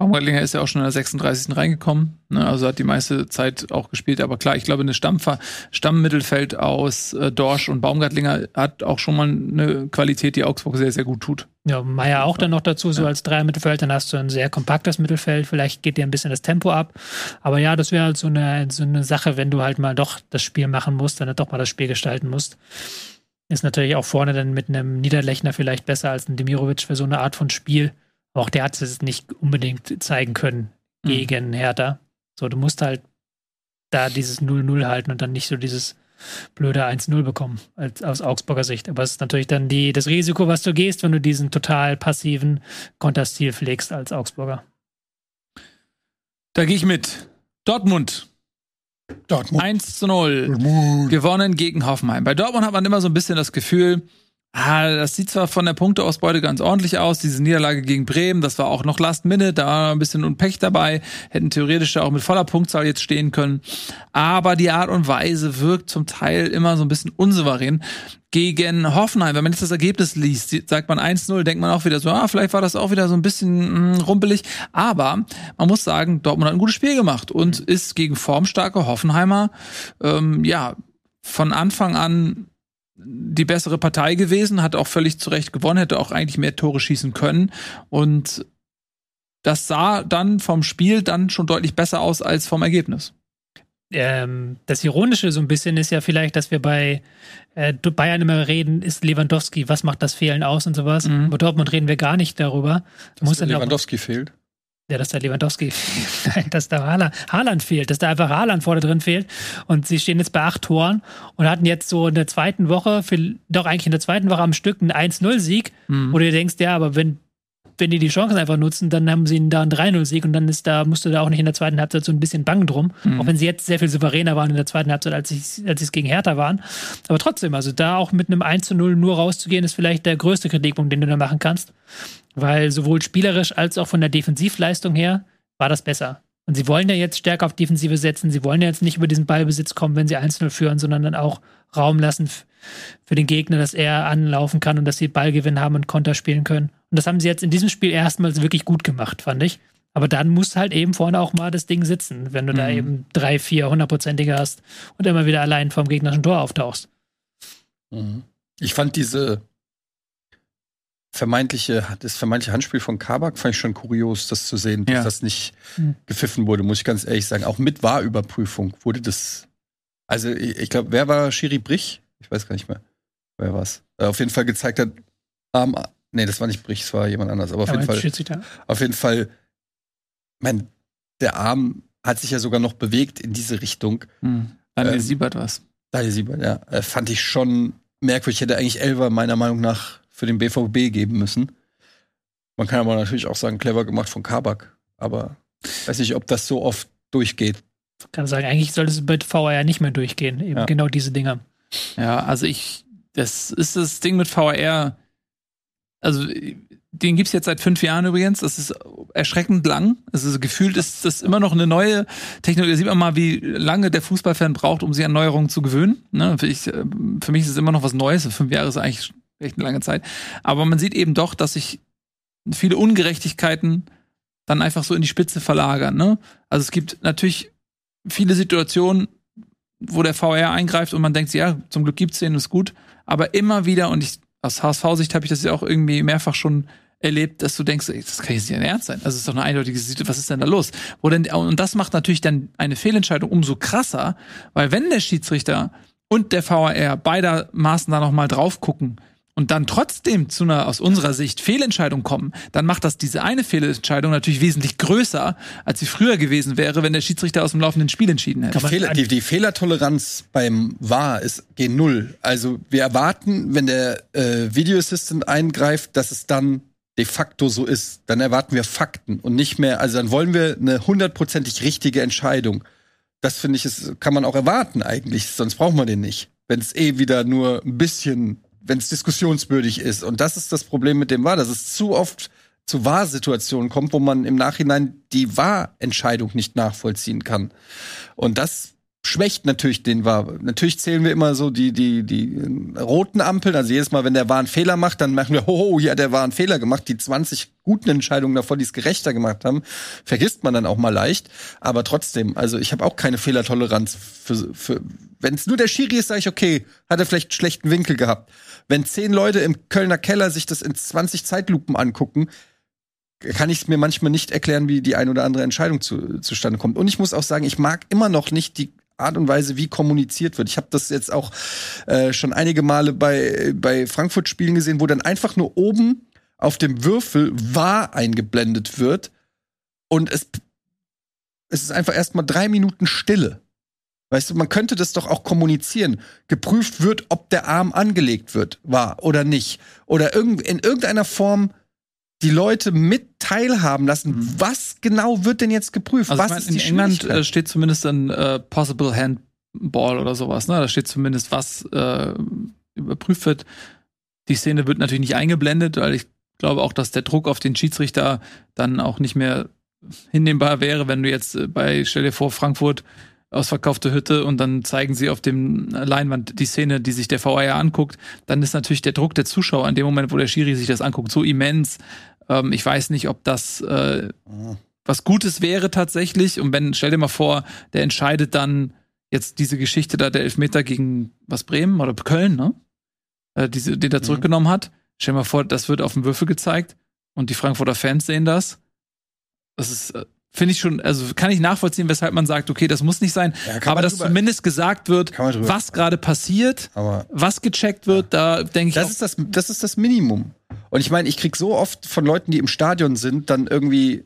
Baumgartlinger ist ja auch schon in der 36. reingekommen, ne, also hat die meiste Zeit auch gespielt. Aber klar, ich glaube, eine Stammver Stammmittelfeld aus äh, Dorsch und Baumgartlinger hat auch schon mal eine Qualität, die Augsburg sehr, sehr gut tut. Ja, Meier auch dann noch dazu, so Ja. als Dreier-Mittelfeld, dann hast du ein sehr kompaktes Mittelfeld, vielleicht geht dir ein bisschen das Tempo ab. Aber ja, das wäre halt so eine, so eine Sache, wenn du halt mal doch das Spiel machen musst, dann doch mal das Spiel gestalten musst. Ist natürlich auch vorne dann mit einem Niederlechner vielleicht besser als ein Demirovic für so eine Art von Spiel. Auch der hat es nicht unbedingt zeigen können Mhm. gegen Hertha. So, du musst halt da dieses 0-0 halten und dann nicht so dieses blöde 1-0 bekommen, als, aus Augsburger Sicht. Aber es ist natürlich dann die, das Risiko, was du gehst, wenn du diesen total passiven Konterstil pflegst als Augsburger. Da gehe ich mit. Dortmund Dortmund. 1 zu 0. gewonnen gegen Hoffenheim. Bei Dortmund hat man immer so ein bisschen das Gefühl, ah, das sieht zwar von der Punkteausbeute ganz ordentlich aus, diese Niederlage gegen Bremen, das war auch noch Last Minute, da war ein bisschen Unpech dabei, hätten theoretisch auch mit voller Punktzahl jetzt stehen können, aber die Art und Weise wirkt zum Teil immer so ein bisschen unsouverän. Gegen Hoffenheim, wenn man jetzt das Ergebnis liest, sagt man 1-0, denkt man auch wieder so, ah, vielleicht war das auch wieder so ein bisschen mh, rumpelig. Aber man muss sagen, Dortmund hat ein gutes Spiel gemacht und ist gegen formstarke Hoffenheimer, ähm, ja, von Anfang an die bessere Partei gewesen, hat auch völlig zu Recht gewonnen, hätte auch eigentlich mehr Tore schießen können. Und das sah dann vom Spiel dann schon deutlich besser aus als vom Ergebnis. Ähm, das Ironische so ein bisschen ist ja vielleicht, dass wir bei äh, Bayern immer reden, ist Lewandowski, was macht das Fehlen aus und sowas. Mhm. Bei Dortmund reden wir gar nicht darüber. Dass Muss Lewandowski fehlt. Ja, dass da Lewandowski, Nein, dass da Haaland, Haaland fehlt, dass da einfach Haaland vorne drin fehlt. Und sie stehen jetzt bei acht Toren und hatten jetzt so in der zweiten Woche, für, doch eigentlich in der zweiten Woche am Stück einen 1-0-Sieg, Mhm. wo du dir denkst, ja, aber wenn, wenn die die Chancen einfach nutzen, dann haben sie da einen 3-0-Sieg und dann ist da, musst du da auch nicht in der zweiten Halbzeit so ein bisschen bangen drum. Mhm. Auch wenn sie jetzt sehr viel souveräner waren in der zweiten Halbzeit, als sie als sie es gegen Hertha waren. Aber trotzdem, also da auch mit einem 1 0 nur rauszugehen, ist vielleicht der größte Kritikpunkt, den du da machen kannst. Weil sowohl spielerisch als auch von der Defensivleistung her war das besser. Und sie wollen ja jetzt stärker auf Defensive setzen. Sie wollen ja jetzt nicht über diesen Ballbesitz kommen, wenn sie 1-0 führen, sondern dann auch Raum lassen für den Gegner, dass er anlaufen kann und dass sie Ballgewinn haben und Konter spielen können. Und das haben sie jetzt in diesem Spiel erstmals wirklich gut gemacht, fand ich. Aber dann muss halt eben vorne auch mal das Ding sitzen, wenn du da Mhm. eben drei, vier hundertprozentige hast und immer wieder allein vom gegnerischen Tor auftauchst. Mhm. Ich fand diese vermeintliche, das vermeintliche Handspiel von Kabak fand ich schon kurios, das zu sehen, dass Ja. das nicht Mhm. gepfiffen wurde, muss ich ganz ehrlich sagen. Auch mit Wahrüberprüfung wurde das. Also ich, glaube, wer war Schiri Brich? Ich weiß gar nicht mehr. Wer war's? Äh, auf jeden Fall gezeigt hat, Arm, nee, das war nicht Brich, es war jemand anders, aber auf Aber jeden Fall, auf jeden Fall, mein, der Arm hat sich ja sogar noch bewegt in diese Richtung. Mhm. Daniel Ähm, Siebert was. Daniel Siebert, ja. Äh, fand ich schon merkwürdig. Hätte eigentlich Elver meiner Meinung nach für den BVB geben müssen. Man kann aber natürlich auch sagen, clever gemacht von Kabak. Aber weiß nicht, ob das so oft durchgeht. Kann sagen, eigentlich sollte es bei VR nicht mehr durchgehen. Eben Ja. genau diese Dinger. Ja, also ich, das ist das Ding mit VR. Also, den gibt's jetzt seit fünf Jahren übrigens. Das ist erschreckend lang. Also gefühlt ist das immer noch eine neue Technologie. Da sieht man mal, wie lange der Fußballfan braucht, um sich an Neuerungen zu gewöhnen. Ne? Für, ich, äh, für mich ist es immer noch was Neues. Fünf Jahre ist eigentlich echt eine lange Zeit. Aber man sieht eben doch, dass sich viele Ungerechtigkeiten dann einfach so in die Spitze verlagern. Ne? Also es gibt natürlich viele Situationen, wo der VR eingreift und man denkt, ja, zum Glück gibt's den, ist gut. Aber immer wieder, und ich, aus HSV-Sicht habe ich das ja auch irgendwie mehrfach schon erlebt, dass du denkst, ey, das kann jetzt nicht ernst sein. Das ist doch eine eindeutige Situation. Was ist denn da los? Wo denn, und das macht natürlich dann eine Fehlentscheidung umso krasser, weil wenn der Schiedsrichter und der VAR beidermaßen da nochmal drauf gucken und dann trotzdem zu einer aus unserer Sicht Fehlentscheidung kommen, dann macht das diese eine Fehlentscheidung natürlich wesentlich größer, als sie früher gewesen wäre, wenn der Schiedsrichter aus dem laufenden Spiel entschieden hätte. Die, Fehler, die, die Fehlertoleranz beim VAR ist G0. Also wir erwarten, wenn der äh, Video eingreift, dass es dann de facto so ist. Dann erwarten wir Fakten und nicht mehr, also dann wollen wir eine hundertprozentig richtige Entscheidung. Das finde ich, ist, kann man auch erwarten eigentlich, sonst braucht man den nicht. Wenn es eh wieder nur ein bisschen, wenn es diskussionswürdig ist. Und das ist das Problem mit dem Wahr, dass es zu oft zu Wahrsituationen kommt, wo man im Nachhinein die Wahrentscheidung nicht nachvollziehen kann. Und das schwächt natürlich den War. Natürlich zählen wir immer so die, die, die roten Ampeln. Also jedes Mal, wenn der War einen Fehler macht, dann machen wir, hoho, hier hat der War einen Fehler gemacht. Die 20 guten Entscheidungen davor, die es gerechter gemacht haben, vergisst man dann auch mal leicht. Aber trotzdem, also ich habe auch keine Fehlertoleranz für, für wenn es nur der Schiri ist, sage ich, okay, hat er vielleicht schlechten Winkel gehabt. Wenn zehn Leute im Kölner Keller sich das in 20 Zeitlupen angucken, kann ich mir manchmal nicht erklären, wie die ein oder andere Entscheidung zu, zustande kommt. Und ich muss auch sagen, ich mag immer noch nicht die Art und Weise, wie kommuniziert wird. Ich habe das jetzt auch äh, schon einige Male bei, bei Frankfurt-Spielen gesehen, wo dann einfach nur oben auf dem Würfel wahr eingeblendet wird und es, es ist einfach erstmal drei Minuten Stille. Weißt du, man könnte das doch auch kommunizieren. Geprüft wird, ob der Arm angelegt wird, war oder nicht. Oder in irgendeiner Form die Leute mit teilhaben lassen. Mhm. Was genau wird denn jetzt geprüft? Also Was meine, ist in England äh, steht zumindest ein äh, Possible Handball oder sowas. Ne? Da steht zumindest, was äh, überprüft wird. Die Szene wird natürlich nicht eingeblendet, weil ich glaube auch, dass der Druck auf den Schiedsrichter dann auch nicht mehr hinnehmbar wäre, wenn du jetzt äh, bei, stell dir vor, Frankfurt ausverkaufte Hütte und dann zeigen sie auf dem Leinwand die Szene, die sich der VAR anguckt, dann ist natürlich der Druck der Zuschauer in dem Moment, wo der Schiri sich das anguckt, so immens, ähm, ich weiß nicht, ob das äh, was Gutes wäre tatsächlich. Und wenn, stell dir mal vor, der entscheidet dann jetzt diese Geschichte da, der Elfmeter gegen was Bremen oder Köln, ne? Äh, diese, den er zurückgenommen hat. Stell dir mal vor, das wird auf dem Würfel gezeigt und die Frankfurter Fans sehen das. Das ist, äh, finde ich schon, also kann ich nachvollziehen, weshalb man sagt, okay, das muss nicht sein, ja, aber dass drüber, zumindest gesagt wird, was gerade passiert, aber was gecheckt wird, ja. da denke ich. Das ist das, das ist das Minimum. Und ich meine, ich krieg so oft von Leuten, die im Stadion sind, dann irgendwie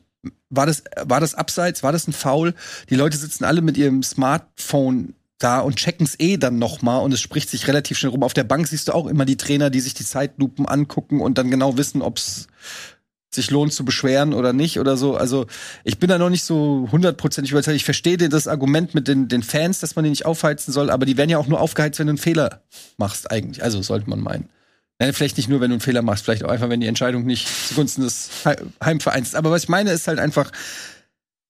war das war das abseits, war das ein Foul? Die Leute sitzen alle mit ihrem Smartphone da und checken es eh dann noch mal und es spricht sich relativ schnell rum. Auf der Bank siehst du auch immer die Trainer, die sich die Zeitlupen angucken und dann genau wissen, ob's sich lohnt zu beschweren oder nicht oder so. Also ich bin da noch nicht so hundertprozentig überzeugt. Ich verstehe das Argument mit den, den Fans, dass man die nicht aufheizen soll, aber die werden ja auch nur aufgeheizt, wenn du einen Fehler machst eigentlich. Also sollte man meinen. Ja, vielleicht nicht nur, wenn du einen Fehler machst, vielleicht auch einfach, wenn die Entscheidung nicht zugunsten des Heimvereins ist. Aber was ich meine, ist halt einfach,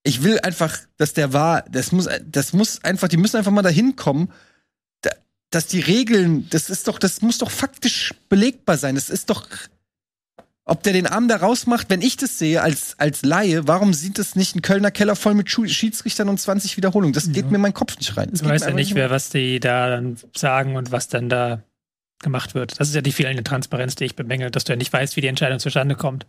ich will einfach, dass der war, das muss, das muss einfach, die müssen einfach mal dahin kommen, dass die Regeln, das ist doch, das muss doch faktisch belegbar sein. Das ist doch, ob der den Arm da rausmacht, wenn ich das sehe als, als Laie, warum sieht das nicht ein Kölner Keller voll mit Schiedsrichtern und 20 Wiederholungen? Das geht ja. mir in meinen Kopf nicht rein. Das du weißt ja nicht, wer was die da dann sagen und was dann da gemacht wird. Das ist ja die fehlende Transparenz, die ich bemängel, dass du ja nicht weißt, wie die Entscheidung zustande kommt.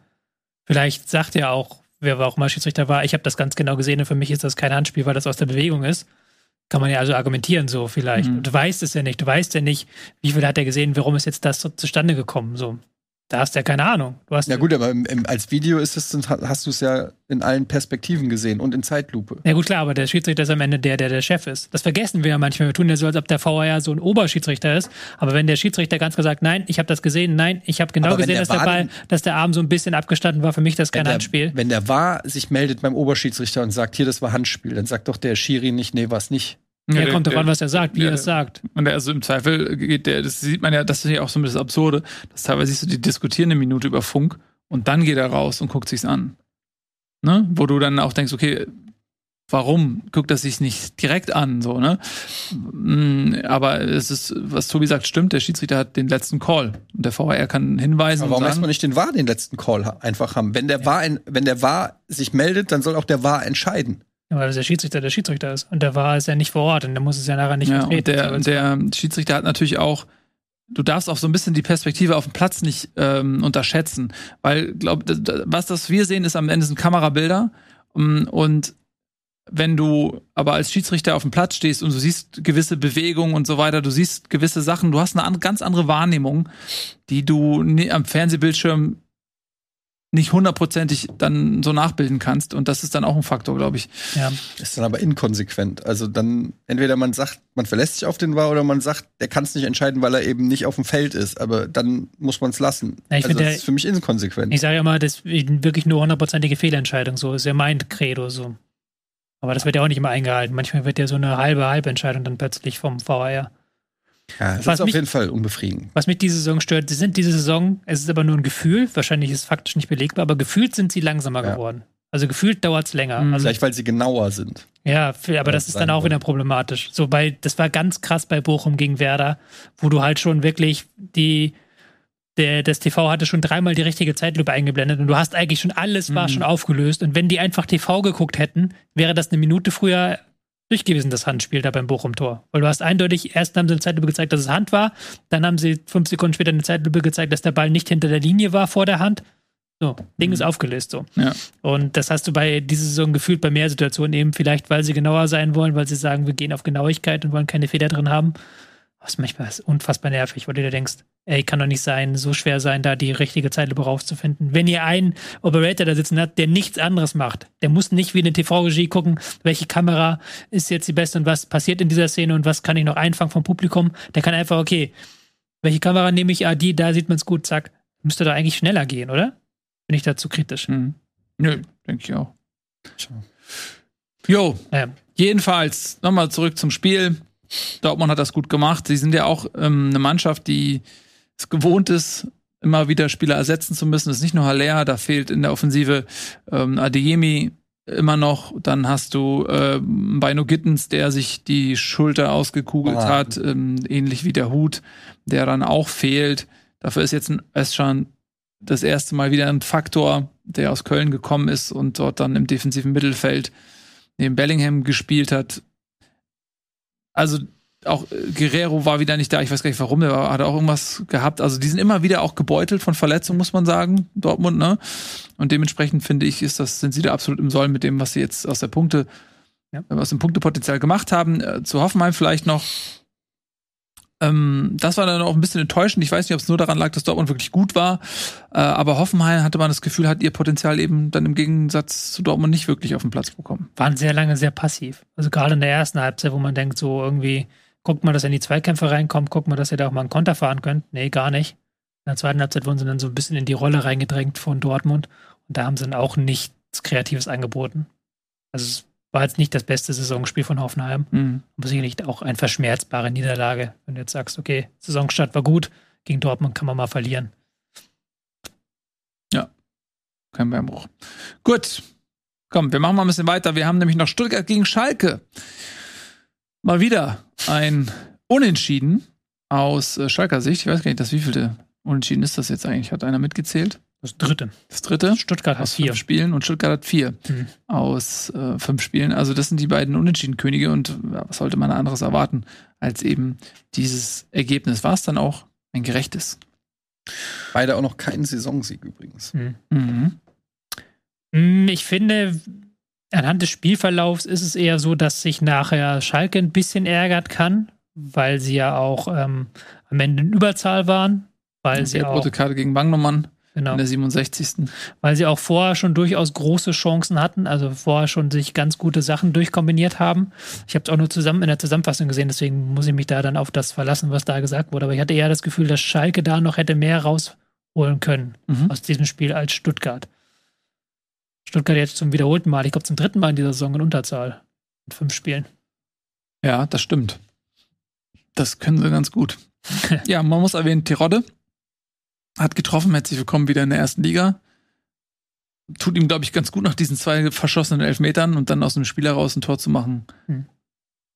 Vielleicht sagt ja auch, wer auch immer Schiedsrichter war, ich habe das ganz genau gesehen und für mich ist das kein Handspiel, weil das aus der Bewegung ist. Kann man ja also argumentieren so vielleicht. Mhm. Du weißt es ja nicht. Du weißt ja nicht, wie viel hat er gesehen, warum ist jetzt das so zustande gekommen. So. Da hast du ja keine Ahnung. Du hast ja gut, aber im, im, als Video ist es, hast du es ja in allen Perspektiven gesehen und in Zeitlupe. Ja gut, klar, aber der Schiedsrichter ist am Ende der, der der Chef ist. Das vergessen wir ja manchmal. Wir tun ja so, als ob der VAR so ein Oberschiedsrichter ist. Aber wenn der Schiedsrichter ganz gesagt, nein, ich habe das gesehen, nein, ich habe genau gesehen, der dass der Ball, dass der Arm so ein bisschen abgestanden war, für mich das kein der, Handspiel. Wenn der war sich meldet beim Oberschiedsrichter und sagt, hier, das war Handspiel, dann sagt doch der Schiri nicht, nee, war's nicht. Ja, ja kommt doch an, was er sagt, wie er es sagt. Und der, also im Zweifel geht der, das sieht man ja, das ist ja auch so ein bisschen absurde, dass teilweise siehst du, die diskutieren eine Minute über Funk und dann geht er raus und guckt sich's an. Ne? Wo du dann auch denkst, okay, warum guckt er sich nicht direkt an, so, ne? Mm, Aber es ist, was Tobi sagt, stimmt, der Schiedsrichter hat den letzten Call. Und der VAR kann hinweisen. Aber warum lässt man nicht den VAR den letzten Call einfach haben? Wenn der VAR, ein, wenn der VAR sich meldet, dann soll auch der VAR entscheiden. Ja, weil der Schiedsrichter der Schiedsrichter ist. Und der war es ja nicht vor Ort und der muss es ja nachher nicht ja, vertreten. und der, es- der Schiedsrichter hat natürlich auch, du darfst auch so ein bisschen die Perspektive auf dem Platz nicht ähm, unterschätzen, weil glaub, was das wir sehen, ist am Ende sind Kamerabilder um, und wenn du aber als Schiedsrichter auf dem Platz stehst und du siehst gewisse Bewegungen und so weiter, du siehst gewisse Sachen, du hast eine an, ganz andere Wahrnehmung, die du am Fernsehbildschirm nicht hundertprozentig dann so nachbilden kannst und das ist dann auch ein Faktor, glaube ich. ja. Ist dann aber inkonsequent. Also dann, entweder man sagt, man verlässt sich auf den VAR oder man sagt, der kann es nicht entscheiden, weil er eben nicht auf dem Feld ist. Aber dann muss man es lassen. Ja, ich also das der- ist für mich inkonsequent. Ich sage ja immer, das ist wirklich nur hundertprozentige Fehlentscheidung. So ist ja mein Credo so. Aber das wird ja auch nicht immer eingehalten. Manchmal wird ja so eine halbe Halbentscheidung dann plötzlich vom VAR. Ja, das was ist auf mich- jeden Fall unbefriedigend. Was mich diese Saison stört, sie sind diese Saison, es ist aber nur ein Gefühl, wahrscheinlich ist es faktisch nicht belegbar, aber gefühlt sind sie langsamer Ja. geworden. Also gefühlt dauert es länger. Mhm. Also, Vielleicht, weil sie genauer sind. ja, aber das ist dann auch wieder problematisch. So bei, das war ganz krass bei Bochum gegen Werder, wo du halt schon wirklich die, der, das TV hatte schon dreimal die richtige Zeitlupe eingeblendet und du hast eigentlich schon alles war Mhm. schon aufgelöst. Und wenn die einfach TV geguckt hätten, wäre das eine Minute früher durch gewesen, das Handspiel da beim Bochum-Tor. Weil du hast eindeutig, erst haben sie eine Zeitlupe gezeigt, dass es Hand war, dann haben sie fünf Sekunden später eine Zeitlupe gezeigt, dass der Ball nicht hinter der Linie war vor der Hand. So, Ding ist aufgelöst so. Ja. Und das hast du bei dieser Saison gefühlt bei mehr Situationen eben, vielleicht weil sie genauer sein wollen, weil sie sagen, wir gehen auf Genauigkeit und wollen keine Fehler drin haben. Was manchmal ist unfassbar nervig, weil du dir denkst, ey, kann doch nicht sein, so schwer sein, da die richtige Zeitlupe rauszufinden. Wenn ihr einen Operator da sitzen habt, der nichts anderes macht, der muss nicht wie eine TV-Regie gucken, welche Kamera ist jetzt die beste und was passiert in dieser Szene und was kann ich noch einfangen vom Publikum. Der kann einfach, okay, welche Kamera nehme ich? Ah, die, da sieht man es gut, zack. Müsste doch eigentlich schneller gehen, oder? Bin ich da zu kritisch? Mhm. Nö, denke ich auch. Jo, Ja. jedenfalls, nochmal zurück zum Spiel. Dortmund hat das gut gemacht. Sie sind ja auch ähm, eine Mannschaft, die es gewohnt ist, immer wieder Spieler ersetzen zu müssen. Das ist nicht nur Haller, da fehlt in der Offensive ähm, Adeyemi immer noch. Dann hast du ähm, Beino Gittens, der sich die Schulter ausgekugelt Ah. hat, ähm, ähnlich wie der Hut, der dann auch fehlt. Dafür ist jetzt ein Özcan das erste Mal wieder ein Faktor, der aus Köln gekommen ist und dort dann im defensiven Mittelfeld neben Bellingham gespielt hat. Also auch äh, Guerrero war wieder nicht da. Ich weiß gar nicht warum, der war, hat auch irgendwas gehabt. Also die sind immer wieder auch gebeutelt von Verletzungen, muss man sagen, Dortmund, ne? Und dementsprechend finde ich, ist das, sind sie da absolut im Soll mit dem, was sie jetzt aus der Punkte, Ja. aus dem Punktepotenzial gemacht haben. Äh, zu Hoffenheim vielleicht noch. Ähm, das war dann auch ein bisschen enttäuschend. Ich weiß nicht, ob es nur daran lag, dass Dortmund wirklich gut war. Äh, aber Hoffenheim hatte man das Gefühl, hat ihr Potenzial eben dann im Gegensatz zu Dortmund nicht wirklich auf den Platz bekommen. waren sehr lange sehr passiv. Also gerade in der ersten Halbzeit, wo man denkt, so irgendwie, guckt mal, dass er in die Zweikämpfe reinkommt, guckt mal, dass ihr da auch mal einen Konter fahren könnt. Nee, gar nicht. In der zweiten Halbzeit wurden sie dann so ein bisschen in die Rolle reingedrängt von Dortmund. Und da haben sie dann auch nichts Kreatives angeboten. Also es war jetzt nicht das beste Saisonspiel von Hoffenheim. Mhm. Aber sicherlich auch eine verschmerzbare Niederlage, wenn du jetzt sagst, okay, Saisonstart war gut, gegen Dortmund kann man mal verlieren. Kein Beinbruch. Gut. Komm, wir machen mal ein bisschen weiter. Wir haben nämlich noch Stuttgart gegen Schalke. Mal wieder ein Unentschieden aus äh, Schalker Sicht. Ich weiß gar nicht, das wievielte Unentschieden ist das jetzt eigentlich? Hat einer mitgezählt? Das dritte. Das dritte? Stuttgart hat Aus vier. fünf Spielen und Stuttgart hat vier Mhm. aus äh, fünf Spielen. Also das sind die beiden Unentschieden-Könige und was sollte man anderes erwarten als eben dieses Ergebnis? War es dann auch ein gerechtes? Beide auch noch keinen Saisonsieg übrigens. Mhm. Mhm. Mm, Ich finde, anhand des Spielverlaufs ist es eher so, dass sich nachher Schalke ein bisschen ärgert kann, weil sie ja auch ähm, am Ende in Überzahl waren, weil sie auch, Gelb-rote Karte gegen Wangnummern genau, in der 67. weil sie auch vorher schon durchaus große Chancen hatten, also vorher schon sich ganz gute Sachen durchkombiniert haben. Ich habe es auch nur zusammen in der Zusammenfassung gesehen, deswegen muss ich mich da dann auf das verlassen, was da gesagt wurde. Aber ich hatte eher das Gefühl, dass Schalke da noch hätte mehr rausholen können Mhm. aus diesem Spiel als Stuttgart. Stuttgart jetzt zum wiederholten Mal, ich glaube zum dritten Mal in dieser Saison in Unterzahl. Mit fünf Spielen. Ja, das stimmt. Das können sie ganz gut. ja, man muss erwähnen, Tirode hat getroffen. Herzlich willkommen wieder in der ersten Liga. tut ihm, glaube ich, ganz gut nach diesen zwei verschossenen Elfmetern und dann aus einem Spiel heraus ein Tor zu machen.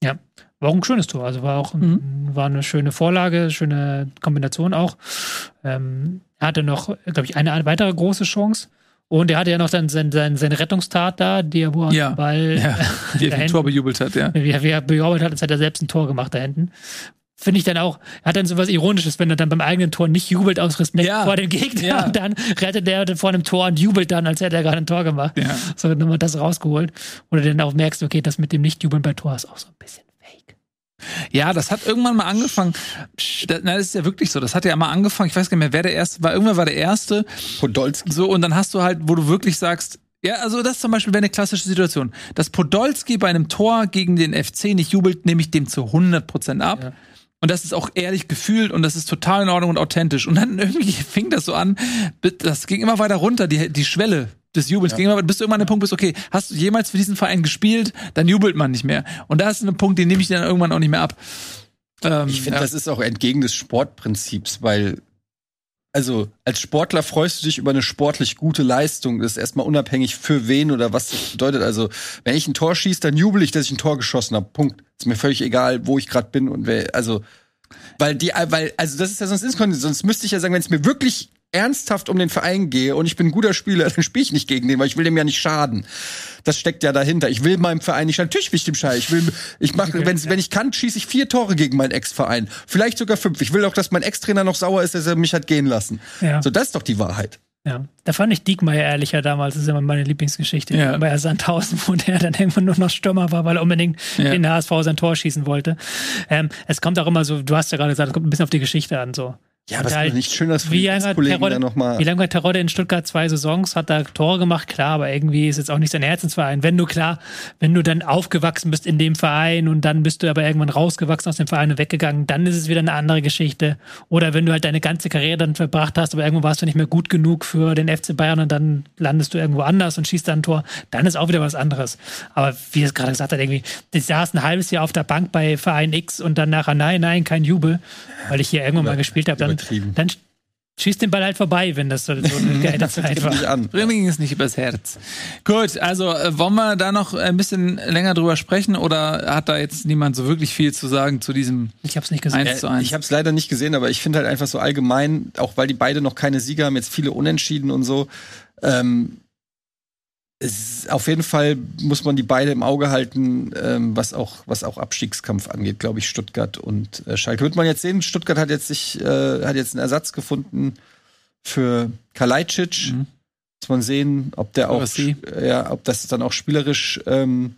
Ja, war auch ein schönes Tor. Also war auch ein, war eine schöne Vorlage, schöne Kombination auch. Ähm, er hatte noch, glaube ich, eine weitere große Chance. Und er hatte ja noch dann sein, sein, seine Rettungstat da, die er wo er Ja. den Ball Ja, die er ein Tor bejubelt hat, ja. wie er, wie er bejubelt hat, als hat er selbst ein Tor gemacht da hinten. Finde ich dann auch, er hat dann so was Ironisches, wenn er dann beim eigenen Tor nicht jubelt aus Respekt Ja. vor dem Gegner Ja. und dann rettet er vor einem Tor und jubelt dann, als hätte er gerade ein Tor gemacht. Ja. So nochmal das rausgeholt. Oder dann auch merkst, okay, das mit dem Nicht-Jubeln bei Tor ist auch so ein bisschen fake. Ja, das hat irgendwann mal angefangen. Das, na, das ist ja wirklich so. Das hat ja mal angefangen. Ich weiß gar nicht mehr, wer der erste war. Irgendwann war der erste. Podolski. So, und dann hast du halt, wo du wirklich sagst, ja, also das zum Beispiel wäre eine klassische Situation. Dass Podolski bei einem Tor gegen den FC nicht jubelt, nehme ich dem zu 100% ab. Ja. Und das ist auch ehrlich gefühlt und das ist total in Ordnung und authentisch. Und dann irgendwie fing das so an, das ging immer weiter runter, die, die Schwelle des Jubels ging immer weiter, bis du irgendwann an den Punkt bist, okay, hast du jemals für diesen Verein gespielt, dann jubelt man nicht mehr. Und da ist ein Punkt, den nehme ich dann irgendwann auch nicht mehr ab. Ähm, Ich finde, ja. das ist auch entgegen des Sportprinzips, weil, also, als Sportler freust du dich über eine sportlich gute Leistung. Das ist erstmal unabhängig für wen oder was das bedeutet. Also, wenn ich ein Tor schieße, dann jubel ich, dass ich ein Tor geschossen habe. Punkt. Ist mir völlig egal, wo ich gerade bin und wer, also, weil die, weil, also, das ist ja sonst inskonsistent. Sonst müsste ich ja sagen, wenn es mir wirklich ernsthaft um den Verein gehe und ich bin ein guter Spieler, dann spiele ich nicht gegen den, weil ich will dem ja nicht schaden. Das steckt ja dahinter. Ich will meinem Verein nicht schaden. Natürlich will ich dem schaden. Ich will, ich mache, wenn, wenn ich kann, schieße ich vier Tore gegen meinen Ex-Verein. Vielleicht sogar fünf. Ich will auch, dass mein Ex-Trainer noch sauer ist, dass er mich hat gehen lassen. Ja. So, das ist doch die Wahrheit. Ja, da fand ich Diekmeyer ehrlicher damals. Das ist immer meine Lieblingsgeschichte. Ja. Bei Sandhausen, wo der dann irgendwann nur noch Stürmer war, weil er unbedingt Ja. den HSV sein Tor schießen wollte. Ähm, es kommt auch immer so, du hast ja gerade gesagt, es kommt ein bisschen auf die Geschichte an. So. Ja, es Halt, nicht schön, dass Wie lange, hat Kollegen da noch mal wie lange hat Terodde in Stuttgart zwei Saisons, hat da Tore gemacht, klar, aber irgendwie ist jetzt auch nicht sein Herzensverein. Wenn du klar, wenn du dann aufgewachsen bist in dem Verein und dann bist du aber irgendwann rausgewachsen aus dem Verein und weggegangen, dann ist es wieder eine andere Geschichte. Oder wenn du halt deine ganze Karriere dann verbracht hast, aber irgendwo warst du nicht mehr gut genug für den FC Bayern und dann landest du irgendwo anders und schießt dann ein Tor, dann ist auch wieder was anderes. Aber wie es gerade gesagt hat, irgendwie, ich saß ein halbes Jahr auf der Bank bei Verein X und dann nachher, nein, nein, kein Jubel, weil ich hier irgendwann mal gespielt habe, dann, übertrieben. dann schießt den Ball halt vorbei, wenn das so, eine geile Zeit war. nicht an. Mir ging es nicht übers Herz. Gut, also äh, wollen wir da noch ein bisschen länger drüber sprechen oder hat da jetzt niemand so wirklich viel zu sagen zu diesem Ich hab's nicht gesehen. 1 zu Äh, 1? Ich habe es leider nicht gesehen, aber ich finde halt einfach so allgemein, auch weil die beide noch keine Sieger haben, jetzt viele Unentschieden und so. Ähm, es auf jeden Fall muss man die beide im Auge halten, ähm, was auch was auch Abstiegskampf angeht, glaube ich, Stuttgart und äh, Schalke. Wird man jetzt sehen, Stuttgart hat jetzt sich äh, hat jetzt einen Ersatz gefunden für Kalajdzic. Mhm. Muss man sehen, ob der auch äh, ja, ob das dann auch spielerisch ähm,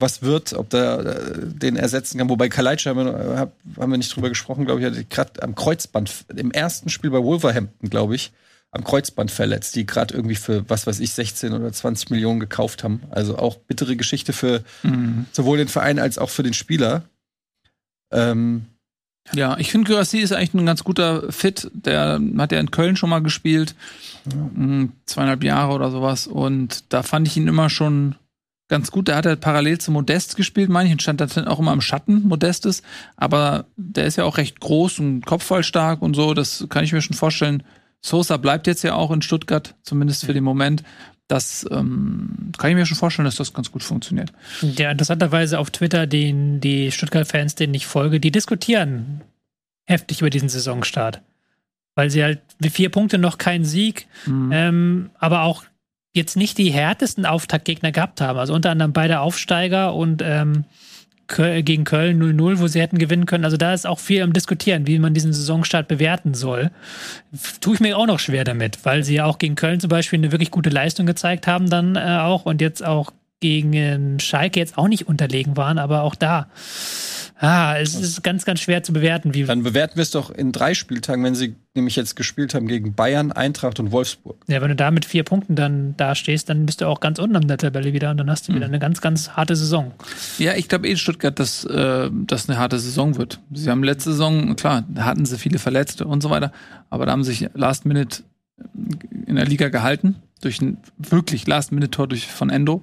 was wird, ob der äh, den ersetzen kann. Wobei Kalajdzic haben wir, hab, haben wir nicht drüber gesprochen, glaube ich, hat gerade am Kreuzband im ersten Spiel bei Wolverhampton, glaube ich, am Kreuzband verletzt, die gerade irgendwie für was weiß ich 16 oder 20 Millionen gekauft haben. Also auch bittere Geschichte für Mhm. sowohl den Verein als auch für den Spieler. Ähm, Ja, ich finde Gyrassi ist eigentlich ein ganz guter Fit. Der hat ja in Köln schon mal gespielt. Mm, Zweieinhalb Jahre oder sowas. Und da fand ich ihn immer schon ganz gut. Der hat halt parallel zu Modest gespielt, meine ich, und stand dann auch immer im Schatten Modestes. Aber der ist ja auch recht groß und kopfballstark und so. Das kann ich mir schon vorstellen. Sosa bleibt jetzt ja auch in Stuttgart, zumindest für den Moment. Das ähm, kann ich mir schon vorstellen, dass das ganz gut funktioniert. Ja, interessanterweise auf Twitter, den die Stuttgart-Fans, denen ich folge, die diskutieren heftig über diesen Saisonstart. Weil sie halt vier Punkte noch keinen Sieg, Mhm. ähm, aber auch jetzt nicht die härtesten Auftaktgegner gehabt haben. Also unter anderem beide Aufsteiger und ähm, gegen Köln 0-0, wo sie hätten gewinnen können. Also da ist auch viel am Diskutieren, wie man diesen Saisonstart bewerten soll. Tue ich mir auch noch schwer damit, weil sie ja auch gegen Köln zum Beispiel eine wirklich gute Leistung gezeigt haben dann äh, auch und jetzt auch gegen Schalke jetzt auch nicht unterlegen waren, aber auch da. Ah, es ist ganz, ganz schwer zu bewerten, wie. dann bewerten wir es doch in drei Spieltagen, wenn sie nämlich jetzt gespielt haben gegen Bayern, Eintracht und Wolfsburg. Ja, wenn du da mit vier Punkten dann da stehst, dann bist du auch ganz unten an der Tabelle wieder und dann hast du wieder eine ganz, ganz harte Saison. Ja, ich glaube eh in Stuttgart, dass äh, das eine harte Saison wird. Sie haben letzte Saison, klar, da hatten sie viele Verletzte und so weiter, aber da haben sich Last Minute in der Liga gehalten durch ein wirklich Last Minute Tor durch von Endo.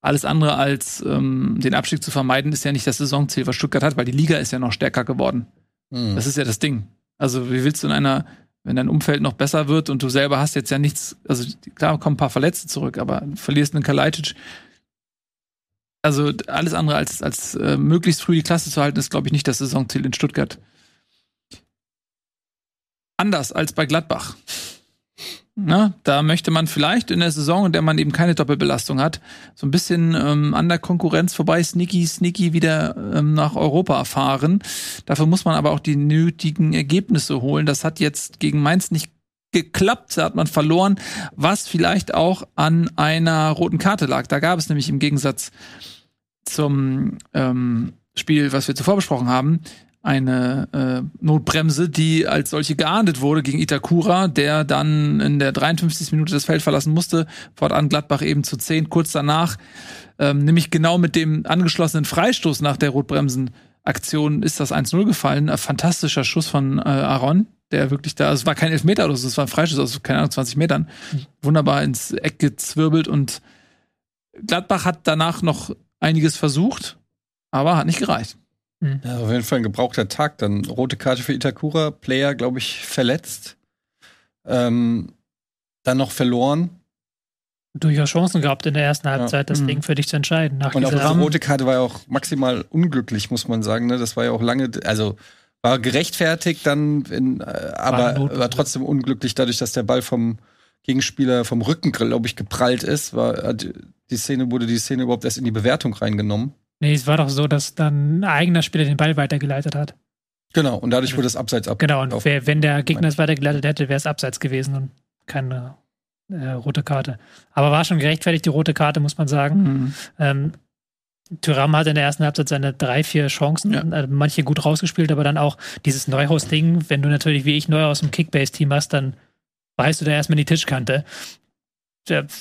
Alles andere als ähm, den Abstieg zu vermeiden, ist ja nicht das Saisonziel, was Stuttgart hat, weil die Liga ist ja noch stärker geworden. Hm. Das ist ja das Ding. Also, wie willst du in einer wenn dein Umfeld noch besser wird und du selber hast jetzt ja nichts, also klar kommen ein paar Verletzte zurück, aber verlierst einen Kalajdzic. Also alles andere als, als äh, möglichst früh die Klasse zu halten, ist, glaube ich, nicht das Saisonziel in Stuttgart. Anders als bei Gladbach. Na, da möchte man vielleicht in der Saison, in der man eben keine Doppelbelastung hat, so ein bisschen ähm, an der Konkurrenz vorbei, sneaky, sneaky wieder ähm, nach Europa fahren. Dafür muss man aber auch die nötigen Ergebnisse holen. Das hat jetzt gegen Mainz nicht geklappt, da hat man verloren, was vielleicht auch an einer roten Karte lag. Da gab es nämlich im Gegensatz zum ähm, Spiel, was wir zuvor besprochen haben, eine äh, Notbremse, die als solche geahndet wurde gegen Itakura, der dann in der 53. Minute das Feld verlassen musste, fortan Gladbach eben zu 10, kurz danach, ähm, nämlich genau mit dem angeschlossenen Freistoß nach der Rotbremsenaktion ist das 1-0 gefallen. Ein fantastischer Schuss von äh, Aaron, der wirklich da, also es war kein Elfmeter oder so, es war ein Freistoß aus, keine Ahnung, 20 Metern, wunderbar ins Eck gezwirbelt und Gladbach hat danach noch einiges versucht, aber hat nicht gereicht. Mhm. Ja, auf jeden Fall ein gebrauchter Tag. Dann rote Karte für Itakura, Player, glaube ich, verletzt. Ähm, dann noch verloren. Durchaus Chancen gehabt in der ersten Halbzeit, ja. das mhm. Ding für dich zu entscheiden. Nach Und auch diese rote Karte war ja auch maximal unglücklich, muss man sagen. Ne? Das war ja auch lange, also war gerechtfertigt dann, in, äh, aber war trotzdem unglücklich dadurch, dass der Ball vom Gegenspieler vom Rücken, glaube ich, geprallt ist. War, die Szene wurde die Szene überhaupt erst in die Bewertung reingenommen. Nee, es war doch so, dass dann ein eigener Spieler den Ball weitergeleitet hat. Genau, und dadurch wurde es abseits ab. Genau, und wer, wenn der Gegner es weitergeleitet hätte, wäre es abseits gewesen und keine äh, rote Karte. Aber war schon gerechtfertigt, die rote Karte, muss man sagen. Mhm. Ähm, Tyram hat in der ersten Halbzeit seine drei, vier Chancen, ja. äh, manche gut rausgespielt, aber dann auch dieses Neuhaus-Ding, wenn du natürlich wie ich neu aus dem Kickbase-Team hast, dann weißt du da erstmal die Tischkante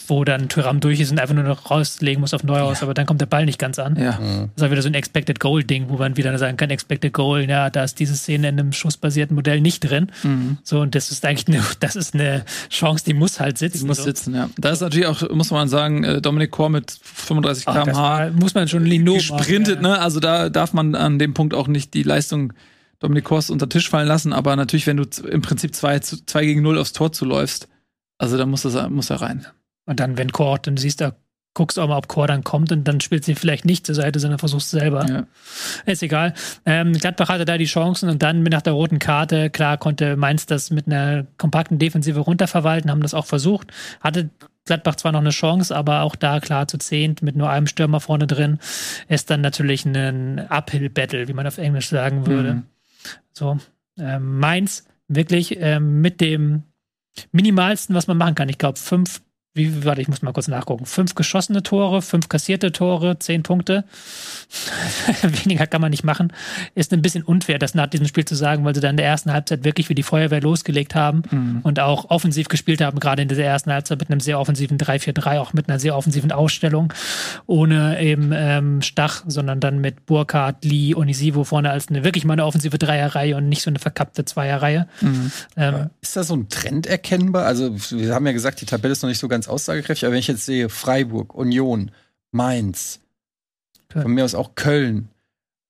wo dann Tyram durch ist und einfach nur noch rauslegen muss auf Neuhaus, ja. aber dann kommt der Ball nicht ganz an. Ja. Mhm. Das ist auch wieder so ein Expected Goal-Ding, wo man wieder sagen kann, Expected Goal, ja, da ist diese Szene in einem schussbasierten Modell nicht drin. Mhm. So, und das ist eigentlich eine, das ist eine Chance, die muss halt sitzen. Die muss so. sitzen, ja. Da ist natürlich auch, muss man sagen, äh, Dominik Kor mit 35 km/h. Muss man schon Lino gesprintet, machen, ja. ne? Also da darf man an dem Punkt auch nicht die Leistung Dominik Kors unter Tisch fallen lassen, aber natürlich, wenn du im Prinzip 2 zwei gegen 0 aufs Tor zuläufst, also da muss, das, muss er rein. Und dann, wenn Core, dann siehst du, guckst auch mal, ob Core dann kommt und dann spielt sie vielleicht nicht zur Seite, sondern versuchst selber. Ja. Ist egal. Ähm, Gladbach hatte da die Chancen und dann nach der roten Karte, klar, konnte Mainz das mit einer kompakten Defensive runterverwalten, haben das auch versucht. Hatte Gladbach zwar noch eine Chance, aber auch da klar zu zehnt mit nur einem Stürmer vorne drin ist dann natürlich ein Uphill-Battle, wie man auf Englisch sagen würde. Mhm. So, ähm, Mainz wirklich ähm, mit dem minimalsten, was man machen kann. Ich glaube, fünf wie, warte, ich muss mal kurz nachgucken. Fünf geschossene Tore, fünf kassierte Tore, zehn Punkte. Weniger kann man nicht machen. Ist ein bisschen unfair, das nach diesem Spiel zu sagen, weil sie dann in der ersten Halbzeit wirklich wie die Feuerwehr losgelegt haben mhm. und auch offensiv gespielt haben, gerade in dieser ersten Halbzeit mit einem sehr offensiven 3-4-3, auch mit einer sehr offensiven Ausstellung, ohne eben ähm, Stach, sondern dann mit Burkhardt, Lee, Onisivo vorne als eine wirklich mal eine offensive Dreierreihe und nicht so eine verkappte Zweierreihe. Mhm. Ähm, ist da so ein Trend erkennbar? Also, wir haben ja gesagt, die Tabelle ist noch nicht so ganz aussagekräftig, aber wenn ich jetzt sehe, Freiburg, Union, Mainz, Köln. von mir aus auch Köln,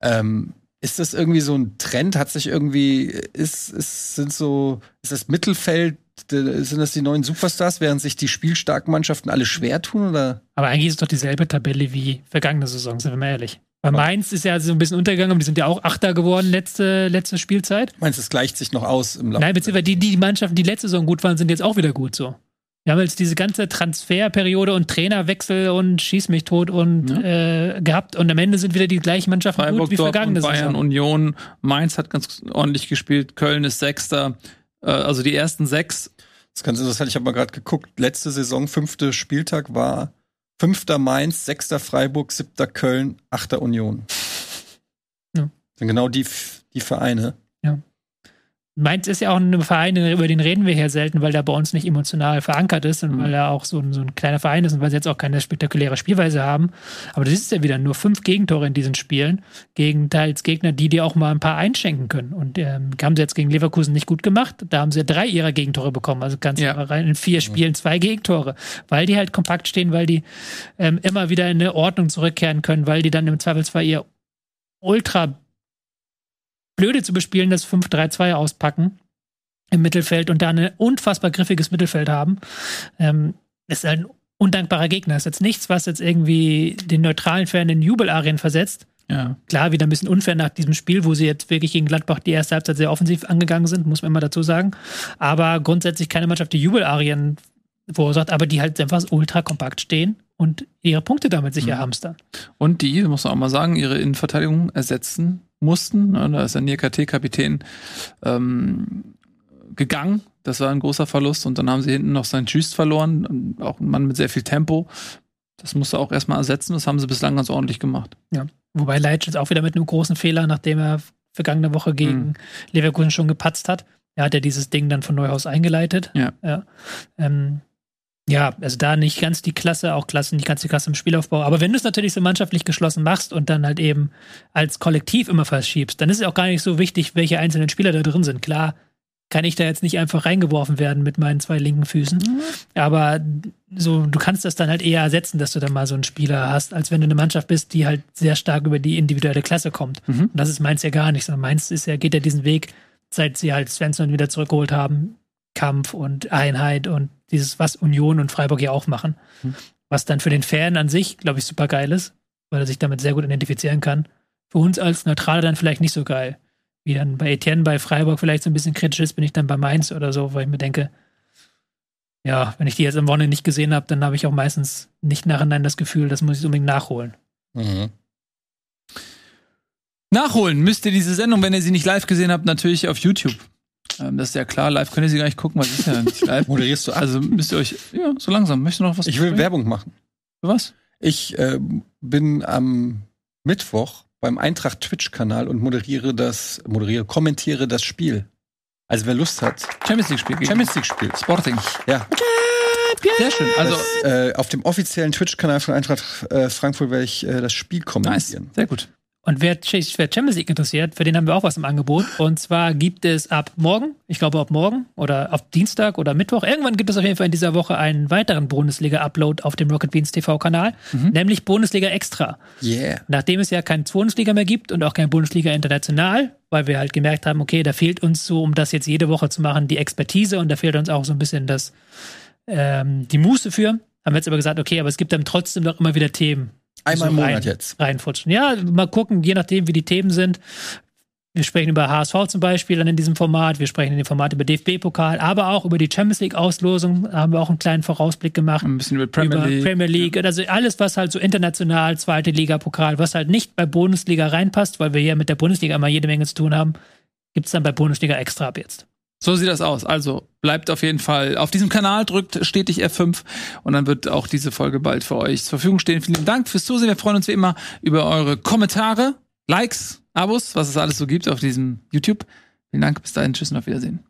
ähm, ist das irgendwie so ein Trend? Hat sich irgendwie, ist, ist, sind so, ist das Mittelfeld, sind das die neuen Superstars, während sich die spielstarken Mannschaften alle schwer tun, oder? Aber eigentlich ist es doch dieselbe Tabelle wie vergangene Saison, sind wir mal ehrlich. Bei Mainz ist ja so ein bisschen untergegangen, aber die sind ja auch Achter geworden letzte, letzte Spielzeit. Meinst du, es gleicht sich noch aus im Laufe? Nein, beziehungsweise die, die Mannschaften, die letzte Saison gut waren, sind jetzt auch wieder gut so. Wir haben jetzt diese ganze Transferperiode und Trainerwechsel und Schieß mich tot und ja. äh, gehabt und am Ende sind wieder die gleichen Mannschaften Freiburg, gut wie vergangene Bayern, Saison. Union, Mainz hat ganz ordentlich gespielt, Köln ist Sechster, äh, also die ersten sechs. Das ist ganz interessant, ich habe mal gerade geguckt, letzte Saison, fünfte Spieltag war fünfter Mainz, sechster Freiburg, siebter Köln, achter Union. Ja. Sind genau die, die Vereine. Mainz ist ja auch ein Verein, über den reden wir hier selten, weil der bei uns nicht emotional verankert ist und mhm. weil er auch so ein, so ein, kleiner Verein ist und weil sie jetzt auch keine spektakuläre Spielweise haben. Aber das ist ja wieder nur fünf Gegentore in diesen Spielen gegen teils Gegner, die dir auch mal ein paar einschenken können. Und ähm, haben sie jetzt gegen Leverkusen nicht gut gemacht. Da haben sie drei ihrer Gegentore bekommen. Also ganz ja. rein in vier Spielen zwei Gegentore, weil die halt kompakt stehen, weil die ähm, immer wieder in eine Ordnung zurückkehren können, weil die dann im Zweifelsfall ihr ultra blöde zu bespielen, das 5-3-2 auspacken im Mittelfeld und da ein unfassbar griffiges Mittelfeld haben. Ähm, ist ein undankbarer Gegner. Ist jetzt nichts, was jetzt irgendwie den neutralen Fan in Jubelarien versetzt. Ja. Klar, wieder ein bisschen unfair nach diesem Spiel, wo sie jetzt wirklich gegen Gladbach die erste Halbzeit sehr offensiv angegangen sind, muss man immer dazu sagen. Aber grundsätzlich keine Mannschaft, die Jubelarien verursacht, aber die halt einfach ultra kompakt stehen und ihre Punkte damit sicher Mhm. hamstern. Und die, muss man auch mal sagen, ihre Innenverteidigung ersetzen mussten. Ne, Da ist der Nier-KT-Kapitän ähm, gegangen. Das war ein großer Verlust. Und dann haben sie hinten noch seinen Schüst verloren. Auch ein Mann mit sehr viel Tempo. Das musste auch erstmal ersetzen. Das haben sie bislang ganz ordentlich gemacht. Wobei Leitsch jetzt auch wieder mit einem großen Fehler, nachdem er vergangene Woche gegen Mhm. Leverkusen schon gepatzt hat. Er hat ja dieses Ding dann von Neuhaus eingeleitet. Ja. Ja, ähm, ja also da nicht ganz die Klasse, auch Klasse, nicht ganz die Klasse im Spielaufbau. Aber wenn du es natürlich so mannschaftlich geschlossen machst und dann halt eben als Kollektiv immer verschiebst, dann ist es auch gar nicht so wichtig, welche einzelnen Spieler da drin sind. Klar, kann ich da jetzt nicht einfach reingeworfen werden mit meinen zwei linken Füßen. Aber so, du kannst das dann halt eher ersetzen, dass du dann mal so einen Spieler hast, als wenn du eine Mannschaft bist, die halt sehr stark über die individuelle Klasse kommt. Mhm. Und das ist Mainz ja gar nicht, sondern Mainz ist ja, geht ja diesen Weg, seit sie halt Svensson wieder zurückgeholt haben, Kampf und Einheit und dieses, was Union und Freiburg ja auch machen. Mhm. Was dann für den Fan an sich, glaube ich, super geil ist, weil er sich damit sehr gut identifizieren kann. Für uns als Neutraler dann vielleicht nicht so geil. Wie dann bei Etienne, bei Freiburg vielleicht so ein bisschen kritisch ist, bin ich dann bei Mainz oder so, weil ich mir denke, ja, wenn ich die jetzt am Wochenende nicht gesehen habe, dann habe ich auch meistens nicht nachhinein das Gefühl, das muss ich unbedingt nachholen. Mhm. Nachholen müsst ihr diese Sendung, wenn ihr sie nicht live gesehen habt, natürlich auf YouTube. Ähm, das ist ja klar. Live könnt ihr sie gar nicht gucken, weil sie ist ja nicht live. Moderierst du ab? Also müsst ihr euch, ja, so langsam. Möchtest du noch was Ich will? Werbung machen. Für was? Ich äh, bin am Mittwoch beim Eintracht Twitch-Kanal und moderiere das, moderiere, kommentiere das Spiel. Also wer Lust hat, Champions League Spiel. Champions League-Spiel. Sporting. Ja, Sehr schön. Also, das, äh, auf dem offiziellen Twitch-Kanal von Eintracht äh, Frankfurt werde ich äh, das Spiel nice. kommentieren. Sehr gut. Und wer für Champions League interessiert, für den haben wir auch was im Angebot. Und zwar gibt es ab morgen, ich glaube ab morgen oder ab Dienstag oder Mittwoch, irgendwann gibt es auf jeden Fall in dieser Woche einen weiteren Bundesliga-Upload auf dem Rocket Beans TV-Kanal, nämlich Bundesliga Extra. Yeah. Nachdem es ja kein Bundesliga mehr gibt und auch kein Bundesliga international, weil wir halt gemerkt haben, okay, da fehlt uns so, um das jetzt jede Woche zu machen, die Expertise und da fehlt uns auch so ein bisschen das, ähm, die Muße für. Haben wir jetzt aber gesagt, okay, aber es gibt dann trotzdem noch immer wieder Themen, Einmal im so Monat rein- jetzt. reinfutschen. Ja, mal gucken, je nachdem, wie die Themen sind. Wir sprechen über HSV zum Beispiel dann in diesem Format. Wir sprechen in dem Format über DFB-Pokal, aber auch über die Champions League-Auslosung. Da haben wir auch einen kleinen Vorausblick gemacht. Ein bisschen über Premier über League. Premier League. Also alles, was halt so international, zweite Liga, Pokal, was halt nicht bei Bundesliga reinpasst, weil wir hier mit der Bundesliga immer jede Menge zu tun haben, gibt's dann bei Bundesliga extra ab jetzt. So sieht das aus. Also bleibt auf jeden Fall auf diesem Kanal, drückt stetig F5 und dann wird auch diese Folge bald für euch zur Verfügung stehen. Vielen Dank fürs Zusehen. Wir freuen uns wie immer über eure Kommentare, Likes, Abos, was es alles so gibt auf diesem YouTube. Vielen Dank. Bis dahin. Tschüss und auf Wiedersehen.